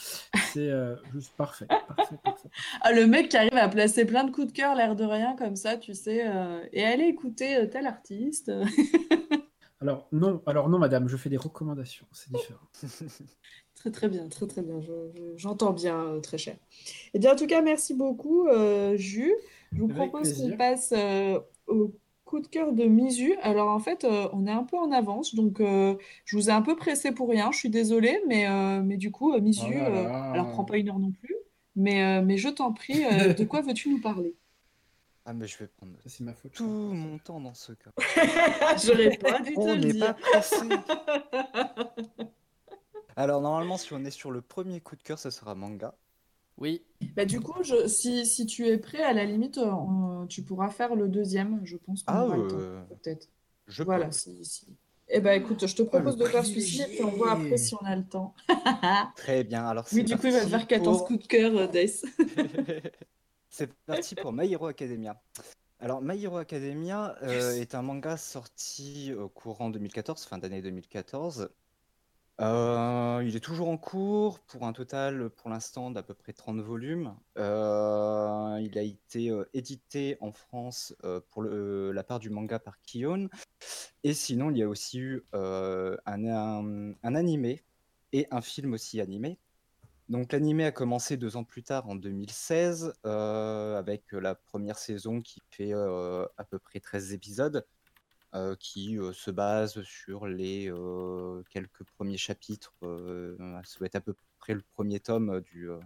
C'est euh, juste parfait. parfait, parfait. Ah, le mec qui arrive à placer plein de coups de cœur, l'air de rien, comme ça, tu sais, euh, et aller écouter euh, tel artiste. Alors non, alors non, madame, je fais des recommandations. C'est différent. Très très bien, très très bien, Je- je- j'entends bien, très cher. Et bien en tout cas, merci beaucoup, euh, Jus. Je vous Avec propose qu'on passe au coup de cœur de Misu. Alors en fait, euh, on est un peu en avance, donc euh, je vous ai un peu pressé pour rien, je suis désolée, mais, euh, mais du coup, euh, Misu, Oh là euh, là. alors prends pas une heure non plus, mais, euh, mais je t'en prie, euh, de quoi veux-tu nous parler? Ah, mais je vais prendre C'est ma faute. tout mon temps dans ce cas. J'aurais pas dû te On le n'est dire. pas pressé. Alors, normalement, si on est sur le premier coup de cœur, ça sera manga. Oui, Bah, du coup, je, si, si tu es prêt, à la limite, euh, on- tu pourras faire le deuxième. Je pense Ah, aura le temps, euh, peut-être. je Voilà, peux. si, si. Eh ben, écoute, je te propose le de faire celui-ci et puis on voit après si on a le temps. Très bien. Alors, Oui, c'est du coup, il va te faire 14 pour- coups de cœur, euh, Death. C'est parti pour My Hero Academia. Alors, My Hero Academia euh, est un manga sorti au courant 2014, fin d'année 2014. Euh, il est toujours en cours pour un total pour l'instant d'à peu près 30 volumes. Euh, il a été euh, édité en France pour la part du manga par Kion. Et sinon, il y a aussi eu un, un, un animé et un film aussi animé. Donc l'animé a commencé deux ans plus tard, en 2016, euh, avec la première saison qui fait à peu près 13 épisodes, qui euh, se base sur les euh, quelques premiers chapitres. euh, ça doit être à peu près le premier tome euh, du, euh,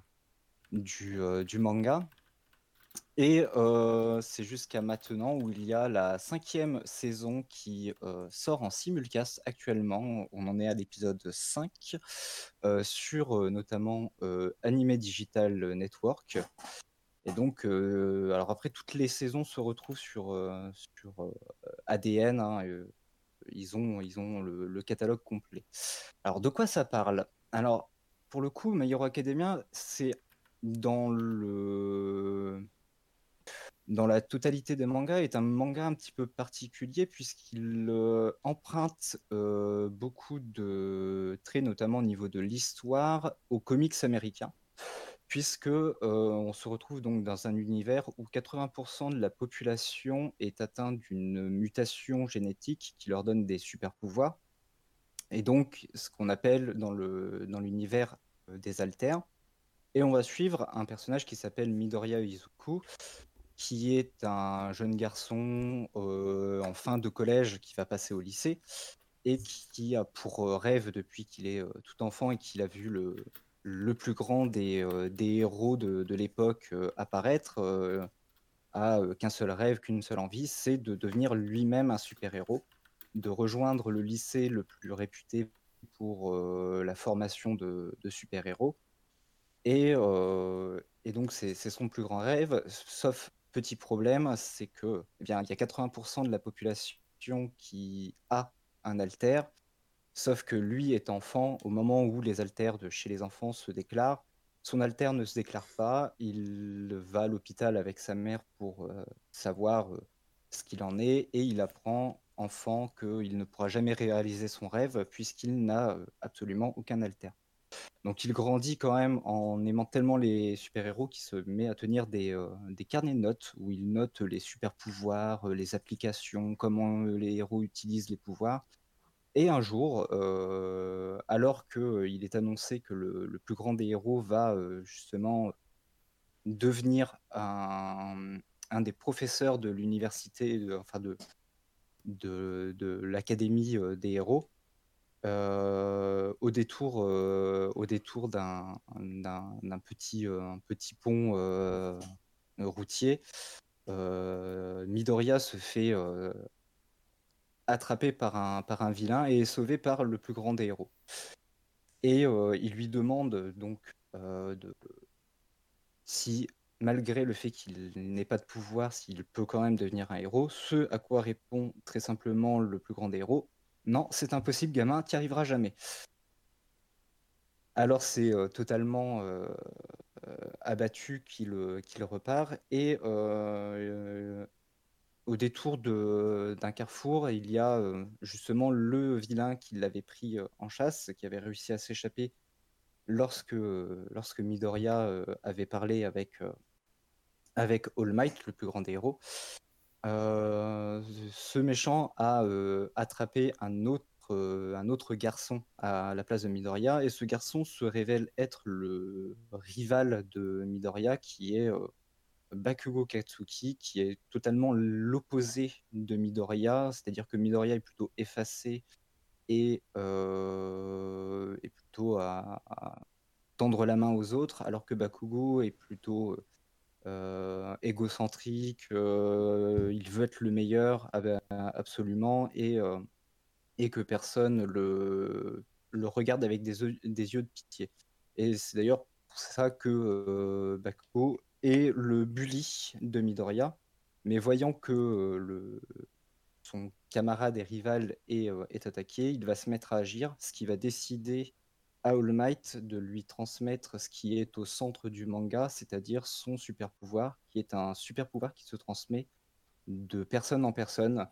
du, euh, manga. Et euh, c'est jusqu'à maintenant où il y a la cinquième saison qui euh, sort en simulcast actuellement. On en est à l'épisode 5 euh, sur euh, notamment euh, Anime Digital Network. Et donc, alors après, toutes les saisons se retrouvent sur, sur ADN. hein, ils ont, ils ont le, catalogue complet. Alors, de quoi ça parle? Alors, pour le coup, My Hero Academia, c'est dans le dans la totalité des mangas, est un manga un petit peu particulier puisqu'il emprunte beaucoup de traits, notamment au niveau de l'histoire, aux comics américains, puisque on se retrouve donc dans un univers où 80% de la population est atteinte d'une mutation génétique qui leur donne des super pouvoirs, et donc ce qu'on appelle dans le dans l'univers des alters. Et on va suivre un personnage qui s'appelle Midoriya Izuku, qui est un jeune garçon en fin de collège qui va passer au lycée et qui a pour rêve depuis qu'il est tout enfant et qu'il a vu le, le plus grand des, euh, héros de, l'époque euh, apparaître, euh, a euh, qu'un seul rêve, qu'une seule envie, c'est de devenir lui-même un super-héros, de rejoindre le lycée le plus réputé pour euh, la formation de, super-héros. Et, euh, donc, c'est c'est son plus grand rêve, sauf petit problème, c'est que, eh bien, il y a 80% de la population qui a un alter, sauf que lui est enfant au moment où les alters de chez les enfants se déclarent. Son alter ne se déclare pas, il va à l'hôpital avec sa mère pour euh, savoir euh, ce qu'il en est, et il apprend, enfant, qu'il ne pourra jamais réaliser son rêve puisqu'il n'a euh, absolument aucun alter. Donc il grandit quand même en aimant tellement les super-héros qu'il se met à tenir des, des carnets de notes où il note les super-pouvoirs, les applications, comment les héros utilisent les pouvoirs. Et un jour, euh, alors qu'il est annoncé que le, plus grand des héros va euh, justement devenir un, des professeurs de l'université, enfin de, l'académie euh, des héros, euh, au détour, euh, au détour d'un petit, euh, petit pont euh, routier, euh, Midoriya se fait euh, attrapé par un, par un vilain et est sauvé par le plus grand des héros. Et euh, il lui demande donc euh, si, malgré le fait qu'il n'ait pas de pouvoir, s'il peut quand même devenir un héros, ce à quoi répond très simplement le plus grand des héros, non, c'est impossible, gamin, tu n'y arriveras jamais. Alors c'est euh, totalement abattu qu'il repart et au détour d'un carrefour, il y a euh, justement le vilain qui l'avait pris euh, en chasse, qui avait réussi à s'échapper lorsque, lorsque Midoriya euh, avait parlé avec, euh, All Might, le plus grand des héros. Euh, ce méchant a euh, attrapé un autre, euh, un autre garçon à la place de Midoriya, et ce garçon se révèle être le rival de Midoriya, qui est euh, Bakugo Katsuki, qui est totalement l'opposé de Midoriya, c'est-à-dire que Midoriya est plutôt effacé et euh, est plutôt à, tendre la main aux autres, alors que Bakugo est plutôt euh, égocentrique, euh, il veut être le meilleur ab- absolument, et, et que personne le, le regarde avec des, yeux- des yeux de pitié. Et c'est d'ailleurs pour ça que Bakugo est le bully de Midoriya, mais voyant que euh, le, son camarade et rival est, euh, est attaqué, il va se mettre à agir, ce qui va décider à All Might de lui transmettre ce qui est au centre du manga, c'est-à-dire son super pouvoir, qui est un super pouvoir qui se transmet de personne en personne.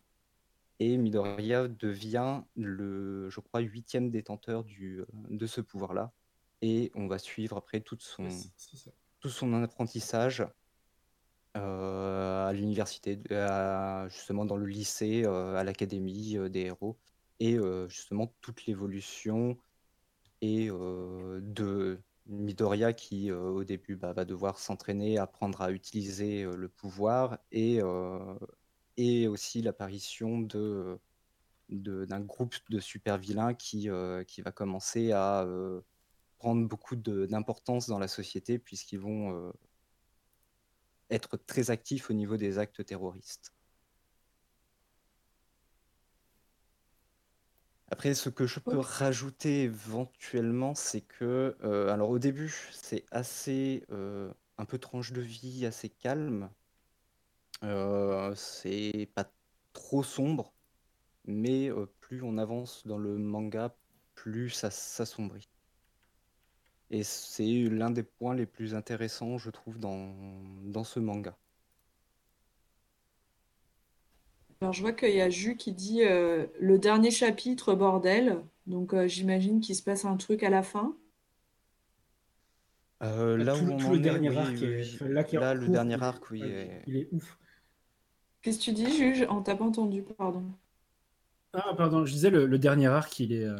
Et Midoriya devient le, je crois, huitième détenteur du, de ce pouvoir-là. Et on va suivre après toute son. Tout son apprentissage euh, à l'université, justement dans le lycée, euh, à l'académie euh, des héros, et justement toute l'évolution de Midoriya qui au début bah, va devoir s'entraîner, apprendre à utiliser le pouvoir, et, aussi l'apparition d'un groupe de super vilains qui, va commencer à prendre beaucoup d'importance dans la société puisqu'ils vont euh, être très actifs au niveau des actes terroristes. Après, ce que je peux rajouter éventuellement, c'est que, euh, alors au début, c'est assez euh, un peu tranche de vie, assez calme. Euh, c'est pas trop sombre, mais plus on avance dans le manga, plus ça s'assombrit. Et c'est l'un des points les plus intéressants, je trouve, dans, dans ce manga. Alors, je vois qu'il y a Jus qui dit euh, le dernier chapitre, bordel. Donc, euh, j'imagine qu'il se passe un truc à la fin. Euh, là tout, où on tout en le est, dernier oui, arc, oui, est- oui. là, qui est en Là, le cours, dernier arc, oui, ouais, est- il est ouf. Qu'est-ce que tu dis, Juge? On t'a pas entendu, pardon. Ah, pardon, je disais le, le dernier arc, il est. euh,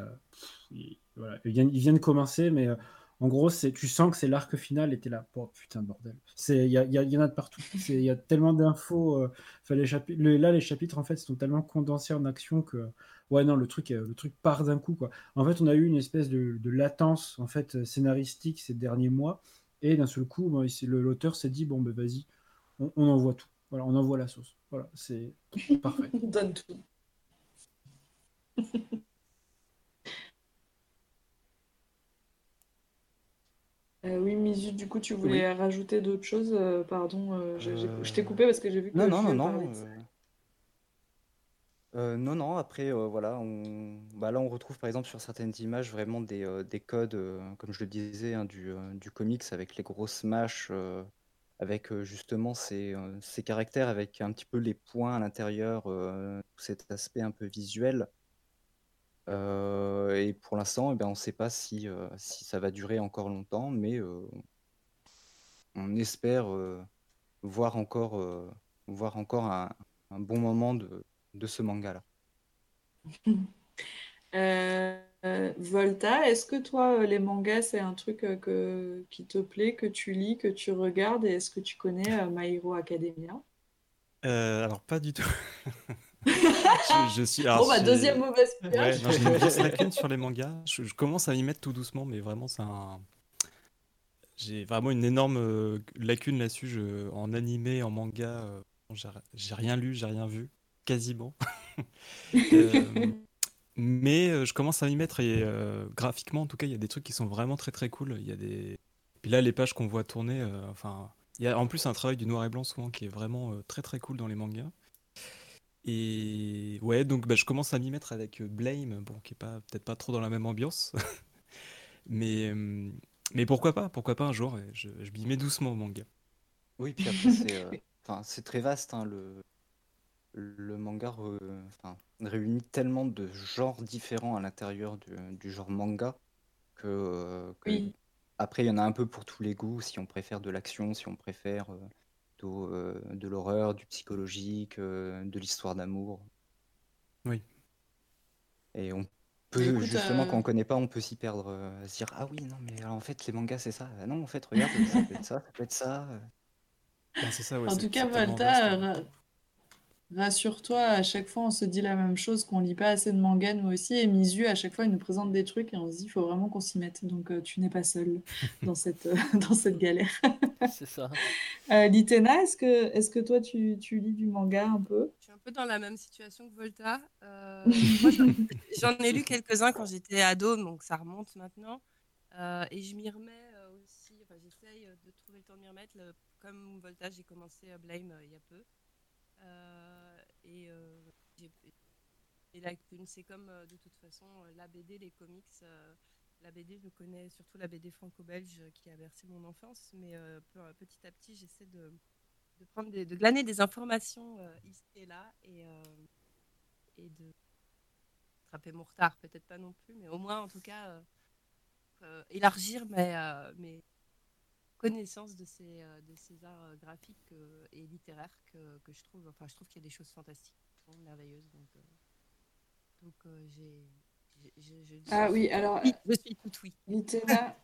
il, voilà, il vient, il vient de commencer, mais euh, en gros, c'est, tu sens que c'est l'arc final et t'es là. Oh putain, bordel. C'est, il y, en a de partout. Il y a tellement d'infos. euh, les le- là, les chapitres, en fait, sont tellement condensés en action que. Ouais, non, le truc, euh, le truc part d'un coup, quoi. En fait, on a eu une espèce de, de latence en fait, scénaristique ces derniers mois. Et d'un seul coup, bon, l'auteur s'est dit bon, ben vas-y, on, on envoie tout. Voilà, on envoie la sauce. Voilà, c'est parfait. On donne tout. Euh, oui, Mizu, du coup, tu voulais rajouter d'autres choses? Euh, pardon, euh, je, t'ai coupé parce que j'ai vu que Non, non, non, non. de non, non, après, voilà, on... bah, là, on retrouve par exemple sur certaines images vraiment des, des codes, comme je le disais, hein, du, du comics avec les grosses mâches, avec justement ces, ces caractères, avec un petit peu les points à l'intérieur, cet aspect un peu visuel. Euh, et pour l'instant, eh ben, on ne sait pas si, euh, si ça va durer encore longtemps, mais euh, on espère euh, voir encore, euh, voir encore un, un bon moment de, de ce manga-là. Euh, Volta, est-ce que toi, les mangas, c'est un truc euh, que, qui te plaît, que tu lis, que tu regardes, et est-ce que tu connais euh, My Hero Academia? Euh, alors, pas du tout. Je, je suis. Alors, Bon, bah, deuxième mauvaise pioche. j'ai une grosse lacune sur les mangas. Je, je commence à m'y mettre tout doucement, mais vraiment, c'est un. J'ai vraiment une énorme euh, lacune là-dessus. Je- En animé, en manga, euh, j'ai rien lu, j'ai rien vu, quasiment. Euh, mais euh, je commence à m'y mettre et euh, graphiquement, en tout cas, il y a des trucs qui sont vraiment très très cool. Il y a des. Puis là, les pages qu'on voit tourner, euh, enfin, il y a en plus un travail du noir et blanc souvent qui est vraiment euh, très très cool dans les mangas. Et ouais, donc bah, je commence à m'y mettre avec euh, Blame, bon, qui est pas peut-être pas trop dans la même ambiance, mais euh, mais pourquoi pas, pourquoi pas un jour. Je, je m'y mets doucement au manga. Oui, puis après, c'est euh, enfin, c'est très vaste. hein, le, le manga re- réunit tellement de genres différents à l'intérieur du, du genre manga que, euh, que- Oui. après, il y en a un peu pour tous les goûts. Si on préfère de l'action, si on préfère euh, plutôt, euh, de l'horreur, du psychologique, euh, de l'histoire d'amour. Oui. Et on peut, Écoute, justement, euh, quand on connaît pas, on peut s'y perdre, euh, se dire, ah oui, non, mais alors, en fait, les mangas, c'est ça. Ah non, en fait, regarde, ça peut être ça, ça peut être ça. c'est ça, ouais, En tout cas, Volta, vaste. ra- rassure-toi, à chaque fois on se dit la même chose, qu'on lit pas assez de mangas nous aussi, et Misu, à chaque fois il nous présente des trucs et on se dit il faut vraiment qu'on s'y mette. Donc euh, tu n'es pas seul dans cette, euh, dans cette galère. C'est ça. Euh, Litena, est-ce que, est-ce que toi tu, tu lis du manga un peu? Je suis un peu dans la même situation que Volta. Euh, moi, j'en j'en ai lu quelques-uns quand j'étais ado, donc ça remonte maintenant. Euh, et je m'y remets euh, aussi, enfin, j'essaye de trouver le temps de m'y remettre. Le- comme Volta, j'ai commencé à Blame euh, il y a peu. Euh, et euh, et la c'est comme euh, de toute façon la BD, les comics. la BD, je connais surtout la BD franco-belge qui a bercé mon enfance, mais petit à petit, j'essaie de, de prendre des- de glaner des informations ici et là et, et de rattraper mon retard, peut-être pas non plus, mais au moins en tout cas élargir mes, mes connaissances de ces, euh, de ces arts euh, graphiques euh, et littéraires que, que je trouve, enfin je trouve qu'il y a des choses fantastiques, merveilleuses, donc, donc j'ai, je, Ah je oui, alors oui, je suis tout oui. Litena,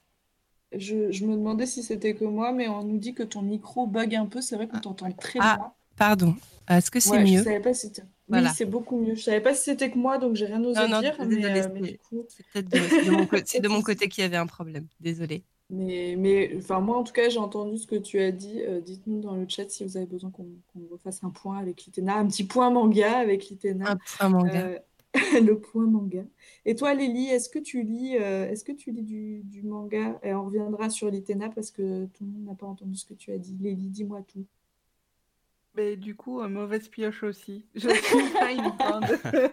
je, je me demandais si c'était que moi, mais on nous dit que ton micro bug un peu, c'est vrai qu'on t'entend très Ah, pardon, est-ce que c'est Ouais, je mieux? savais pas si c'était... Voilà. Oui, c'est beaucoup mieux. Je savais pas si c'était que moi, donc j'ai rien osé Non, non, dire, mais, désolée, euh, mais c'est- du coup... c'est peut-être de, mon, co- de mon côté qu'il y avait un problème, désolée. Mais, mais enfin, moi, en tout cas, j'ai entendu ce que tu as dit. Euh, dites-nous dans le chat si vous avez besoin qu'on qu'on refasse un point avec Litena, un petit point manga avec Litena. Un point manga. Euh, le point manga. Et toi, Lélie, est-ce que tu lis, euh, est-ce que tu lis du, du manga? Et on reviendra sur Litena parce que tout le monde n'a pas entendu ce que tu as dit. Lélie, dis-moi tout. Mais du coup, euh, mauvaise pioche aussi. Je suis pas une grande.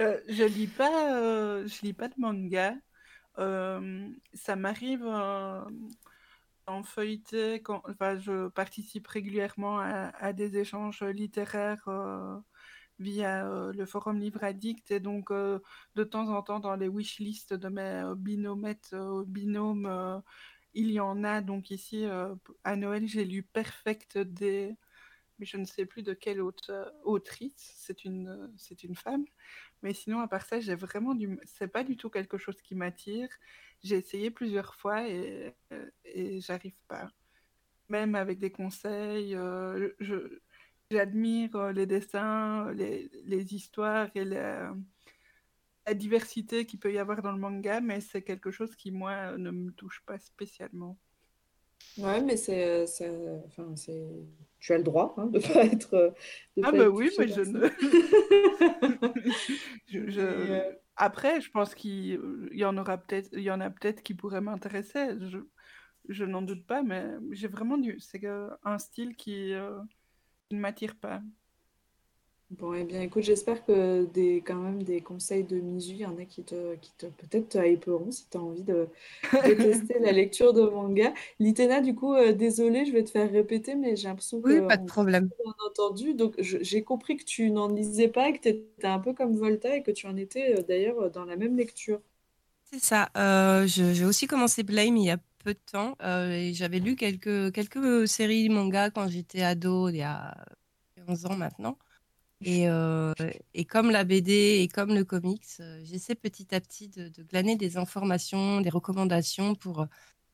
Euh, je lis pas, euh, je lis pas de manga. Euh, ça m'arrive euh, en feuilleter quand, enfin, je participe régulièrement à, des échanges littéraires euh, via le forum Livre Addict et donc de temps en temps dans les wishlists de mes euh, binômes, il y en a. Donc ici, à Noël, j'ai lu Perfect des mais je ne sais plus de quelle auteur- autrice, c'est une, euh, c'est une femme. Mais sinon, à part ça, j'ai vraiment du... C'est pas du tout quelque chose qui m'attire. J'ai essayé plusieurs fois et, euh, et j'arrive pas. Même avec des conseils, euh, j'admire euh, les dessins, les, les histoires et la, la diversité qu'il peut y avoir dans le manga, mais c'est quelque chose qui, moi, ne me touche pas spécialement. Ouais, mais c'est, euh, c'est, enfin, c'est, tu as le droit hein, de pas être, euh, de Ah pas bah être oui, mais je ne... je, je- Et, euh, Après, je pense qu'il il y en aura peut-être, il y en a peut-être qui pourraient m'intéresser. Je, je n'en doute pas, mais j'ai vraiment du... C'est un style qui, euh, qui ne m'attire pas. Bon, eh bien, écoute, j'espère que des, quand même des conseils de Misu, il y en a qui te, qui te peut-être te hyperont si tu as envie de, de tester la lecture de manga. Litena, du coup, euh, désolée, je vais te faire répéter, mais j'ai l'impression Oui, qu'on pas de problème. pas bien entendu. Donc, j'ai compris que tu n'en lisais pas, que tu étais un peu comme Volta et que tu en étais euh, d'ailleurs dans la même lecture. C'est ça. Euh, j'ai aussi commencé Blame il y a peu de temps. euh, et j'avais lu quelques, quelques séries manga quand j'étais ado, il y a 15 ans maintenant. Et, euh, et comme la BD et comme le comics, euh, j'essaie petit à petit de, glaner des informations, des recommandations pour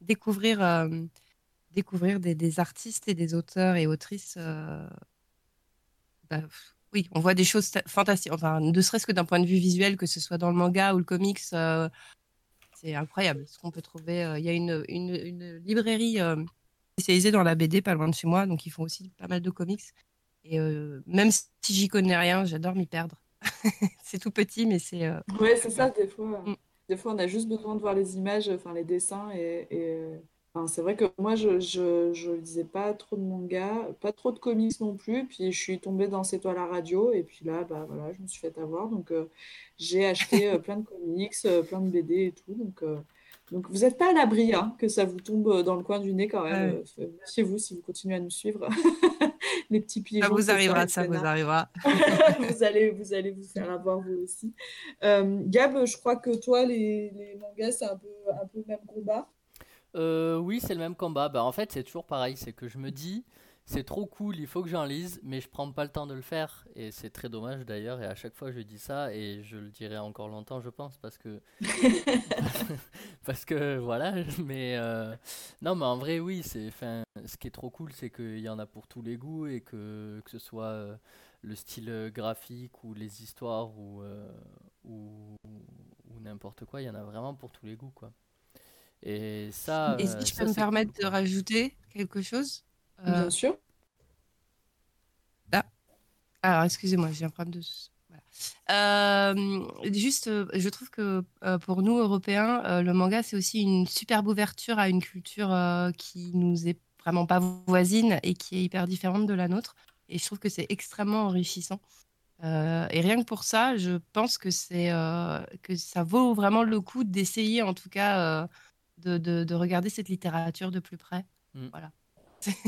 découvrir, euh, découvrir des, des artistes et des auteurs et autrices. bah, oui, on voit des choses ta- fantastiques. Enfin, ne serait-ce que d'un point de vue visuel, que ce soit dans le manga ou le comics, c'est incroyable ce qu'on peut trouver. Il y a une, une, librairie spécialisée dans la BD pas loin de chez moi, donc ils font aussi pas mal de comics. Et euh, même si j'y connais rien, j'adore m'y perdre. c'est tout petit, mais c'est. euh, Ouais, c'est ça, des fois. Mm. Des fois, on a juste besoin de voir les images, enfin les dessins. Et, et, euh, enfin, c'est vrai que moi, je, je, je lisais pas trop de mangas, pas trop de comics non plus. Puis je suis tombée dans C'est toi la radio. Et puis là, bah, voilà, je me suis fait avoir. Donc euh, j'ai acheté euh, plein de comics, euh, plein de BD et tout. Donc, euh, donc vous n'êtes pas à l'abri hein, que ça vous tombe euh, dans le coin du nez quand même. Euh, Méfiez-vous si vous continuez à nous suivre. Les petits pigeons. Ça vous arrivera, ça vous arrivera. vous allez, vous allez vous faire avoir vous aussi. Euh, Gab, je crois que toi, les, les mangas, c'est un peu, un peu le même combat? Euh, oui, c'est le même combat. Bah, en fait, c'est toujours pareil. C'est que je me dis, c'est trop cool, il faut que j'en lise, mais je prends pas le temps de le faire. Et c'est très dommage d'ailleurs. Et à chaque fois, je dis ça, et je le dirai encore longtemps, je pense, parce que. parce que voilà. Mais euh, non, mais en vrai, oui. C'est, enfin, ce qui est trop cool, c'est qu'il y en a pour tous les goûts, et que, que ce soit euh, le style euh, graphique, ou les histoires, ou, euh, ou, ou n'importe quoi, il y en a vraiment pour tous les goûts, quoi. Et ça, Et euh, si je ça, peux me cool, permettre de rajouter quelque chose, Bien sûr. là. Alors, excusez-moi, j'ai un problème de. Voilà. Euh, juste, euh, je trouve que euh, pour nous, Européens, euh, le manga, c'est aussi une superbe ouverture à une culture euh, qui nous est vraiment pas voisine et qui est hyper différente de la nôtre. Et je trouve que c'est extrêmement enrichissant. Euh, et rien que pour ça, je pense que c'est euh, que ça vaut vraiment le coup d'essayer, en tout cas, euh, de, de- de regarder cette littérature de plus près. Mm. Voilà.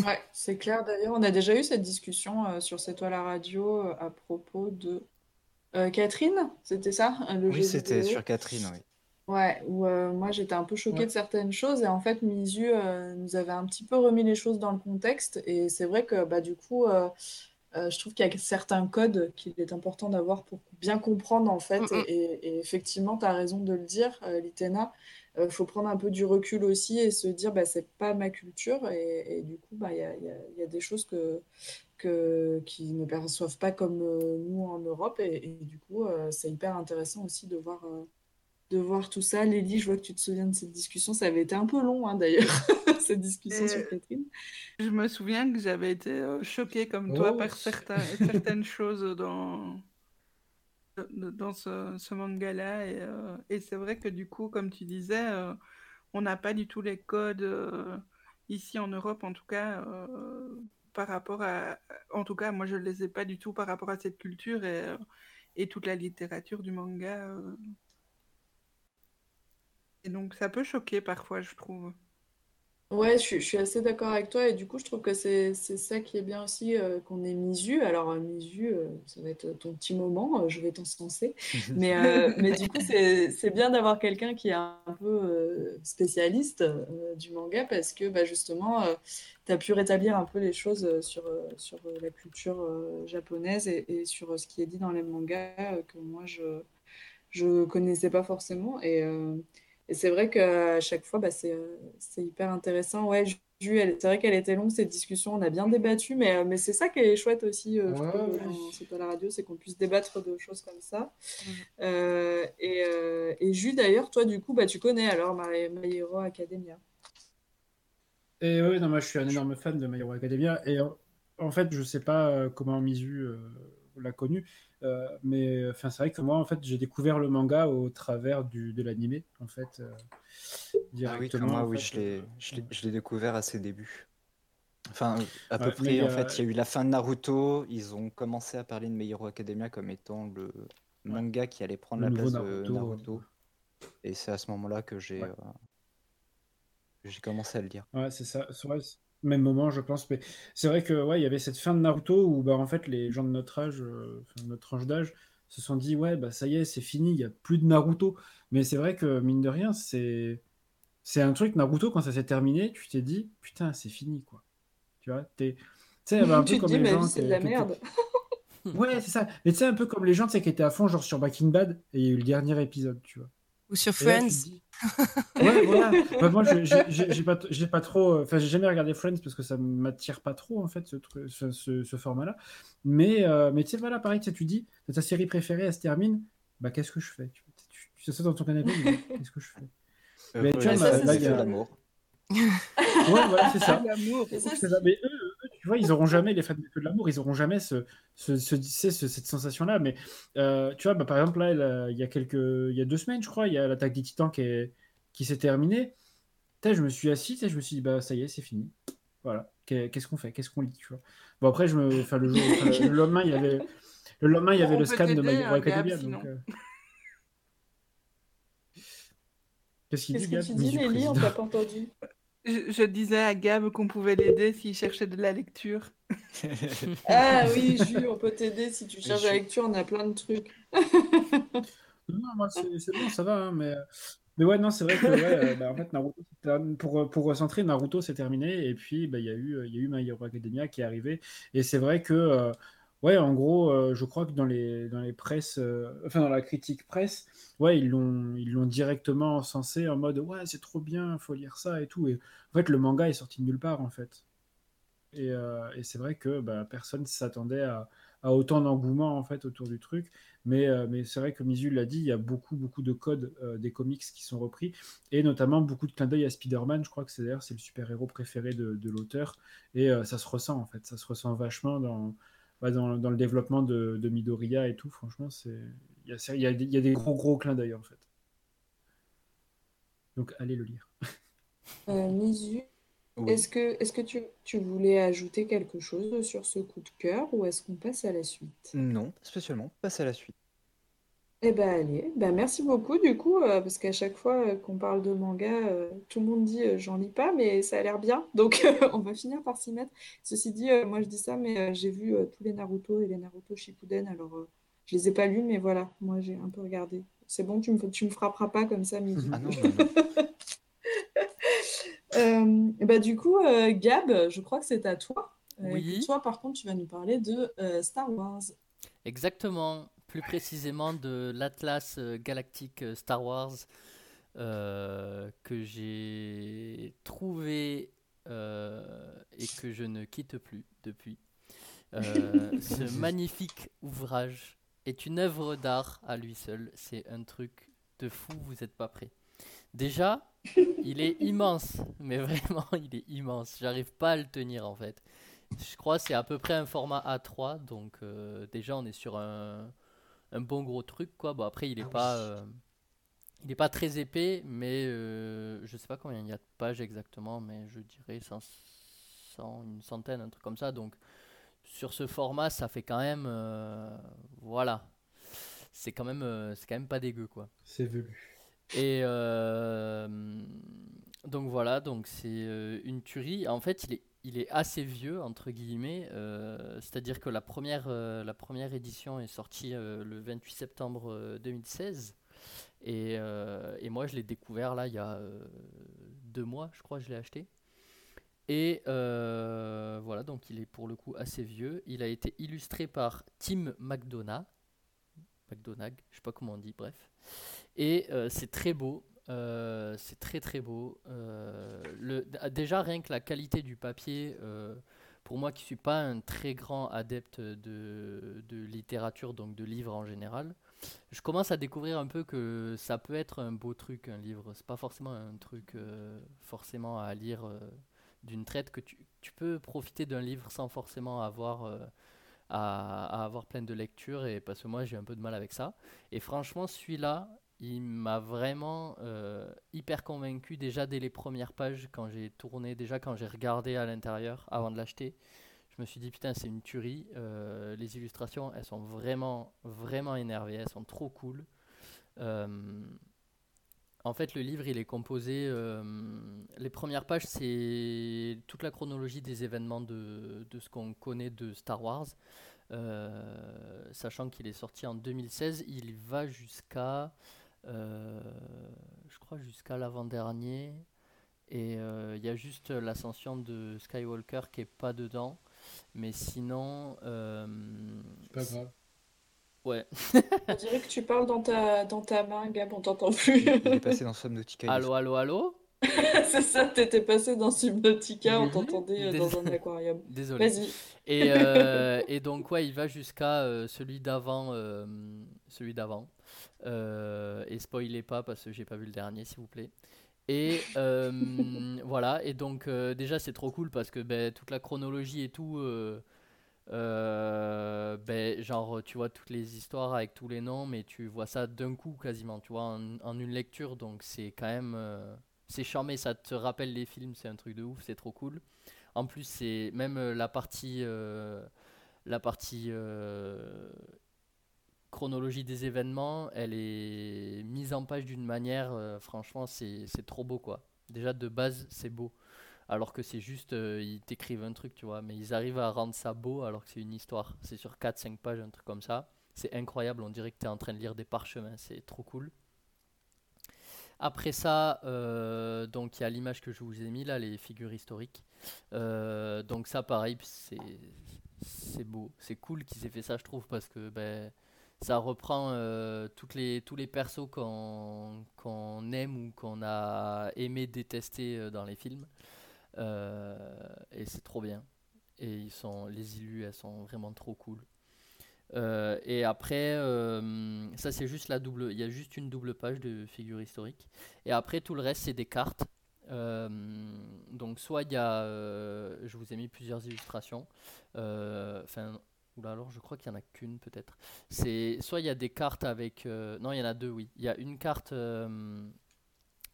Ouais, c'est clair. D'ailleurs, on a déjà eu cette discussion euh, sur C'est toi la radio euh, à propos de euh, Catherine, c'était ça, le Oui, c'était sur Catherine, oui. Ouais, où euh, moi j'étais un peu choquée Ouais. de certaines choses et en fait Misu euh, nous avait un petit peu remis les choses dans le contexte et c'est vrai que bah, du coup euh, euh, je trouve qu'il y a certains codes qu'il est important d'avoir pour bien comprendre en fait Mm, mm. et, et effectivement tu as raison de le dire euh, Litena, il faut prendre un peu du recul aussi et se dire bah, c'est pas ma culture et, et du coup bah, il y a, il y a- il y a des choses que, que, qui ne perçoivent pas comme euh, nous en Europe et, et du coup euh, c'est hyper intéressant aussi de voir euh, de voir tout ça. Lélie, je vois que tu te souviens de cette discussion. Ça avait été un peu long, hein, d'ailleurs, cette discussion Et- sur Catherine. Je me souviens que j'avais été euh, choquée comme toi Oh. par certains, certaines choses dans, dans ce, manga-là. Et, euh, et c'est vrai que du coup, comme tu disais, euh, on n'a pas du tout les codes euh, ici en Europe, en tout cas, par rapport à... En tout cas, moi, je ne les ai pas du tout par rapport à cette culture et, toute la littérature du manga. Et donc, ça peut choquer parfois, je trouve. Ouais, je, suis- je suis assez d'accord avec toi. Et du coup, je trouve que c'est c'est ça qui est bien aussi euh, qu'on ait Misu. Alors, euh, Misu, euh, ça va être ton petit moment. euh, je vais t'encenser. Mais, euh, mais du coup, c'est c'est bien d'avoir quelqu'un qui est un peu euh, spécialiste euh, du manga parce que bah, justement, tu as pu rétablir un peu les choses euh, sur, euh, sur euh, la culture euh, japonaise et, et sur euh, ce qui est dit dans les mangas euh, que moi, je je connaissais pas forcément. Et, euh, et c'est vrai qu'à chaque fois, bah, c'est euh, c'est hyper intéressant. Ouais, c'est vrai qu'elle était longue cette discussion. On a bien débattu, mais, euh, mais c'est ça qui est chouette aussi, euh, je Ouais, trouve, ouais. pas la radio, c'est qu'on puisse débattre de choses comme ça. Euh, et, euh, et Ju, d'ailleurs, toi, du coup, bah, tu connais alors My, My Hero Academia. Et ouais, non, moi je suis un énorme fan de My Hero Academia. Et en, en fait, je sais pas comment Misu euh, l'a connu, euh, mais enfin, c'est vrai que moi, en fait, j'ai découvert le manga au travers du, de l'animé, en fait, euh, Ah oui, directement. comme moi, en oui, fait, je l'ai, euh, découvert à ses débuts. Enfin, à peu près, en euh, fait, il y a eu la fin de Naruto. Ils ont commencé à parler de My Hero Academia comme étant le manga qui allait prendre Le la place de Naruto. Et c'est à ce moment-là que j'ai Ouais. euh, j'ai commencé à le lire. Ouais, c'est ça. Même moment, je pense. Mais c'est vrai que ouais, il y avait cette fin de Naruto où bah, en fait, les gens de notre âge, euh, enfin, notre tranche d'âge, se sont dit ouais, bah ça y est, c'est fini, il y a plus de Naruto. Mais c'est vrai que mine de rien, c'est c'est un truc Naruto quand ça s'est terminé, tu t'es dit putain, c'est fini quoi. Tu vois, t'es tu sais, bah, un peu tu te comme dis, les gens c'est de la merde. Ouais, c'est ça. Mais tu sais, un peu comme les gens qui étaient à fond, genre sur Breaking Bad, et il y a eu le dernier épisode, tu vois. Ou sur Friends. dis- Ouais, voilà. Bah, moi, je- j'ai pas, j'ai pas trop. euh, Enfin, j'ai jamais regardé Friends parce que ça m'attire pas trop, en fait, ce, truc- ce, ce- ce format-là. Mais, euh, mais tu sais, voilà, pareil, tu dis, ta série préférée, elle se termine, bah, qu'est-ce que je fais? Tu tu- tu dans ton canapé, qu'est-ce que je fais? Mais tu vois, ça, là, c'est il y a- l'amour. Ouais, voilà, c'est ça. Ça, C'est ça. Mais eux, tu vois, ils auront jamais les fans de que de l'amour, ils auront jamais ce, ce, ce- ce- cette sensation-là. Mais euh, tu vois, bah, par exemple, là, là, il y a quelques, il y a deux semaines, je crois, il y a l'attaque des Titans qui, est- qui s'est terminée. Je me suis assis, je me suis dit, bah ça y est, c'est fini. Voilà. Qu'est- Qu'est-ce qu'on fait? Qu'est-ce qu'on lit tu vois? Bon après, je me, enfin le jour, enfin, le lendemain, il y avait, le lendemain, il y avait On le scan de My Hero Academia. euh, Qu'est-ce qu'il Qu'est-ce dit, que Gab? tu dis, Lélie On t'a pas entendu. Je, je disais à Gab qu'on pouvait l'aider s'il cherchait de la lecture. Ah oui, Jules, on peut t'aider si tu cherches la lecture, on a plein de trucs. Non, moi, c'est bon, ça va. hein, mais, mais ouais, non, c'est vrai que ouais, euh, bah, en fait, Naruto, c'est terminé- pour, pour recentrer, Naruto, c'est terminé. Et puis, bah, il y a eu, il y a eu My Hero Academia qui est arrivé. Et c'est vrai que, euh, ouais, en gros, euh, je crois que dans les, dans les presses, euh, enfin, dans la critique presse, ouais, ils l'ont directement encensé en mode, ouais, c'est trop bien, faut lire ça et tout. En fait, le manga est sorti de nulle part, en fait. Et, euh, c'est vrai que bah, personne ne s'attendait à, à autant d'engouement en fait autour du truc. Mais, mais c'est vrai que Mizu l'a dit, il y a beaucoup, beaucoup de codes des comics qui sont repris, et notamment beaucoup de clins d'œil à Spider-Man. Je crois que c'est d'ailleurs le super-héros préféré de, de l'auteur, et ça se ressent en fait, ça se ressent vachement dans, bah, dans, dans le développement de, de Midoriya et tout. Franchement, c'est il y a, il y a des- il y a des gros, gros clins d'œil en fait. Donc allez le lire. Euh, Oui. est-ce que, est-ce que tu, tu voulais ajouter quelque chose sur ce coup de cœur ou est-ce qu'on passe à la suite? Non, pas spécialement. Passe à la suite. Eh ben allez, ben merci beaucoup du coup, euh, parce qu'à chaque fois euh, qu'on parle de manga, euh, tout le monde dit euh, j'en lis pas, mais ça a l'air bien, donc euh, on va finir par s'y mettre. Ceci dit, euh, moi je dis ça, mais euh, j'ai vu euh, tous les Naruto et les Naruto Shippuden, alors euh, je les ai pas lus, mais voilà, moi j'ai un peu regardé. C'est bon, tu me, tu me frapperas pas comme ça, Mizu. Ah non, non, non. Euh, et ben, du coup, euh, Gab, je crois que c'est à toi. Euh, Oui. Toi, par contre, tu vas nous parler de euh, Star Wars. Exactement, plus précisément de l'Atlas euh, galactique euh, Star Wars euh, que j'ai trouvé euh, et que je ne quitte plus depuis. Ce magnifique ouvrage est une œuvre d'art à lui seul. C'est un truc de fou, vous n'êtes pas prêts. Déjà, il est immense, mais vraiment, il est immense. J'arrive pas à le tenir en fait. Je crois que c'est à peu près un format A3, donc euh, déjà on est sur un, un bon gros truc quoi. Bon après il est Ah pas oui. euh, il est pas très épais, mais euh, je sais pas combien il y a de pages exactement, mais je dirais 100, 100, une centaine, un truc comme ça. Donc sur ce format, ça fait quand même euh, voilà, c'est quand même euh, c'est quand même pas dégueu quoi. C'est velu. Et donc voilà, donc c'est une tuerie. En fait, il est, il est assez vieux, entre guillemets. euh, C'est-à-dire que la première, euh, la première édition est sortie euh, le 28 septembre euh, 2016. Et, et moi, je l'ai découvert là il y a deux mois, je crois, je l'ai acheté. Et voilà, donc il est pour le coup assez vieux. Il a été illustré par Tim McDonough. McDonagh, je sais pas comment on dit, bref. Et c'est très beau, euh, c'est très très beau. Euh, d- déjà rien que la qualité du papier, euh, pour moi qui suis pas un très grand adepte de, de littérature, donc de livres en général, je commence à découvrir un peu que ça peut être un beau truc, un livre. C'est pas forcément un truc forcément à lire d'une traite, que tu, tu peux profiter d'un livre sans forcément avoir... à avoir plein de lectures et parce que moi j'ai un peu de mal avec ça et franchement celui-là il m'a vraiment euh, hyper convaincu déjà dès les premières pages quand j'ai tourné déjà quand j'ai regardé à l'intérieur avant de l'acheter je me suis dit putain c'est une tuerie Euh, les illustrations elles sont vraiment vraiment énervées elles sont trop cool Euh, en fait, le livre, il est composé. les premières pages, c'est toute la chronologie des événements de, de ce qu'on connaît de Star Wars. Sachant qu'il est sorti en 2016, il va jusqu'à. Euh, je crois jusqu'à l'avant-dernier. Et euh, il y a juste l'ascension de Skywalker qui est pas dedans. Mais sinon. euh, Pas grave. Ouais. On dirait que tu parles dans ta, dans ta main, Gab, on t'entend plus. Il est passé dans Subnautica. Allô, allô, allô C'est ça, t'étais passé dans Subnautica, on Désolé. t'entendait euh, dans un aquarium. Désolé. Vas-y. Et, euh, et donc, ouais, il va jusqu'à euh, celui d'avant. euh, celui d'avant. Euh, et spoilez pas parce que j'ai pas vu le dernier, s'il vous plaît. Et euh, voilà, et donc euh, déjà c'est trop cool parce que ben, toute la chronologie et tout, euh, ben, genre tu vois toutes les histoires avec tous les noms, mais tu vois ça d'un coup quasiment, tu vois, en, en une lecture, donc c'est quand même, euh, c'est charmé, ça te rappelle les films, c'est un truc de ouf, c'est trop cool. En plus, c'est même la partie, euh, la partie chronologie des événements, elle est mise en page d'une manière, euh, franchement, c'est trop beau quoi. Déjà de base, c'est beau. Alors que c'est juste, euh, ils t'écrivent un truc, tu vois. Mais ils arrivent à rendre ça beau alors que c'est une histoire. C'est sur 4-5 pages, un truc comme ça. C'est incroyable, on dirait que tu es en train de lire des parchemins, c'est trop cool. Après ça, euh, donc il y a l'image que je vous ai mis là, les figures historiques. Donc ça, pareil, c'est c'est beau, c'est cool qu'ils aient fait ça, je trouve, parce que ben, ça reprend euh, toutes les, tous les persos qu'on qu'on aime ou qu'on a aimé détester euh, dans les films. Euh, et c'est trop bien. Et ils sont, les illus, elles sont vraiment trop cool. Euh, et après, ça c'est juste la double, il y a juste une double page de figures historiques. Et après tout le reste c'est des cartes. Donc soit il y a, je vous ai mis plusieurs illustrations. Enfin, oula alors je crois qu'il y en a qu'une peut-être. Soit il y a des cartes avec, euh, non il y en a deux oui. Il y a une carte, euh,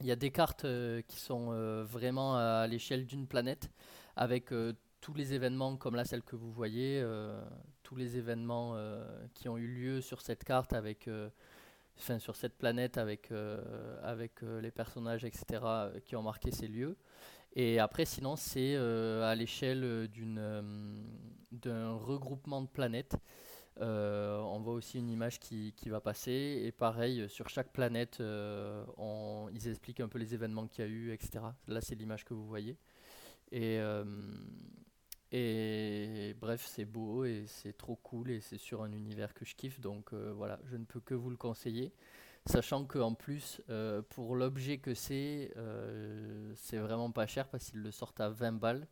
il y a des cartes euh, qui sont vraiment à l'échelle d'une planète avec tous les événements comme là celle que vous voyez, tous les événements qui ont eu lieu sur cette carte avec, sur cette planète avec, les personnages etc. qui ont marqué ces lieux. Et après sinon c'est euh, à l'échelle euh, euh, d'un regroupement de planètes. On voit aussi une image qui, qui va passer et pareil sur chaque planète ils expliquent un peu les événements qu'il y a eu etc. Là c'est l'image que vous voyez. Et, et bref, c'est beau et c'est trop cool et c'est sur un univers que je kiffe. Donc voilà, je ne peux que vous le conseiller. Sachant qu'en plus, euh, pour l'objet que c'est, euh, c'est vraiment pas cher parce qu'ils le sortent à 20 balles.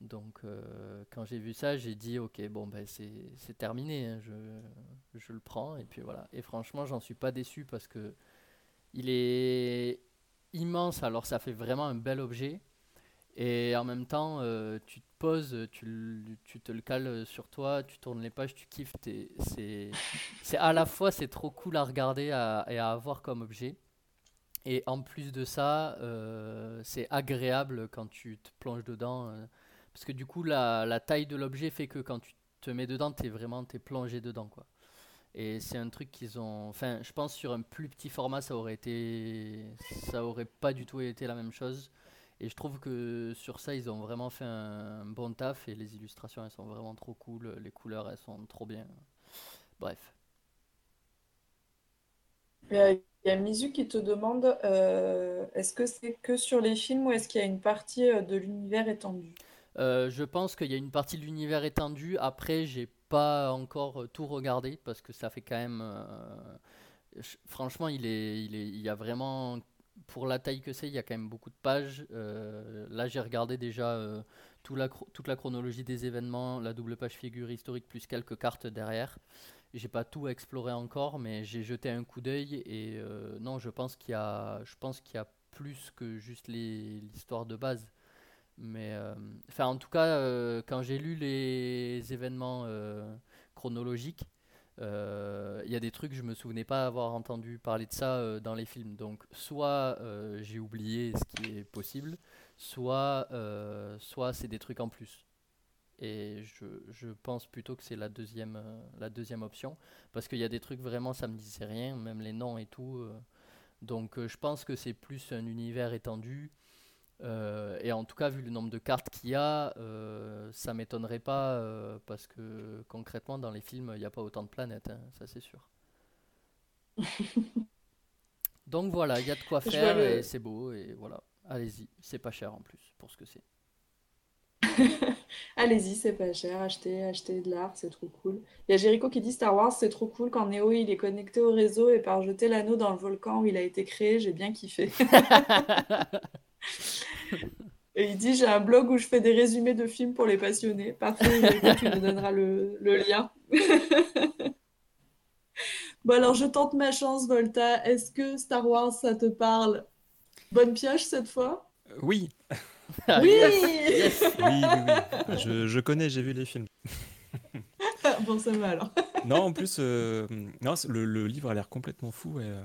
Donc euh, quand j'ai vu ça, j'ai dit ok, bon ben c'est terminé, hein, je, je le prends et puis voilà. Et franchement, j'en suis pas déçu parce que il est immense, alors ça fait vraiment un bel objet. Et en même temps, euh, tu te poses, tu, tu te le cales sur toi, tu tournes les pages, tu kiffes. t'es- C'est, à la fois c'est trop cool à regarder et à avoir comme objet. Et en plus de ça, euh, c'est agréable quand tu te plonges dedans. euh, parce que du coup, la, la taille de l'objet fait que quand tu te mets dedans, tu es vraiment t'es plongé dedans. Quoi. Et c'est un truc qu'ils ont. Enfin, je pense sur un plus petit format, ça aurait été. Ça aurait pas du tout été la même chose. Et je trouve que sur ça, ils ont vraiment fait un bon taf et les illustrations, elles sont vraiment trop cool. Les couleurs, elles sont trop bien. Bref. Il y a, il y a Mizu qui te demande euh, est-ce que c'est que sur les films ou est-ce qu'il y a une partie euh, de l'univers étendu? Euh, je pense qu'il y a une partie de l'univers étendu. Après, j'ai pas encore tout regardé parce que ça fait quand même. euh, franchement, il est, il est, il y a vraiment. Pour la taille que c'est, il y a quand même beaucoup de pages. Euh, là, j'ai regardé déjà euh, toute la chronologie des événements, la double page figure historique plus quelques cartes derrière. J'ai pas tout exploré encore, mais j'ai jeté un coup d'œil et euh, non, je pense qu'il y a, je pense qu'il y a plus que juste l'histoire de base. Mais enfin, en tout cas, quand j'ai lu les événements chronologiques, il y a des trucs je me souvenais pas avoir entendu parler de ça euh, dans les films. Donc, soit euh, j'ai oublié ce qui est possible, soit euh, soit c'est des trucs en plus. Et je, je pense plutôt que c'est la deuxième, euh, la deuxième option. Parce qu'il y a des trucs vraiment, ça me disait rien, même les noms et tout. euh. Donc euh, je pense que c'est plus un univers étendu. Euh, et en tout cas, vu le nombre de cartes qu'il y a, euh, ça m'étonnerait pas. euh, parce que concrètement, dans les films, il n'y a pas autant de planètes, hein, ça c'est sûr. Donc voilà, il y a de quoi faire le- et c'est beau. Et voilà, allez-y, c'est pas cher en plus pour ce que c'est. Allez-y, c'est pas cher. Achetez, achetez de l'art, c'est trop cool. Il y a Jericho qui dit Star Wars, c'est trop cool quand Neo il est connecté au réseau et par jeter l'anneau dans le volcan où il a été créé. J'ai bien kiffé. Et il dit J'ai un blog où je fais des résumés de films pour les passionnés. Parfait, tu nous donneras le, le lien. Bon, alors je tente ma chance, Volta. Est-ce que Star Wars, ça te parle? Bonne pioche cette fois? Euh, Oui, Ah, Oui yes. oui, oui, oui. Je, je connais, j'ai vu les films. Bon, ça va alors. Non, en plus, euh, non, le livre a l'air complètement fou. Et, euh,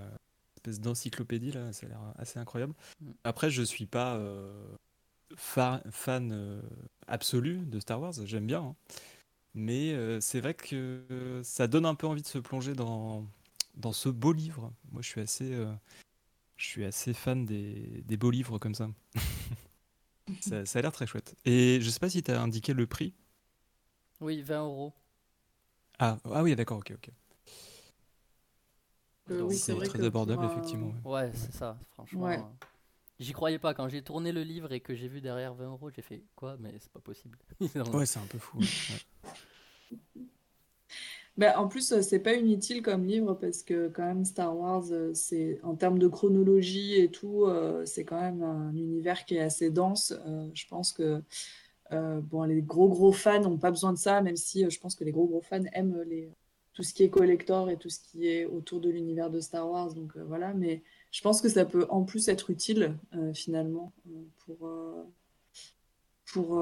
espèce d'encyclopédie, là, ça a l'air assez incroyable. Mm. Après, je suis pas euh, fa- fan euh, absolu de Star Wars, j'aime bien. hein. Mais euh, c'est vrai que ça donne un peu envie de se plonger dans, dans ce beau livre. Moi, je suis assez, euh, je suis assez fan des, des beaux livres comme ça. ça. ça a l'air très chouette. Et je sais pas si tu as indiqué le prix. Oui, 20 euros. Ah, ah oui, d'accord, ok, ok. Euh, oui, c'est très que abordable, un- effectivement. ouais. Ouais, c'est ça, franchement. Ouais. euh, J'y croyais pas. Quand j'ai tourné le livre et que j'ai vu derrière 20 euros, j'ai fait quoi? Mais c'est pas possible. Ouais, c'est un peu fou. ouais. Bah, en plus, euh, c'est pas inutile comme livre parce que quand même Star Wars, euh, c'est en termes de chronologie et tout, euh, c'est quand même un univers qui est assez dense. Euh, je pense que euh, bon, les gros gros fans n'ont pas besoin de ça, même si euh, je pense que les gros gros fans aiment les, tout ce qui est collector et tout ce qui est autour de l'univers de Star Wars. Donc euh, voilà, mais je pense que ça peut en plus être utile euh, finalement euh, pour pour,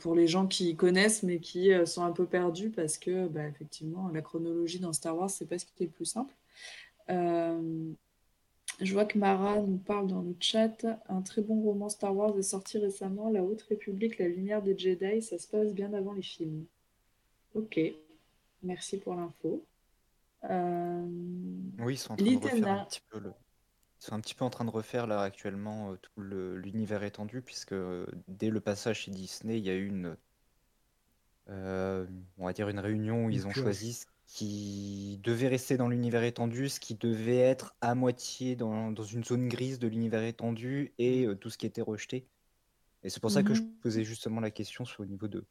pour les gens qui connaissent mais qui sont un peu perdus parce que bah, effectivement la chronologie dans Star Wars c'est pas ce qui est le plus simple. Je vois que Mara nous parle dans le chat. Un très bon roman Star Wars est sorti récemment, La Haute République, La Lumière des Jedi. Ça se passe bien avant les films. Ok, merci pour l'info. Euh, Oui, ils sont en train de refaire un petit peu le... Ils sont un petit peu en train de refaire là actuellement euh, tout le- l'univers étendu, puisque euh, dès le passage chez Disney, il y a eu une, euh, on va dire une réunion où ils ont choisi ce qui devait rester dans l'univers étendu, ce qui devait être à moitié dans, dans une zone grise de l'univers étendu et euh, tout ce qui était rejeté. Et c'est pour ça que je Mhm. posais justement la question sur le niveau de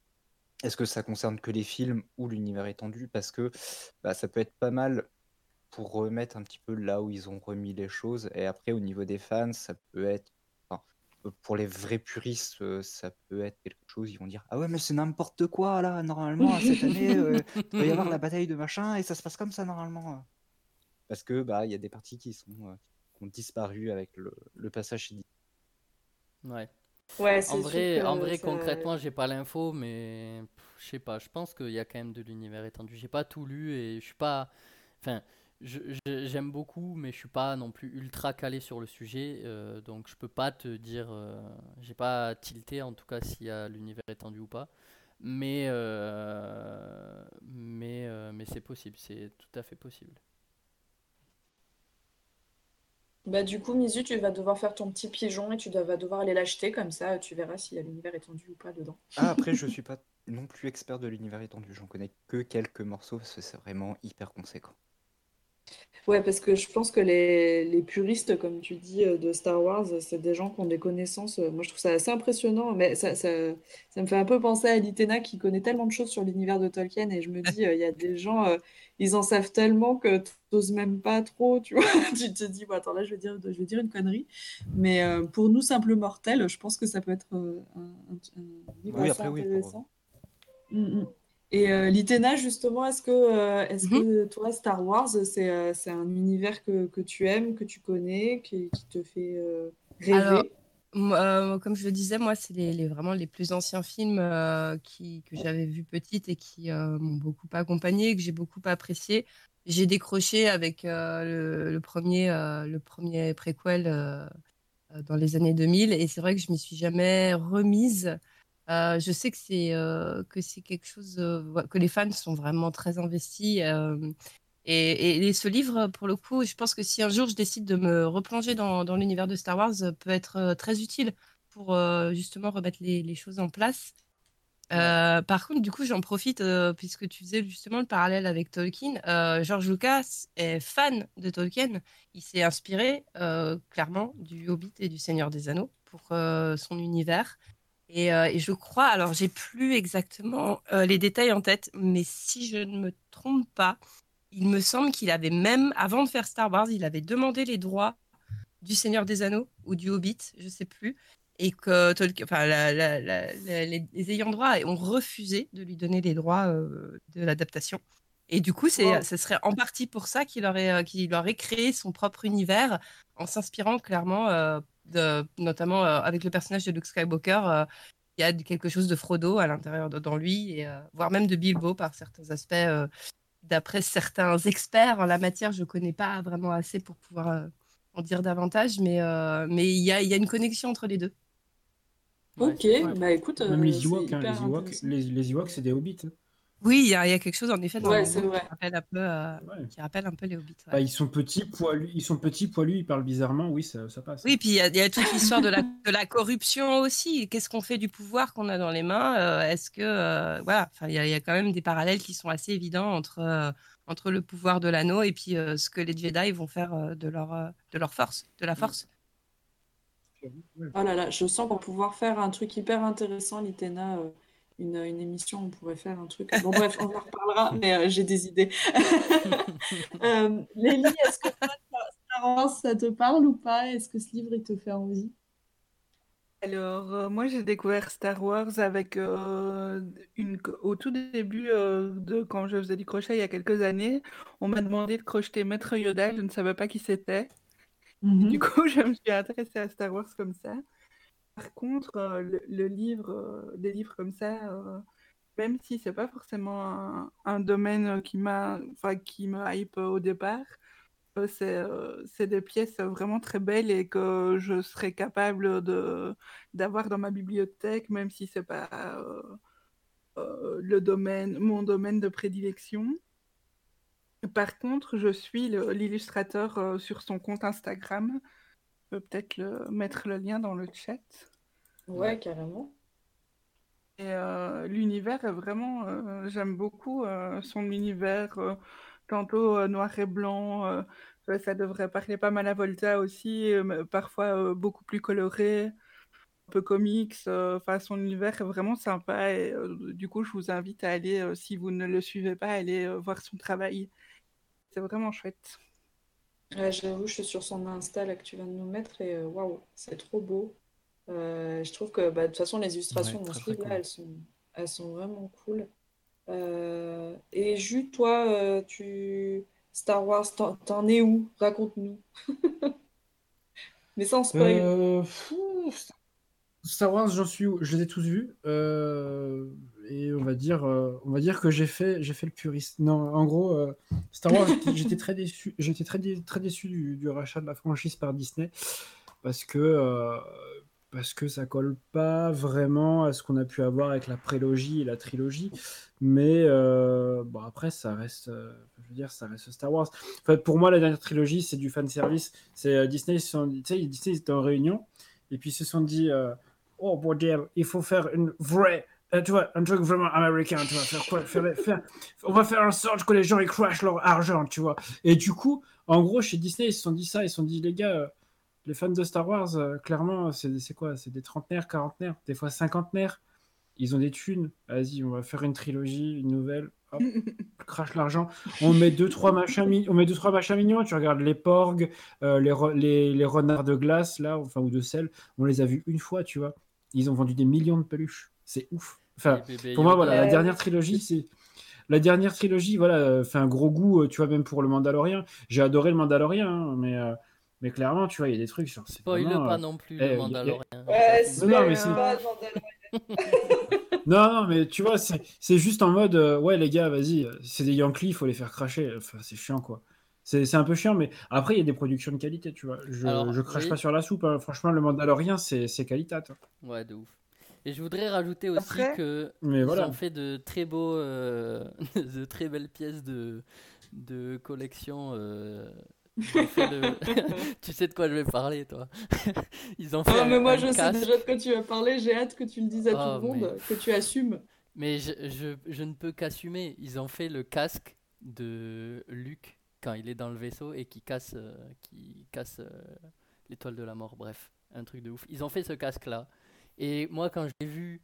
est-ce que ça concerne que les films ou l'univers étendu? Parce que bah, ça peut être pas mal pour remettre un petit peu là où ils ont remis les choses. Et après, au niveau des fans, ça peut être. enfin, euh, pour les vrais puristes, euh, ça peut être quelque chose. Ils vont dire Ah ouais, mais c'est n'importe quoi là, normalement, cette année, euh, il va y avoir la bataille de machin et ça se passe comme ça normalement. Parce que bah, il y a des parties qui, sont, euh, qui ont disparu avec le, le passage chez. Ouais. Ouais, En vrai, en vrai ça- concrètement, j'ai pas l'info, mais je sais pas. Je pense qu'il y a quand même de l'univers étendu. J'ai pas tout lu et je suis pas. Enfin, j'aime beaucoup, mais je suis pas non plus ultra calé sur le sujet, euh, donc je peux pas te dire. euh, j'ai pas tilté en tout cas s'il y a l'univers étendu ou pas. Mais euh, mais euh, mais c'est possible, c'est tout à fait possible. Bah, du coup, Mizu, tu vas devoir faire ton petit pigeon et tu vas devoir aller l'acheter, comme ça tu verras s'il y a l'univers étendu ou pas dedans. Ah, après, je suis pas non plus expert de l'univers étendu. J'en connais que quelques morceaux c'est vraiment hyper conséquent. Ouais, parce que je pense que les, les puristes, comme tu dis, euh, de Star Wars, c'est des gens qui ont des connaissances. euh, Moi, je trouve ça assez impressonnant, mais ça, ça, ça me fait un peu penser à Litena qui connaît tellement de choses sur l'univers de Tolkien, et je me dis, euh, il y a des gens, euh, ils en savent tellement que tu n'oses même pas trop, tu vois. Tu te dis, bon, attends, là, je vais dire, je vais dire une connerie. Mais euh, pour nous, simples mortels, je pense que ça peut être euh, un, un- un livre Oui, assez après, oui, pour- intéressant. Mm, mm. Et euh, Litena, justement, est-ce que, euh, est-ce que toi, Star Wars, c'est euh, un univers que, que tu aimes, que tu connais, qui, qui te fait euh, rêver? Alors, euh, comme je le disais, moi, c'est les, vraiment les plus anciens films euh, qui, que j'avais vus petite et qui euh, m'ont beaucoup accompagnée, que j'ai beaucoup apprécié. J'ai décroché avec le, premier, le premier préquel dans les années 2000 et c'est vrai que je m'y suis jamais remise. Je sais que c'est que c'est quelque chose que les fans sont vraiment très investis. Et, ce livre, pour le coup, je pense que si un jour je décide de me replonger dans, dans l'univers de Star Wars, euh, peut être euh, très utile pour euh, justement remettre les, les choses en place. Euh, par contre, du coup, j'en profite euh, puisque tu faisais justement le parallèle avec Tolkien. George Lucas est fan de Tolkien. Il s'est inspiré clairement du Hobbit et du Seigneur des Anneaux pour son univers. Et, euh, et je crois, alors j'ai plus exactement euh, les détails en tête, mais si je ne me trompe pas, il me semble qu'il avait même, avant de faire Star Wars, il avait demandé les droits du Seigneur des Anneaux ou du Hobbit, je sais plus, et que Tolkien- enfin, la- la- la- la- les, les ayants droit ont refusé de lui donner les droits euh, de l'adaptation. Et du coup, c'est, ce serait en partie pour ça qu'il aurait, euh, qu'il aurait créé son propre univers en s'inspirant clairement, euh, de, notamment euh, avec le personnage de Luke Skywalker. il y a quelque chose de Frodo à l'intérieur de dans lui, et, voire même de Bilbo par certains aspects. D'après certains experts en la matière, je ne connais pas vraiment assez pour pouvoir euh, en dire davantage, mais euh, mais il y a, il y a une connexion entre les deux. Ok, Ouais. bah écoute, Même euh, les Ewoks, hein, les, Ewoks intéressant. les, les Ewoks, c'est des hobbits. hein. Oui, il y, a il y a quelque chose en effet dans Ouais, vrai. qui rappelle un peu, euh, Ouais. qui rappelle un peu les hobbits. ouais. Bah, ils sont petits, poilus, ils sont petits, poilus, ils parlent bizarrement, oui, ça, ça passe. Oui, puis il y, a- il y a toute l'histoire de la, de la corruption aussi. Qu'est-ce qu'on fait du pouvoir qu'on a dans les mains Euh, Est-ce que euh, voilà, enfin, il y, a- il y a quand même des parallèles qui sont assez évidents entre euh, entre le pouvoir de l'anneau et puis euh, ce que les Jedi vont faire euh, de leur euh, de leur force, de la force. Oh là là, je sens qu'on va pouvoir faire un truc hyper intéressant, Litena. Une, une émission, on pourrait faire un truc. Bon, bref, on en reparlera, mais euh, j'ai des idées. Euh, Lélie, est-ce que toi, Star Wars, ça te parle ou pas? Est-ce que ce livre, il te fait envie? Alors, euh, moi, j'ai découvert Star Wars avec euh, une, au tout début euh, de quand je faisais du crochet il y a quelques années. On m'a demandé de crocheter Maître Yoda, je ne savais pas qui c'était. Mhm. Du coup, je me suis intéressée à Star Wars comme ça. Par contre, euh, le, livre, euh, des livres comme ça, euh, même si c'est pas forcément un, domaine qui m'a, qui me hype au départ, c'est des pièces vraiment très belles et que je serais capable de d'avoir dans ma bibliothèque, même si c'est pas le domaine, mon domaine de prédilection. Par contre, je suis l'illustrateur sur son compte Instagram. Peux peut-être le- mettre le lien dans le chat. Ouais, carrément. Et euh, l'univers est vraiment, euh, j'aime beaucoup euh, son univers, euh, tantôt euh, noir et blanc, euh, ça devrait parler pas mal à Volta aussi, euh, mais parfois euh, beaucoup plus coloré, un peu comics, euh, enfin son univers est vraiment sympa et euh, du coup je vous invite à aller, euh, si vous ne le suivez pas, aller euh, voir son travail. C'est vraiment chouette. Ouais, j'avoue, je suis sur son Insta là que tu viens de nous mettre et euh, waouh, c'est trop beau. Euh, je trouve que bah, de toute façon, les illustrations Ouais, dans ce cool. elles sont, elles sont vraiment cool. Euh, et Jus, toi, euh, tu Star Wars, t'en es où? Raconte-nous. Mais sans spoil. Star Wars, j'en suis où? Je les ai tous vus. Et on va dire, euh, on va dire que j'ai fait, j'ai fait le puriste. Non, en gros, euh, Star Wars, j'étais- très déçu. J'étais très, dé- très déçu du, du rachat de la franchise par Disney parce que, euh, parce que ça colle pas vraiment à ce qu'on a pu avoir avec la prélogie et la trilogie. Mais euh, bon, après, ça reste, euh, je veux dire, ça reste Star Wars. En fait, pour moi, la dernière trilogie, c'est du fan service. C'est euh, Disney, sont dit- tu sais, Disney, ils étaient en réunion et puis ils se sont dit, oh bordel, il faut faire une vraie, euh, tu vois, un truc vraiment américain, tu vois, faire quoi, faire, faire- on va faire en sorte que les gens ils crachent leur argent, tu vois. Et du coup, en gros, chez Disney, ils se sont dit ça, ils se sont dit, les gars, euh, les fans de Star Wars, euh, clairement, c'est quoi? C'est des trentenaires, quarantenaires, des fois cinquantenaires. Ils ont des thunes. Vas-y, on va faire une trilogie, une nouvelle. Hop, crache l'argent. On met deux trois machins, on met deux trois machins mignons. Tu regardes les porgs, les, re- les, les renards de glace là, enfin ou de sel. On les a vus une fois, tu vois. Ils ont vendu des millions de peluches. C'est ouf. Enfin, pour moi, voilà, la dernière trilogie, c'est la dernière trilogie, voilà, euh, fait un gros goût, euh, tu vois, même pour le Mandalorien. J'ai adoré le Mandalorien, hein, mais euh, mais clairement, tu vois, il y a des trucs genre. c'est Spoil vraiment, pas euh, non plus eh, le y a- Mandalorian. Ouais, Non, non, mais spoil c'est- pas, Mandalorian. Non, non, mais tu vois, c'est c'est juste en mode, euh, ouais, les gars, vas-y, c'est des Yankees, il faut les faire cracher. Enfin, c'est chiant, quoi. C'est c'est un peu chiant, mais après, il y a des productions de qualité, tu vois. Je, Alors, je crache oui. pas sur la soupe, hein. Franchement, le Mandalorien, c'est c'est qualitat. hein. Ouais, de ouf. Et je voudrais rajouter aussi Après- que Mais ils ont fait de très beaux, euh, de très belles pièces de, de collection. euh, tu sais de quoi je vais parler, toi. Ils ont fait Ah, un- mais moi, je sais casque. déjà de quoi tu vas parler. J'ai hâte que tu le dises à Oh, tout le monde, mais- que tu assumes. Mais je, je, je ne peux qu'assumer. Ils ont fait le casque de Luke quand il est dans le vaisseau et qui casse, euh, qui casse euh, l'étoile de la mort. Bref, un truc de ouf. Ils ont fait ce casque-là. Et moi, quand je l'ai vu,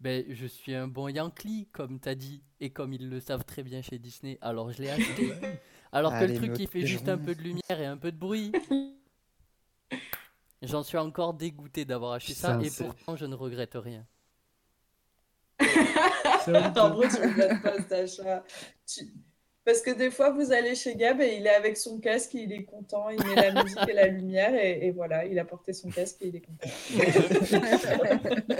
ben, je suis un bon Yankee, comme t'as dit, et comme ils le savent très bien chez Disney, alors je l'ai acheté. Alors que Allez, le truc, il fait juste un peu de lumière et un peu de bruit. J'en suis encore dégoûté d'avoir acheté ça, et pourtant, je ne regrette rien. En vrai, tu regrettes pas cet achat. Tu- Parce que des fois, vous allez chez Gab et il est avec son casque, il est content, il met la musique et la lumière et, et voilà, il a porté son casque et il est content.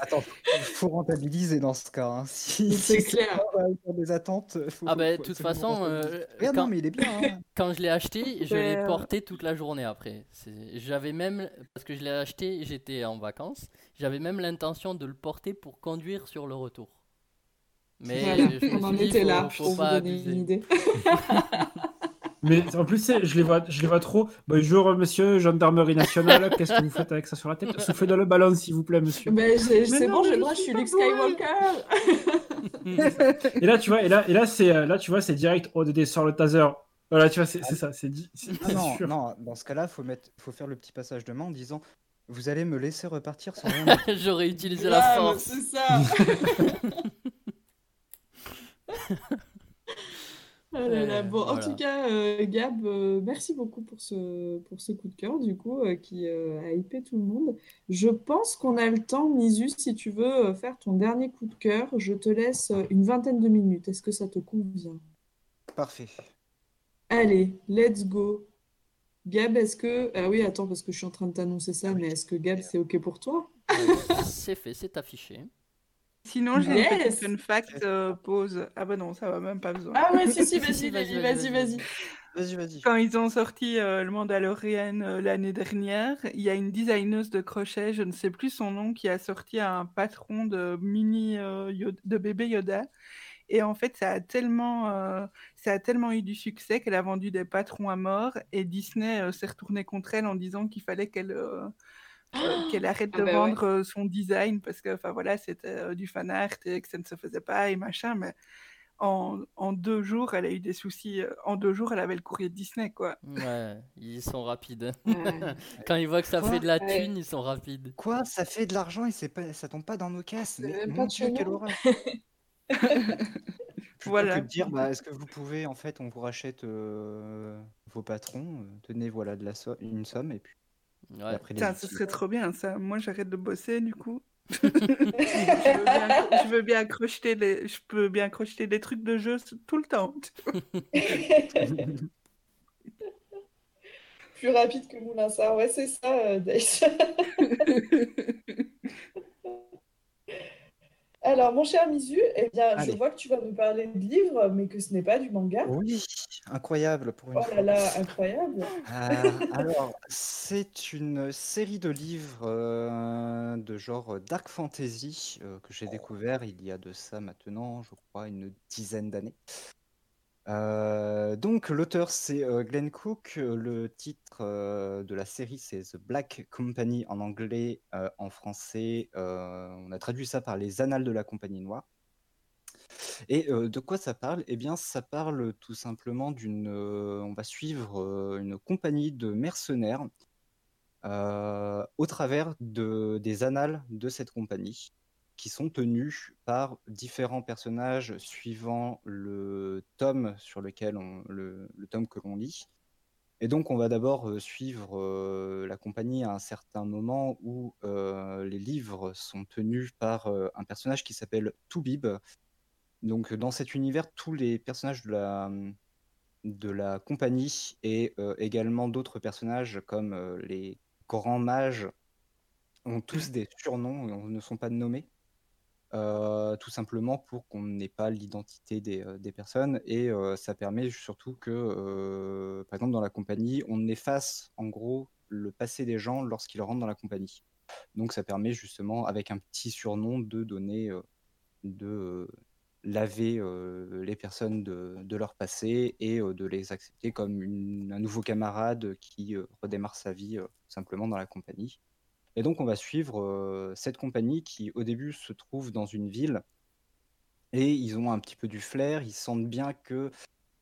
Attends, il faut rentabiliser dans ce cas. hein. Si, C'est si clair. pas sur des attentes, faut, Ah ben, de toute façon, euh, Ouais, non, quand- mais il est bien. hein. Quand je l'ai acheté, je l'ai euh, porté toute la journée après. C'est- J'avais même, parce que je l'ai acheté, j'étais en vacances, j'avais même l'intention de le porter pour conduire sur le retour. Mais Voilà, on en était faut- là, faut pour vous pas donner abuser. une idée. Mais en plus, je les vois, je les vois trop. Bonjour, monsieur, gendarmerie nationale. Qu'est-ce que vous faites avec ça sur la tête? Soufflez dans le ballon, s'il vous plaît, monsieur. Mais j'ai- Mais c'est bon, j'ai le droit, je suis Luke. Skywalker. Et là, tu vois, et là, et là, c'est, euh, là, tu vois, c'est direct ODD sur le taser. Voilà, tu vois, c'est ça, c'est dit. Ah non, sûr. non, dans ce cas-là, faut mettre, faut faire le petit passage de main en disant Vous allez me laisser repartir sans rien. J'aurais utilisé la Grave, force. C'est ça. Là là. Euh, en tout cas, euh, Gab, euh, merci beaucoup pour ce, pour ce coup de cœur, du coup, euh, qui euh, a hypé tout le monde. Je pense qu'on a le temps, Misu, si tu veux euh, faire ton dernier coup de cœur, je te laisse une vingtaine de minutes. Est-ce que ça te convient? Parfait. Allez, let's go. Gab, est-ce que... Ah oui, attends, parce que je suis en train de t'annoncer ça, mais est-ce que Gab, c'est OK pour toi? C'est fait, c'est affiché. Sinon, j'ai une Yes. petite fun fact euh, pause. Ah bah non, ça va même pas besoin. Ah ouais, si, si, vas-y, vas-y, vas-y, vas-y, vas-y, vas-y. Quand ils ont sorti euh, le Mandalorian euh, l'année dernière, il y a une designeuse de crochet, je ne sais plus son nom, qui a sorti un patron de mini euh, Yoda- de bébé Yoda. Et en fait, ça a tellement, euh, ça a tellement eu du succès qu'elle a vendu des patrons à mort. Et Disney euh, s'est retourné contre elle en disant qu'il fallait qu'elle qu'elle arrête Ah de bah ouais. vendre son design parce que, enfin voilà, c'était du fan art et que ça ne se faisait pas et machin. Mais en, en deux jours, elle a eu des soucis. En deux jours, elle avait le courrier de Disney, quoi. Ouais, ils sont rapides. Ouais. Quand ils voient que ça Quoi fait de la Ouais. thune, ils sont rapides. Quoi Ça fait de l'argent et c'est pas, ça tombe pas dans nos casses. Mais même mon pas de Dieu, quelle horreur. Voilà. que dire, bah, est-ce que vous pouvez, en fait, on vous rachète euh, vos patrons, euh, tenez, voilà, de la so- une somme, et puis Ouais. Putain, ce serait trop bien ça. Moi, j'arrête de bosser du coup. je, veux bien, je veux bien crocheter les, je peux bien crocheter des trucs de jeu tout le temps. Plus rapide que Moulin ouais, c'est ça, euh. Alors, mon cher Misu, eh bien, je vois que tu vas nous parler de livres, mais que ce n'est pas du manga. Oui, incroyable pour une Oh fois. là là, incroyable. Euh, alors, c'est une série de livres euh, de genre dark fantasy euh, que j'ai découvert il y a de ça maintenant, je crois, une dizaine d'années. Euh, donc, l'auteur c'est euh, Glenn Cook. Le titre euh, de la série c'est The Black Company en anglais, en français, on a traduit ça par les Annales de la Compagnie Noire. Et de quoi ça parle? Eh bien, ça parle tout simplement d'une. on va suivre une compagnie de mercenaires au travers de, des annales de cette compagnie, qui sont tenus par différents personnages suivant le tome sur lequel on, le, tome que l'on lit. Et donc, on va d'abord euh, suivre euh, la compagnie à un certain moment où euh, les livres sont tenus par un personnage qui s'appelle Toubib. Donc, dans cet univers, tous les personnages de la, de la compagnie et également d'autres personnages comme les grands mages ont tous des surnoms et ne sont pas nommés. Euh, tout simplement pour qu'on n'ait pas l'identité des, euh, personnes et euh, ça permet surtout que, par exemple, dans la compagnie, on efface en gros le passé des gens lorsqu'ils rentrent dans la compagnie. Donc ça permet justement, avec un petit surnom, de donner, de laver les personnes de, leur passé et de les accepter comme un nouveau camarade qui redémarre sa vie simplement dans la compagnie. Et donc on va suivre euh, cette compagnie qui au début se trouve dans une ville et ils ont un petit peu du flair, ils sentent bien que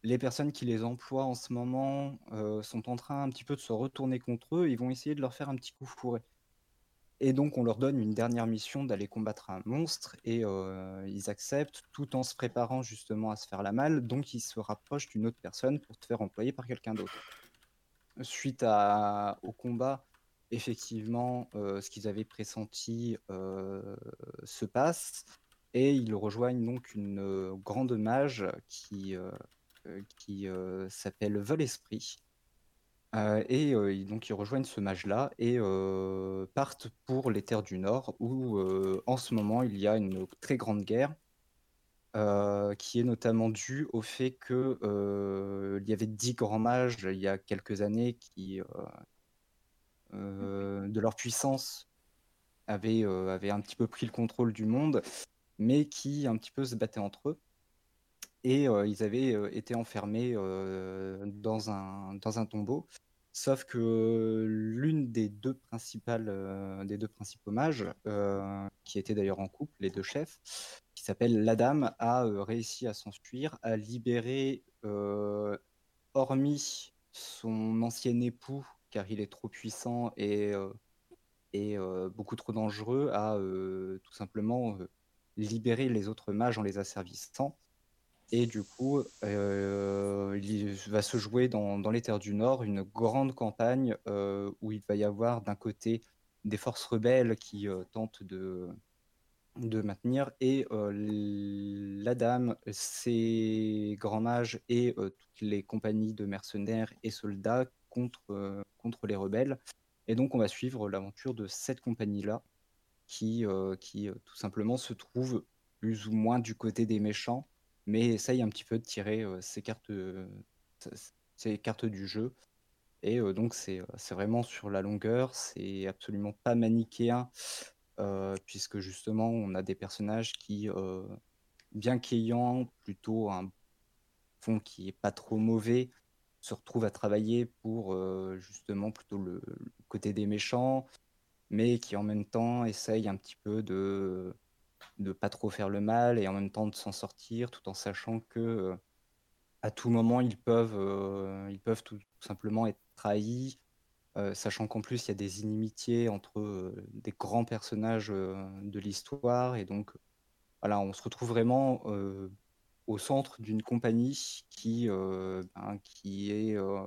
les personnes qui les emploient en ce moment euh, sont en train un petit peu de se retourner contre eux, ils vont essayer de leur faire un petit coup fourré. Et donc, on leur donne une dernière mission d'aller combattre un monstre et euh, ils acceptent tout en se préparant justement à se faire la malle. Donc, ils se rapprochent d'une autre personne pour te faire employer par quelqu'un d'autre. Suite au combat, effectivement, euh, ce qu'ils avaient pressenti euh, se passe et ils rejoignent donc une euh, grande mage qui, qui s'appelle Vol-Esprit. Euh, et donc ils rejoignent ce mage-là et partent pour les terres du Nord où en ce moment il y a une très grande guerre qui est notamment due au fait que il y avait dix grands mages il y a quelques années qui de leur puissance avaient, euh, avaient un petit peu pris le contrôle du monde mais qui un petit peu se battaient entre eux et euh, ils avaient euh, été enfermés dans un, dans un tombeau. Sauf que l'une des deux principales, des deux principaux mages, qui étaient d'ailleurs en couple, les deux chefs, qui s'appelle la dame, a réussi à s'enfuir, a libéré, euh, hormis son ancien époux, car il est trop puissant et, beaucoup trop dangereux, euh, tout simplement libéré les autres mages en les asservissant. Et du coup, il va se jouer dans, dans les terres du Nord une grande campagne où il va y avoir d'un côté des forces rebelles qui tentent de, de maintenir et la dame, ses grands mages et toutes les compagnies de mercenaires et soldats contre, contre les rebelles. Et donc on va suivre l'aventure de cette compagnie-là qui, euh, qui euh, tout simplement se trouve plus ou moins du côté des méchants mais essaye un petit peu de tirer euh, ses cartes, euh, cartes du jeu. Et donc c'est vraiment sur la longueur, c'est absolument pas manichéen, puisque justement on a des personnages qui, bien qu'ayant plutôt un fond qui est pas trop mauvais, se retrouvent à travailler pour euh, justement plutôt le, côté des méchants, mais qui en même temps essayent un petit peu de de pas trop faire le mal et en même temps de s'en sortir tout en sachant que euh, à tout moment ils peuvent euh, ils peuvent tout, tout simplement être trahis sachant qu'en plus il y a des inimitiés entre des grands personnages de l'histoire et donc voilà on se retrouve vraiment au centre d'une compagnie qui euh, ben, qui est euh,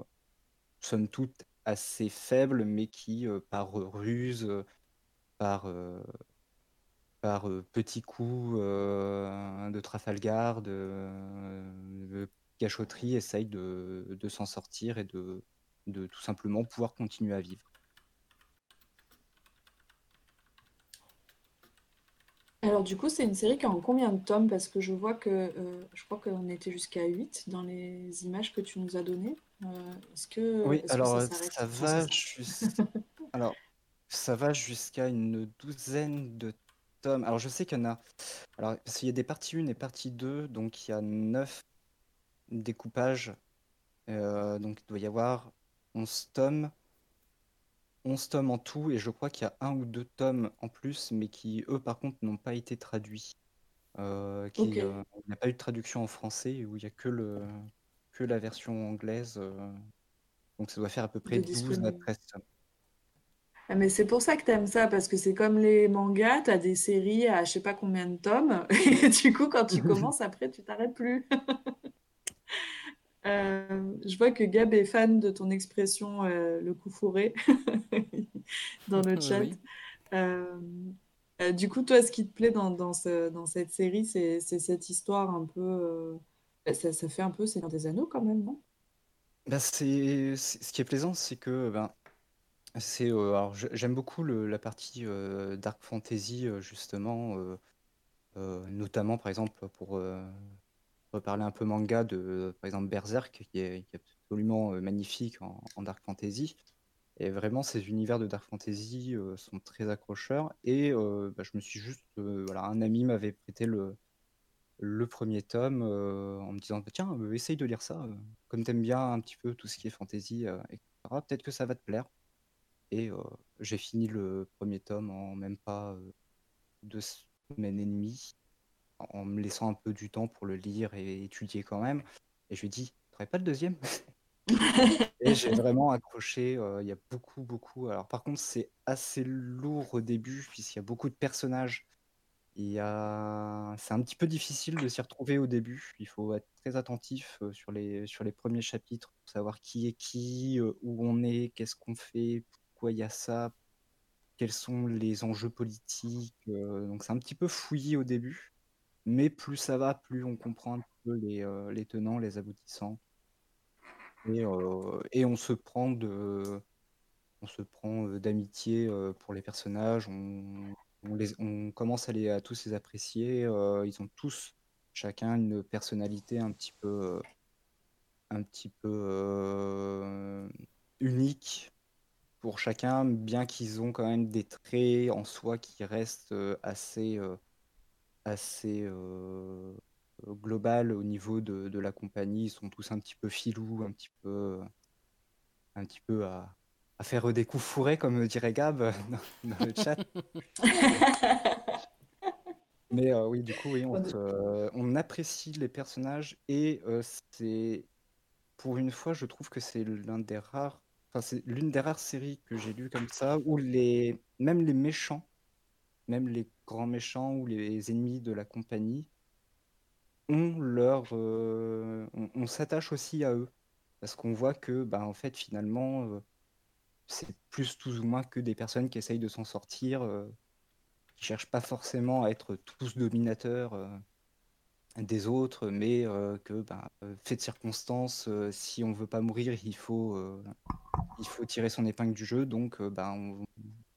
somme toute assez faible mais qui euh, par ruse par petits coups de Trafalgar, de, cachotterie, essaye de, s'en sortir et de tout simplement pouvoir continuer à vivre. Alors du coup, c'est une série qui est en combien de tomes? Parce que je vois que euh, je crois qu'on était jusqu'à 8 dans les images que tu nous as données. Euh, est-ce que, Oui, est-ce que ça ça va alors, ça va jusqu'à une douzaine de tomes. Alors je sais qu'il y en a. Alors, parce qu'il y a des parties 1 et partie 2, donc il y a 9 découpages. Euh, donc il doit y avoir 11 tomes. 11 tomes en tout, et je crois qu'il y a un ou deux tomes en plus, mais qui, eux, par contre, n'ont pas été traduits. Euh, qui, Ok. euh, il n'y a pas eu de traduction en français, où il n'y a que, le, que la version anglaise. euh, donc ça doit faire à peu près De 12 à disponible. 13 tomes. Ah, mais c'est pour ça que t'aimes ça, parce que c'est comme les mangas, t'as des séries à je sais pas combien de tomes, et du coup, quand tu commences, après, tu t'arrêtes plus. Euh, je vois que Gab est fan de ton expression euh, le coup fourré dans le chat. Oui. Euh, du coup, toi, ce qui te plaît dans, dans, ce- dans cette série, c'est cette histoire un peu. ça, ça fait un peu Seigneur des Anneaux quand même, non? C'est, c'est- ce qui est plaisant, c'est que ben, c'est, alors, j'aime beaucoup le- la partie Dark Fantasy, justement, euh, notamment par exemple pour euh, reparler un peu manga de par exemple Berserk, qui est, absolument euh, magnifique en, Dark Fantasy. Et vraiment, ces univers de Dark Fantasy euh, sont très accrocheurs. Et euh, bah, je me suis juste. voilà, un ami m'avait prêté le, le premier tome en me disant Tiens, essaye de lire ça. euh, comme t'aimes bien un petit peu tout ce qui est fantasy, etc., peut-être que ça va te plaire. Et j'ai fini le premier tome en même pas deux semaines et demie, en me laissant un peu du temps pour le lire et étudier quand même. Et je lui ai dit T'aurais pas le deuxième? Et j'ai vraiment accroché. euh, Il y a beaucoup, beaucoup. Alors, par contre, c'est assez lourd au début, puisqu'il y a beaucoup de personnages. Il. C'est un petit peu difficile de s'y retrouver au début. Il faut être très attentif euh, sur les, sur les premiers chapitres pour savoir qui est qui, euh, où on est, qu'est-ce qu'on fait, pourquoi il y a ça, quels sont les enjeux politiques. donc, c'est un petit peu fouillis au début. Mais plus ça va, plus on comprend un peu les, euh, les tenants, les aboutissants. Et, euh, et on se prend de, on se prend euh, d'amitié pour les personnages. On, commence à, les, à tous les apprécier. ils ont tous, chacun, une personnalité un petit peu, un petit peu unique pour chacun, bien qu'ils ont quand même des traits en soi qui restent assez, assez euh, global au niveau de, de la compagnie. Ils sont tous un petit peu filous, un petit peu, un petit peu à, à faire des coups fourrés, comme dirait Gab dans, dans le chat. Mais euh, oui, du coup, oui, on, on apprécie les personnages et euh, c'est, pour une fois, je trouve que c'est l'un des rares, enfin, c'est l'une des rares séries que j'ai lues comme ça où les, même les méchants, même les grands méchants ou les ennemis de la compagnie ont leur, euh, on, s'attache aussi à eux parce qu'on voit que, bah, en fait, finalement, euh, c'est plus tous ou moins que des personnes qui essayent de s'en sortir, euh, qui cherchent pas forcément à être tous dominateurs euh, des autres, mais que, bah, fait de circonstances, si on veut pas mourir, il faut, il faut tirer son épingle du jeu. Donc, bah,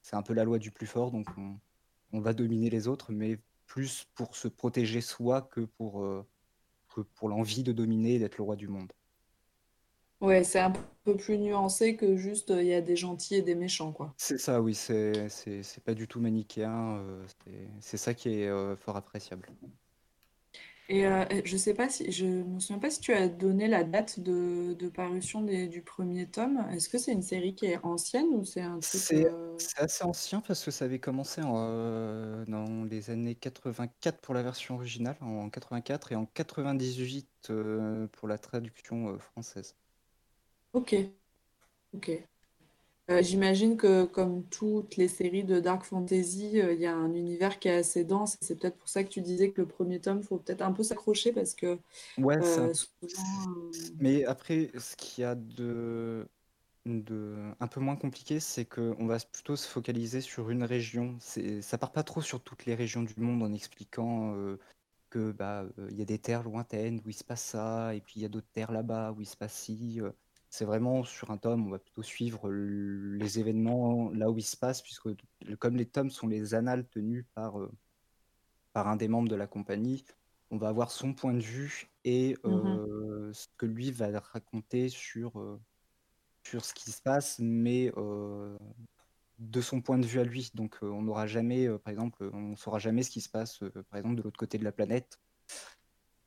c'est un peu la loi du plus fort, donc on, on va dominer les autres, mais plus pour se protéger soi que pour, euh, que pour l'envie de dominer et d'être le roi du monde. Ouais, c'est un peu plus nuancé que juste euh, il y a des gentils et des méchants, quoi. C'est ça, oui, c'est c'est- c'est pas du tout manichéen, euh, c'est ça qui est fort appréciable. Et euh, je sais pas si, je me souviens pas si tu as donné la date de, de parution des- du premier tome. Est-ce que c'est une série qui est ancienne ou c'est un truc C'est euh, c'est assez ancien parce que ça avait commencé en, euh, dans les années 84 pour la version originale, en 84, et en 98 euh, pour la traduction française. Ok, ok. Euh, j'imagine que comme toutes les séries de Dark Fantasy, euh, il y a un univers qui est assez dense. C'est peut-être pour ça que tu disais que le premier tome, faut peut-être un peu s'accrocher parce que Ouais, euh, souvent, euh, Mais après, ce qu'il y a de, de un peu moins compliqué, c'est qu'on va plutôt se focaliser sur une région. Ça part pas trop sur toutes les régions du monde en expliquant que bah il y a des terres lointaines où il se passe ça, et puis il y a d'autres terres là-bas où il se passe ci. C'est vraiment sur un tome, on va plutôt suivre les événements là où ils se passent, puisque comme les tomes sont les annales tenues par, euh, par un des membres de la compagnie, on va avoir son point de vue et Mhm. euh, ce que lui va raconter sur, euh, sur ce qui se passe, mais de son point de vue à lui. Donc on n'aura jamais, par exemple, on saura jamais ce qui se passe, par exemple, de l'autre côté de la planète.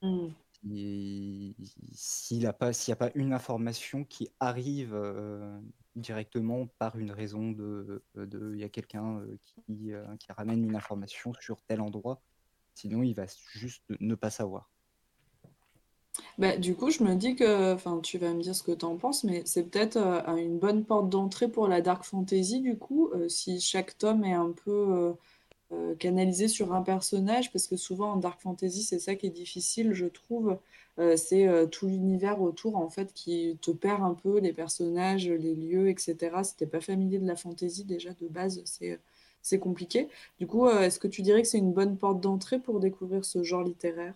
hmm. S'il n'y a pas une information qui arrive euh, directement par une raison de, de il y a quelqu'un euh, qui, euh, ramène une information sur tel endroit, sinon il va juste ne pas savoir. Bah, du coup, je me dis que, enfin, tu vas me dire ce que tu en penses, mais c'est peut-être euh, une bonne porte d'entrée pour la dark fantasy, du coup, euh, si chaque tome est un peu euh, euh, canalisé sur un personnage, parce que souvent en dark fantasy, c'est ça qui est difficile, je trouve, euh, c'est euh, tout l'univers autour, en fait, qui te perd un peu, les personnages, les lieux, etc. Si t'es pas familier de la fantasy, déjà, de base, c'est, c'est compliqué. Du coup, euh, est-ce que tu dirais que c'est une bonne porte d'entrée pour découvrir ce genre littéraire?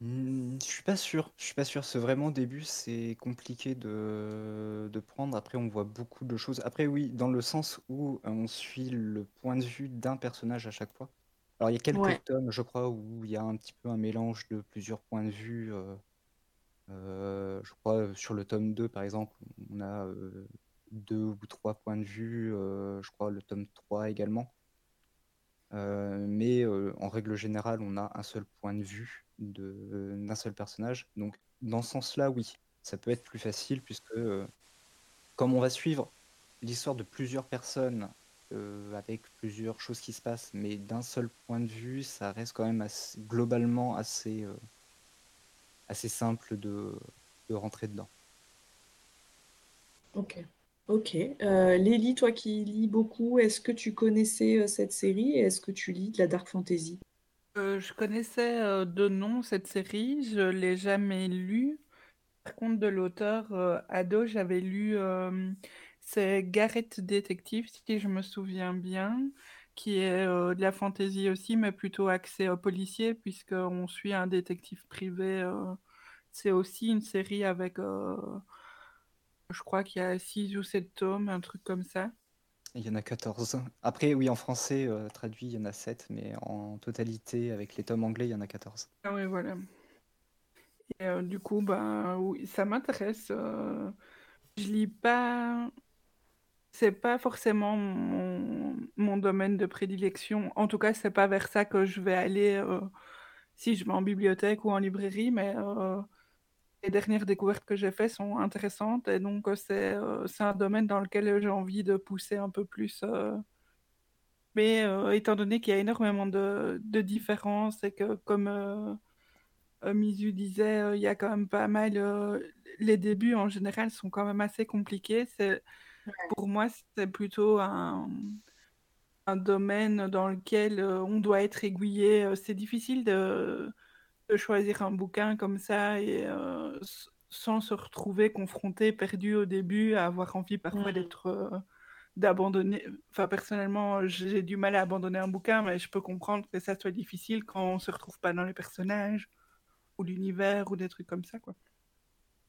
Hmm, je suis pas sûr. Je suis pas sûr. C'est vraiment début, c'est compliqué de, de prendre. Après, on voit beaucoup de choses. Après, oui, dans le sens où euh, on suit le point de vue d'un personnage à chaque fois. Alors, il y a quelques Ouais. tomes, je crois, où il y a un petit peu un mélange de plusieurs points de vue. euh, euh, je crois euh, sur le tome 2, par exemple, on a euh, deux ou trois points de vue. euh, je crois le tome 3 également. Euh, mais euh, en règle générale, on a un seul point de vue d'un seul personnage. Donc, dans ce sens-là, oui, ça peut être plus facile puisque, euh, comme on va suivre l'histoire de plusieurs personnes euh, avec plusieurs choses qui se passent, mais d'un seul point de vue, ça reste quand même globalement assez, euh, assez simple de, de rentrer dedans. Ok. Ok. Lélie, toi qui lis beaucoup, est-ce que tu connaissais cette série et est-ce que tu lis de la dark fantasy? Euh, je connaissais euh, de nom cette série, je l'ai jamais lue. Par contre, de l'auteur euh, ado, j'avais lu euh, c'est Garrett Détective, si je me souviens bien, qui est de la fantasy aussi, mais plutôt axé au policier, puisqu'on suit un détective privé. c'est aussi une série avec, je crois qu'il y a 6 ou 7 tomes, un truc comme ça. Il y en a 14. Après, oui, en français, euh, traduit, il y en a 7, mais en totalité, avec les tomes anglais, il y en a 14. Ah oui, voilà. Euh, du coup, bah, oui, ça m'intéresse. euh, je lis pas. C'est pas forcément mon, mon domaine de prédilection. En tout cas, c'est pas vers ça que je vais aller euh, si je vais en bibliothèque ou en librairie, mais les dernières découvertes que j'ai faites sont intéressantes et donc euh, c'est euh, c'est un domaine dans lequel j'ai envie de pousser un peu plus. euh, mais euh, étant donné qu'il y a énormément de, de différences et que, comme euh, euh, Mizu disait, euh, il y a quand même pas mal. euh, les débuts en général sont quand même assez compliqués. C'est, pour moi, c'est plutôt un, un domaine dans lequel euh, on doit être aiguillé. Euh, C'est difficile de, de choisir un bouquin comme ça et euh, sans se retrouver confronté, perdu au début, à avoir envie parfois Mm. d'être. euh, d'abandonner. Enfin, personnellement, j'ai du mal à abandonner un bouquin, mais je peux comprendre que ça soit difficile quand on se retrouve pas dans les personnages ou l'univers ou des trucs comme ça, quoi.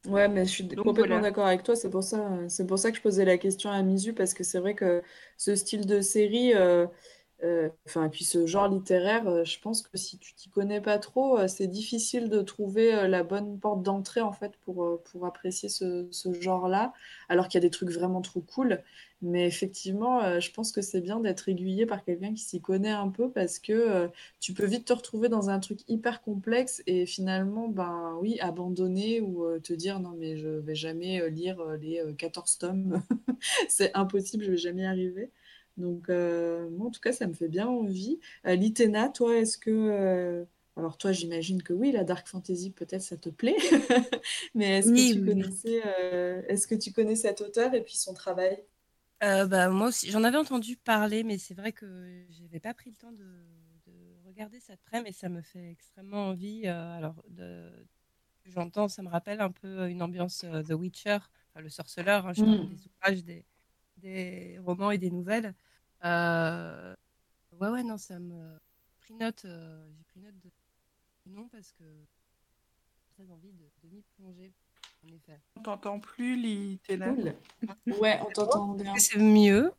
Ouais, mais je suis Donc complètement voilà. d'accord avec toi. C'est pour ça, c'est pour ça que je posais la question à Misu, parce que c'est vrai que ce style de série, euh, enfin, et puis ce genre littéraire, euh, je pense que si tu t'y connais pas trop, euh, c'est difficile de trouver euh, la bonne porte d'entrée en fait pour, euh, pour apprécier ce, ce genre-là, alors qu'il y a des trucs vraiment trop cool. Mais effectivement, euh, je pense que c'est bien d'être aiguillé par quelqu'un qui s'y connaît un peu parce que euh, tu peux vite te retrouver dans un truc hyper complexe et finalement, ben oui, abandonner ou euh, te dire non, mais je vais jamais euh, lire euh, les euh, 14 tomes, c'est impossible, je vais jamais y arriver. Donc, euh, moi, en tout cas, ça me fait bien envie. Euh, Litena, toi, est-ce que. euh, Alors, toi, j'imagine que oui, la dark fantasy, peut-être ça te plaît, mais est-ce que tu connaissais, euh, est-ce que tu connais cet auteur et puis son travail? Euh, bah, moi aussi, j'en avais entendu parler, mais c'est vrai que j'avais pas pris le temps de, de regarder ça de près, mais ça me fait extrêmement envie. euh, alors, de, j'entends, ça me rappelle un peu une ambiance The Witcher, enfin, le sorceleur, hein, justement, Mm. des ouvrages, des, des romans et des nouvelles. Euh, ouais, ouais, non, ça me pris note, euh, j'ai pris note de non parce que j'ai très envie de, de m'y plonger, en effet. On t'entend plus, Litena. Cool. Ouais, on t'entend bien. C'est mieux?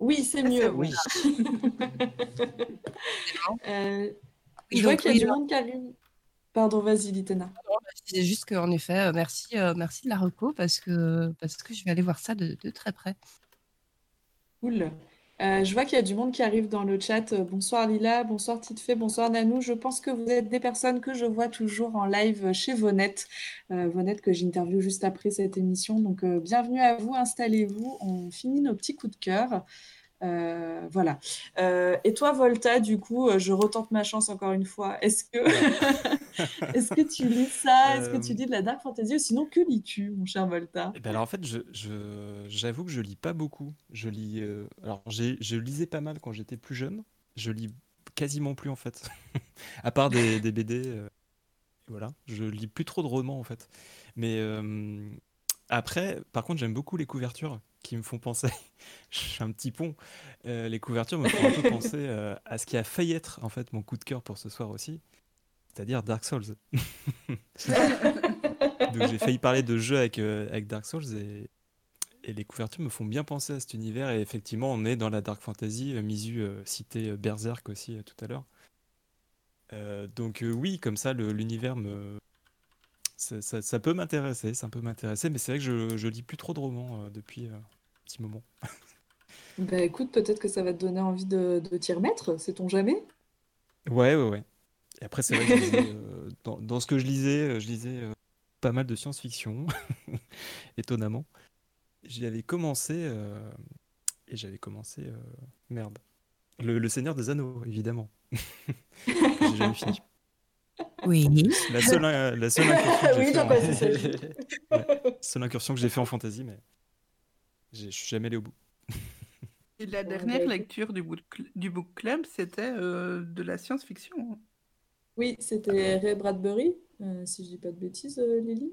Oui, c'est Ah, mieux. c'est Oui. Euh, je vois qu'il y a oui, du monde qui arrive. Pardon, vas-y, Litena. Je disais juste qu'en effet, euh, merci, euh, merci de la reco parce que, parce que je vais aller voir ça de, de très près. Cool. Euh, je vois qu'il y a du monde qui arrive dans le chat. Euh, Bonsoir Lila, bonsoir Titefé, bonsoir Nanou. Je pense que vous êtes des personnes que je vois toujours en live chez Vonette. Euh, Vonette que j'interviewe juste après cette émission. Donc euh, bienvenue à vous, installez-vous. On finit nos petits coups de cœur. Euh, voilà. Euh, et toi, Volta, du coup, euh, je retente ma chance encore une fois. Est-ce que, est-ce que tu lis ça? Est-ce que tu lis de la dark fantasy ou sinon que lis-tu, mon cher Volta? Eh ben alors en fait, je, j'avoue que je lis pas beaucoup. Je lis, euh, alors je lisais pas mal quand j'étais plus jeune. Je lis quasiment plus en fait, à part des, des BD. voilà, je lis plus trop de romans en fait. Mais après, par contre, j'aime beaucoup les couvertures qui me font penser. je suis un petit pont. Euh, les couvertures me font un peu penser euh, à ce qui a failli être en fait mon coup de cœur pour ce soir aussi, c'est-à-dire Dark Souls. Donc j'ai failli parler de jeux avec, euh, avec Dark Souls et, et les couvertures me font bien penser à cet univers et effectivement on est dans la dark fantasy. Citait euh, Berserk aussi tout à l'heure. Donc oui, comme ça l'univers me ça, ça- ça peut m'intéresser, ça peut m'intéresser, mais c'est vrai que je, je lis plus trop de romans euh, depuis euh, un petit moment. Bah écoute, peut-être que ça va te donner envie de, de t'y remettre, sait-on jamais? Ouais, ouais, ouais. Et après c'est vrai que lisais, euh, dans, dans ce que je lisais, je lisais pas mal de science-fiction, étonnamment. J'y avais commencé et j'avais commencé merde. Le, le Seigneur des Anneaux, évidemment. J'ai jamais fini. Oui. La seule, euh, la seule incursion que j'ai Oui, fait en-. Ouais, seule incursion que j'ai fait en fantasy, mais j'ai- je suis jamais allé au bout. Et la Bon, dernière lecture du book, cl- du book club, c'était euh, de la science-fiction. Oui, c'était Ray Bradbury, euh, si je dis pas de bêtises, euh, Lily.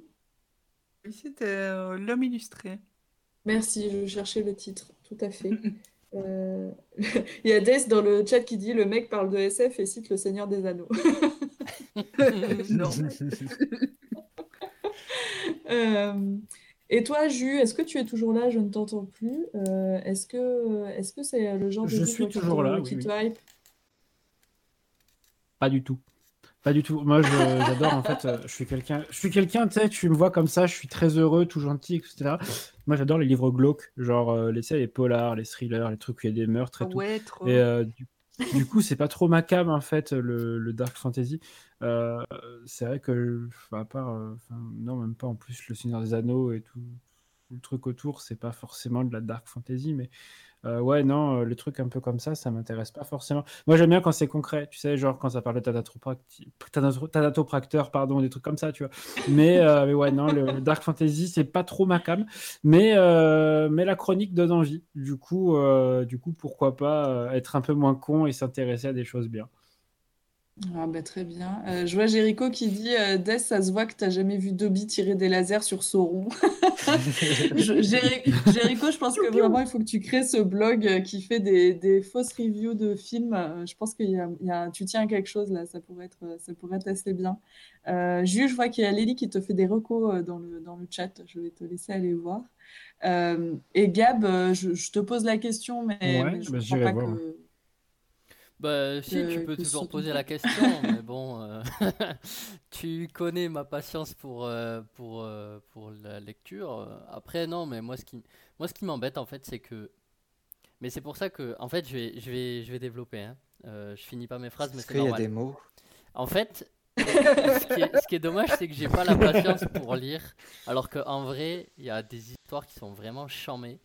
Oui, c'était euh, L'homme illustré. Merci, je cherchais le titre, tout à fait. Euh, Il y a Des dans le chat qui dit le mec parle de SF et cite Le Seigneur des Anneaux. non. Euh, et toi, Jus, est-ce que tu es toujours là? Je ne t'entends plus. Euh, est-ce que est-ce que c'est le genre de Je suis qui toujours te- là, qui oui, te oui. hype? Pas du tout. Pas du tout. Moi, je- j'adore, en fait, euh, je suis quelqu'un, je suis quelqu'un, tu sais, tu me vois comme ça, je suis très heureux, tout gentil, etc. Moi, j'adore les livres glauques, genre euh, les, les polars, les thrillers, les trucs où il y a des meurtres et Ah tout. ouais, trop. Et euh, du, du coup, c'est pas trop ma cam, en fait, le, dark fantasy. Euh, c'est vrai que, enfin, à part, euh, non, même pas en plus, le Seigneur des Anneaux et tout, tout le truc autour, c'est pas forcément de la dark fantasy, mais euh, ouais, non, euh, les trucs un peu comme ça, ça m'intéresse pas forcément. Moi, j'aime bien quand c'est concret, tu sais, genre quand ça parle de thanatopracteur, pardon, des trucs comme ça, tu vois. Mais, euh, mais ouais, non, le, le dark fantasy, c'est pas trop ma cam, mais, mais la chronique donne envie. Du coup, du coup, pourquoi pas être un peu moins con et s'intéresser à des choses bien. Ah bah très bien. Euh, je vois Jericho qui dit euh, Des, ça se voit que t'as jamais vu Dobby tirer des lasers sur Sauron. Je- Jericho, je pense que vraiment il faut que tu crées ce blog euh, qui fait des, des fausses reviews de films. Euh, Je pense qu'il y a, il y a- tu tiens à quelque chose là, ça pourrait être, ça pourrait être assez bien. Euh, Jules, je vois qu'il y a Lélie qui te fait des recos dans le, dans le chat. Je vais te laisser aller voir. Et Gab, je, je te pose la question, mais, Ouais, mais je bah, crois j'irai pas voir, que. Bah si, tu peux que toujours poser la question, mais bon, euh, tu connais ma patience pour, euh, pour, euh, pour la lecture. Euh, Après, non, mais moi, ce qui, moi, ce qui m'embête, en fait, c'est que... Mais c'est pour ça que, en fait, je vais, je vais, je vais développer. Hein. Euh, je finis pas mes phrases, mais Est-ce c'est qu'il y a normal. des mots En fait, ce qui est, ce qui est dommage, c'est que j'ai pas la patience pour lire, alors qu'en vrai, il y a des histoires qui sont vraiment charmées.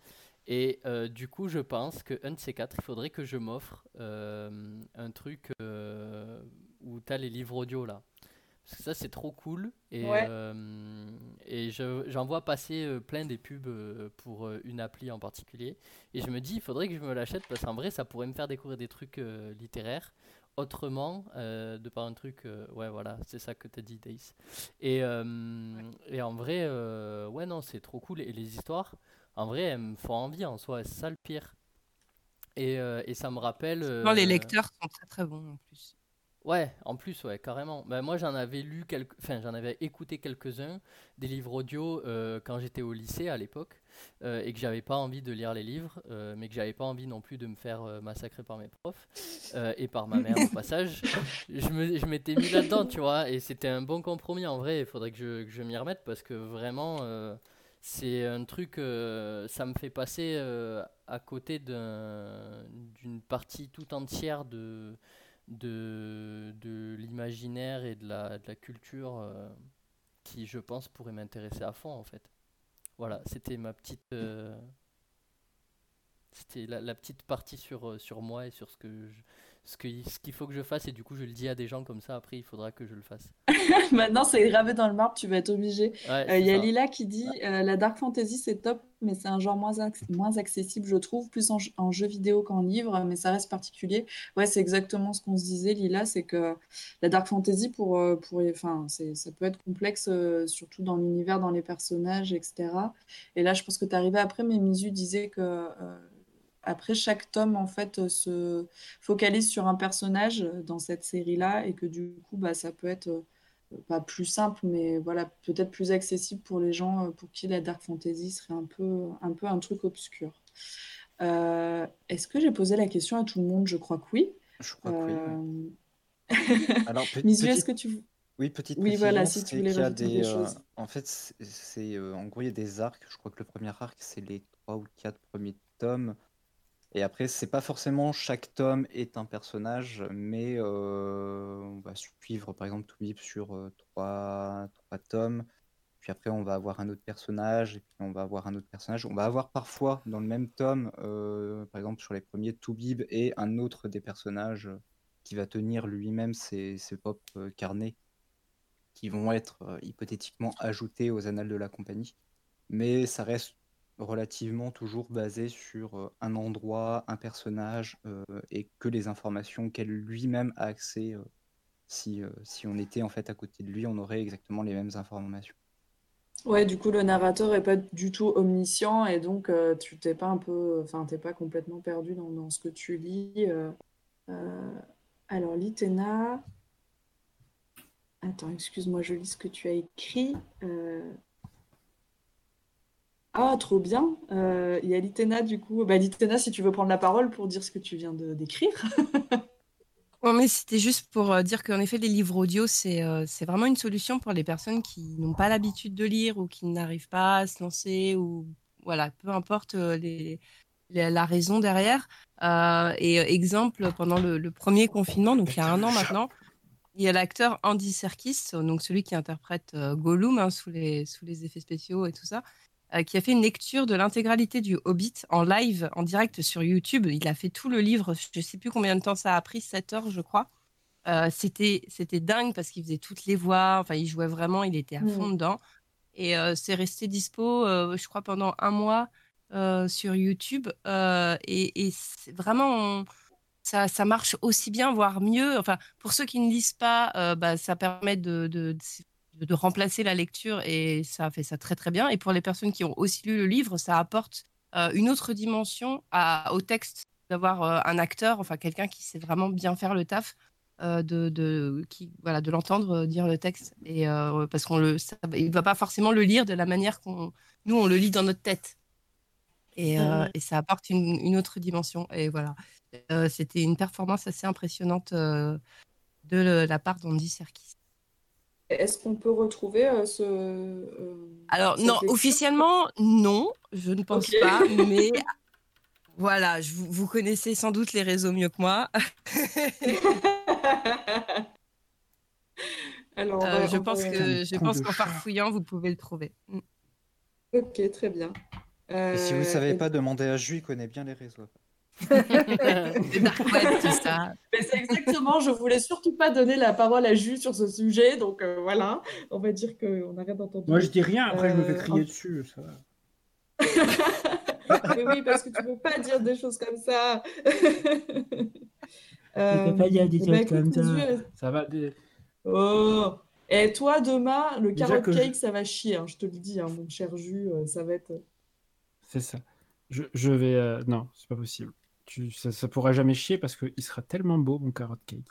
Et euh, du coup, je pense que un de ces quatre, il faudrait que je m'offre euh, un truc euh, où tu as les livres audio là. Parce que ça, c'est trop cool. Et, Ouais. et je- j'en vois passer plein des pubs pour une appli en particulier. Et je me dis, il faudrait que je me l'achète parce qu'en vrai, ça pourrait me faire découvrir des trucs littéraires autrement, euh, de par un truc. euh, ouais, voilà, c'est ça que t'as dit, Days. Et, euh, et en vrai, ouais, non, c'est trop cool. Et les histoires, en vrai, elles me font envie en soi, c'est ça le pire. Et, euh, et ça me rappelle. Non, les euh, lecteurs sont très très bons en plus. Ouais, en plus, ouais, carrément. Bah, moi, j'en avais lu quelques, enfin, j'en avais écouté quelques-uns des livres audio euh, quand j'étais au lycée à l'époque euh, et que j'avais pas envie de lire les livres, euh, mais que j'avais pas envie non plus de me faire massacrer par mes profs et par ma mère au passage. Je me, je m'étais mis là-dedans, tu vois, et c'était un bon compromis en vrai. Il faudrait que je, je m'y remette parce que vraiment, c'est un truc, euh, ça me fait passer euh, à côté d'un- d'une partie tout entière de de, de l'imaginaire et de la, de la culture euh, qui, je pense, pourrait m'intéresser à fond, en fait. Voilà, c'était ma petite... c'était la, petite partie sur, sur moi et sur ce que ce que- ce qu'il faut que je fasse et du coup je le dis à des gens comme ça après il faudra que je le fasse. Maintenant, c'est gravé dans le marbre, tu vas être obligé. Ouais, Euh, Il y a ça. Lila qui dit euh, la dark fantasy c'est top, mais c'est un genre moins, moins accessible, je trouve, plus en, jeu vidéo qu'en livre, mais ça reste particulier. Ouais, c'est exactement ce qu'on se disait, Lila, c'est que la dark fantasy, pour, euh, pour, enfin, ça peut être complexe, euh, surtout dans l'univers, dans les personnages, etc. Et là, je pense que tu arrivé après, mais Mizu disait que après chaque tome, en fait, se focalise sur un personnage dans cette série-là, et que du coup, bah, ça peut être pas plus simple, mais voilà, peut-être plus accessible pour les gens euh, pour qui la dark fantasy serait un peu un, peu un truc obscur. Euh, est-ce que j'ai posé la question à tout le monde? Je crois que oui. Je crois que oui. Euh, Alors, pe- Misu, est-ce que tu... Oui, petite Oui, voilà, si tu voulais rajouter des, des euh, en fait, c'est en gros il y a des arcs. Je crois que le premier arc c'est les trois ou quatre premiers tomes, et après c'est pas forcément chaque tome est un personnage, mais euh, on va suivre par exemple Toubib sur euh, trois trois tomes, puis après on va avoir un autre personnage, et puis on va avoir un autre personnage. On va avoir parfois dans le même tome, euh, par exemple sur les premiers Toubib et un autre des personnages qui va tenir lui-même ses, ses carnets qui vont être hypothétiquement ajoutés aux annales de la compagnie. Mais ça reste relativement toujours basé sur euh, un endroit, un personnage, euh, et que les informations qu'elle lui-même a accès. euh, si, si on était en fait à côté de lui, on aurait exactement les mêmes informations. Ouais, du coup, le narrateur est pas du tout omniscient et donc tu t'es pas un peu, enfin, t'es pas complètement perdu dans, dans ce que tu lis. alors, Litena. Attends, excuse-moi, je lis ce que tu as écrit. Ah, trop bien. Euh, Il y a Litena, du coup. Bah, Litena, si tu veux prendre la parole pour dire ce que tu viens de d'écrire. Non, mais c'était juste pour euh, dire qu'en effet, les livres audio, c'est euh, c'est vraiment une solution pour les personnes qui n'ont pas l'habitude de lire ou qui n'arrivent pas à se lancer ou voilà, peu importe euh, les, la raison derrière. Et exemple, pendant le, premier confinement, donc il y a un an maintenant, il y a l'acteur Andy Serkis, donc celui qui interprète Gollum hein, sous les, sous les effets spéciaux et tout ça, euh, qui a fait une lecture de l'intégralité du Hobbit en live, en direct sur YouTube. Il a fait tout le livre, je ne sais plus combien de temps ça a pris, 7 heures, je crois. Euh, c'était c'était dingue parce qu'il faisait toutes les voix, enfin, il jouait vraiment, il était à fond Mm. dedans. Et euh, c'est resté dispo, je crois, pendant un mois sur YouTube. Et vraiment, on- ça, ça marche aussi bien, voire mieux. Enfin, pour ceux qui ne lisent pas, euh, bah, ça permet de, de, de- de remplacer la lecture et ça fait ça très très bien. Et pour les personnes qui ont aussi lu le livre, ça apporte euh, une autre dimension à- au texte, d'avoir euh, un acteur, enfin quelqu'un qui sait vraiment bien faire le taf, euh, de, de, qui, voilà, de l'entendre dire le texte. Et, parce qu'on le, ça- il ne va pas forcément le lire de la manière qu'on nous, on le lit dans notre tête. Et, et ça apporte une, une autre dimension. Et voilà, c'était une performance assez impressionnante de le- la part d'Andy Serkis. Est-ce qu'on peut retrouver euh, ce. euh, Alors, non, officiellement, non, je ne pense pas, mais voilà, je, vous, vous connaissez sans doute les réseaux mieux que moi. Alors, Euh, je pense que je qu'en farfouillant, vous pouvez le trouver. Mm. Ok, très bien. Et si vous Euh, savez et- pas, demandez à Ju, il connaît bien les réseaux. Tout ça. Mais c'est exactement, je voulais surtout pas donner la parole à Jus sur ce sujet, donc euh, voilà, on va dire qu'on n'a rien entendu. Moi, je dis rien, après, je me fais Euh, crier dessus, ça va. Mais oui, parce que tu peux pas dire des choses comme ça. Peux pas dire des ben, choses écoute, comme ça. Euh, Ça va. des- Oh. Et toi, demain, le Déjà carrot je- cake, ça va chier, hein, je te le dis, hein, mon cher Jus, euh, ça va être. C'est ça. Je, je vais. euh, Non, c'est pas possible. Tu, ça, ça pourra jamais chier parce qu'il sera tellement beau, mon carrot cake.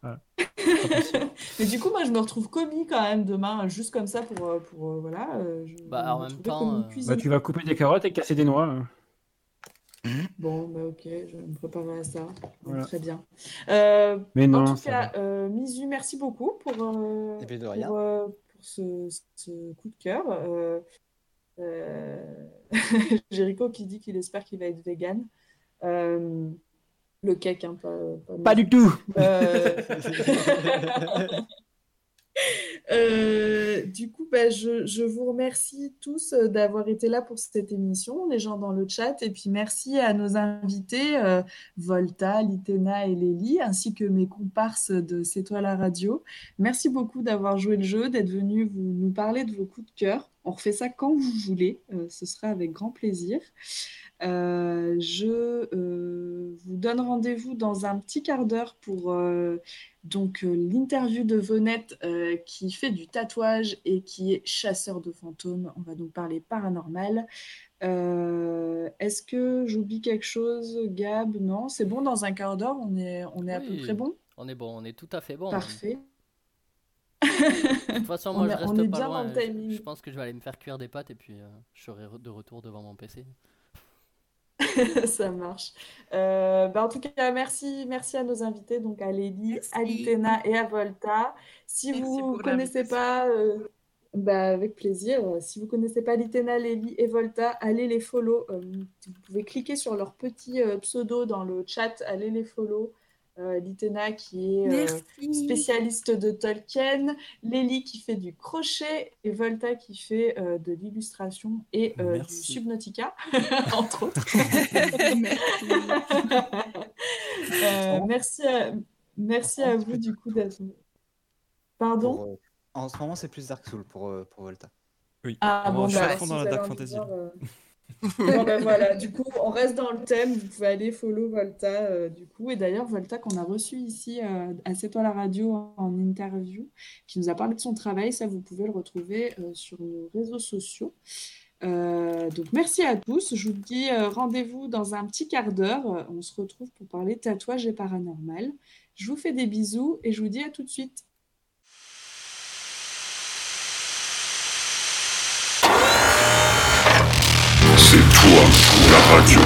Voilà. Mais du coup, moi, je me retrouve commis quand même demain, juste comme ça pour, euh, pour euh, voilà. euh, je Bah, en me même temps, euh. Bah, tu vas couper des carottes et casser des noix. hein. Bon, bah ok, je vais me préparer à ça. Voilà. Très bien. Euh, Mais non, en tout ça cas, euh, Misu, merci beaucoup pour, euh, Eh bien, de pour, euh, ce, ce coup de cœur. Euh, euh, Jericho qui dit qu'il espère qu'il va être vegan. Euh, le cake, hein, pas, pas, Pas du tout. Euh, Euh, du coup, bah, je, je vous remercie tous d'avoir été là pour cette émission, les gens dans le chat, et puis merci à nos invités, euh, Volta, Litena et Lélie, ainsi que mes comparses de C'est toi la radio. Merci beaucoup d'avoir joué le jeu, d'être venus vous, nous parler de vos coups de cœur. On refait ça quand vous voulez, euh, ce sera avec grand plaisir. Euh, je euh, vous donne rendez-vous dans un petit quart d'heure pour donc l'interview de Vonette qui fait du tatouage et qui est chasseur de fantômes. On va donc parler paranormal. Est-ce que j'oublie quelque chose, Gab? Non, c'est bon, dans un quart d'heure, on est, on est à peu près bon? On est bon, on est tout à fait bon. Parfait. De toute façon, On moi, je on reste est pas bien loin. dans le Je- timing. Je, pense que je vais aller me faire cuire des pâtes et puis euh, je serai de retour devant mon PC. Ça marche. Euh, bah, en tout cas, merci, merci à nos invités, donc à Lélie, à. Litena et à Volta. Si Merci vous ne connaissez pas, euh, bah, avec plaisir, si vous connaissez pas Litena, Lélie et Volta, allez les follow. Euh, vous pouvez cliquer sur leur petit euh, pseudo dans le chat, allez les follow. Euh, Litena qui est euh, spécialiste de Tolkien, Lélie qui fait du crochet et Volta qui fait euh, de l'illustration et euh, du. Subnautica, entre autres. Euh, merci à, merci à vous du coup d'être. Pardon? Pour, euh, En ce moment, c'est plus Dark Souls pour, euh, pour Volta. Oui. Ah bon, je suis bah, à alors, fond si dans la Dark Fantasy. euh, Bon, ben voilà, du coup, on reste dans le thème. Vous pouvez aller follow Volta, euh, du coup. Et d'ailleurs, Volta, qu'on a reçu ici euh, à C'est toi la radio en, interview, qui nous a parlé de son travail, ça, vous pouvez le retrouver euh, sur nos réseaux sociaux. Donc, merci à tous. Je vous dis rendez-vous dans un petit quart d'heure. On se retrouve pour parler tatouage et paranormal. Je vous fais des bisous et je vous dis à tout de suite. C'est toi la radio.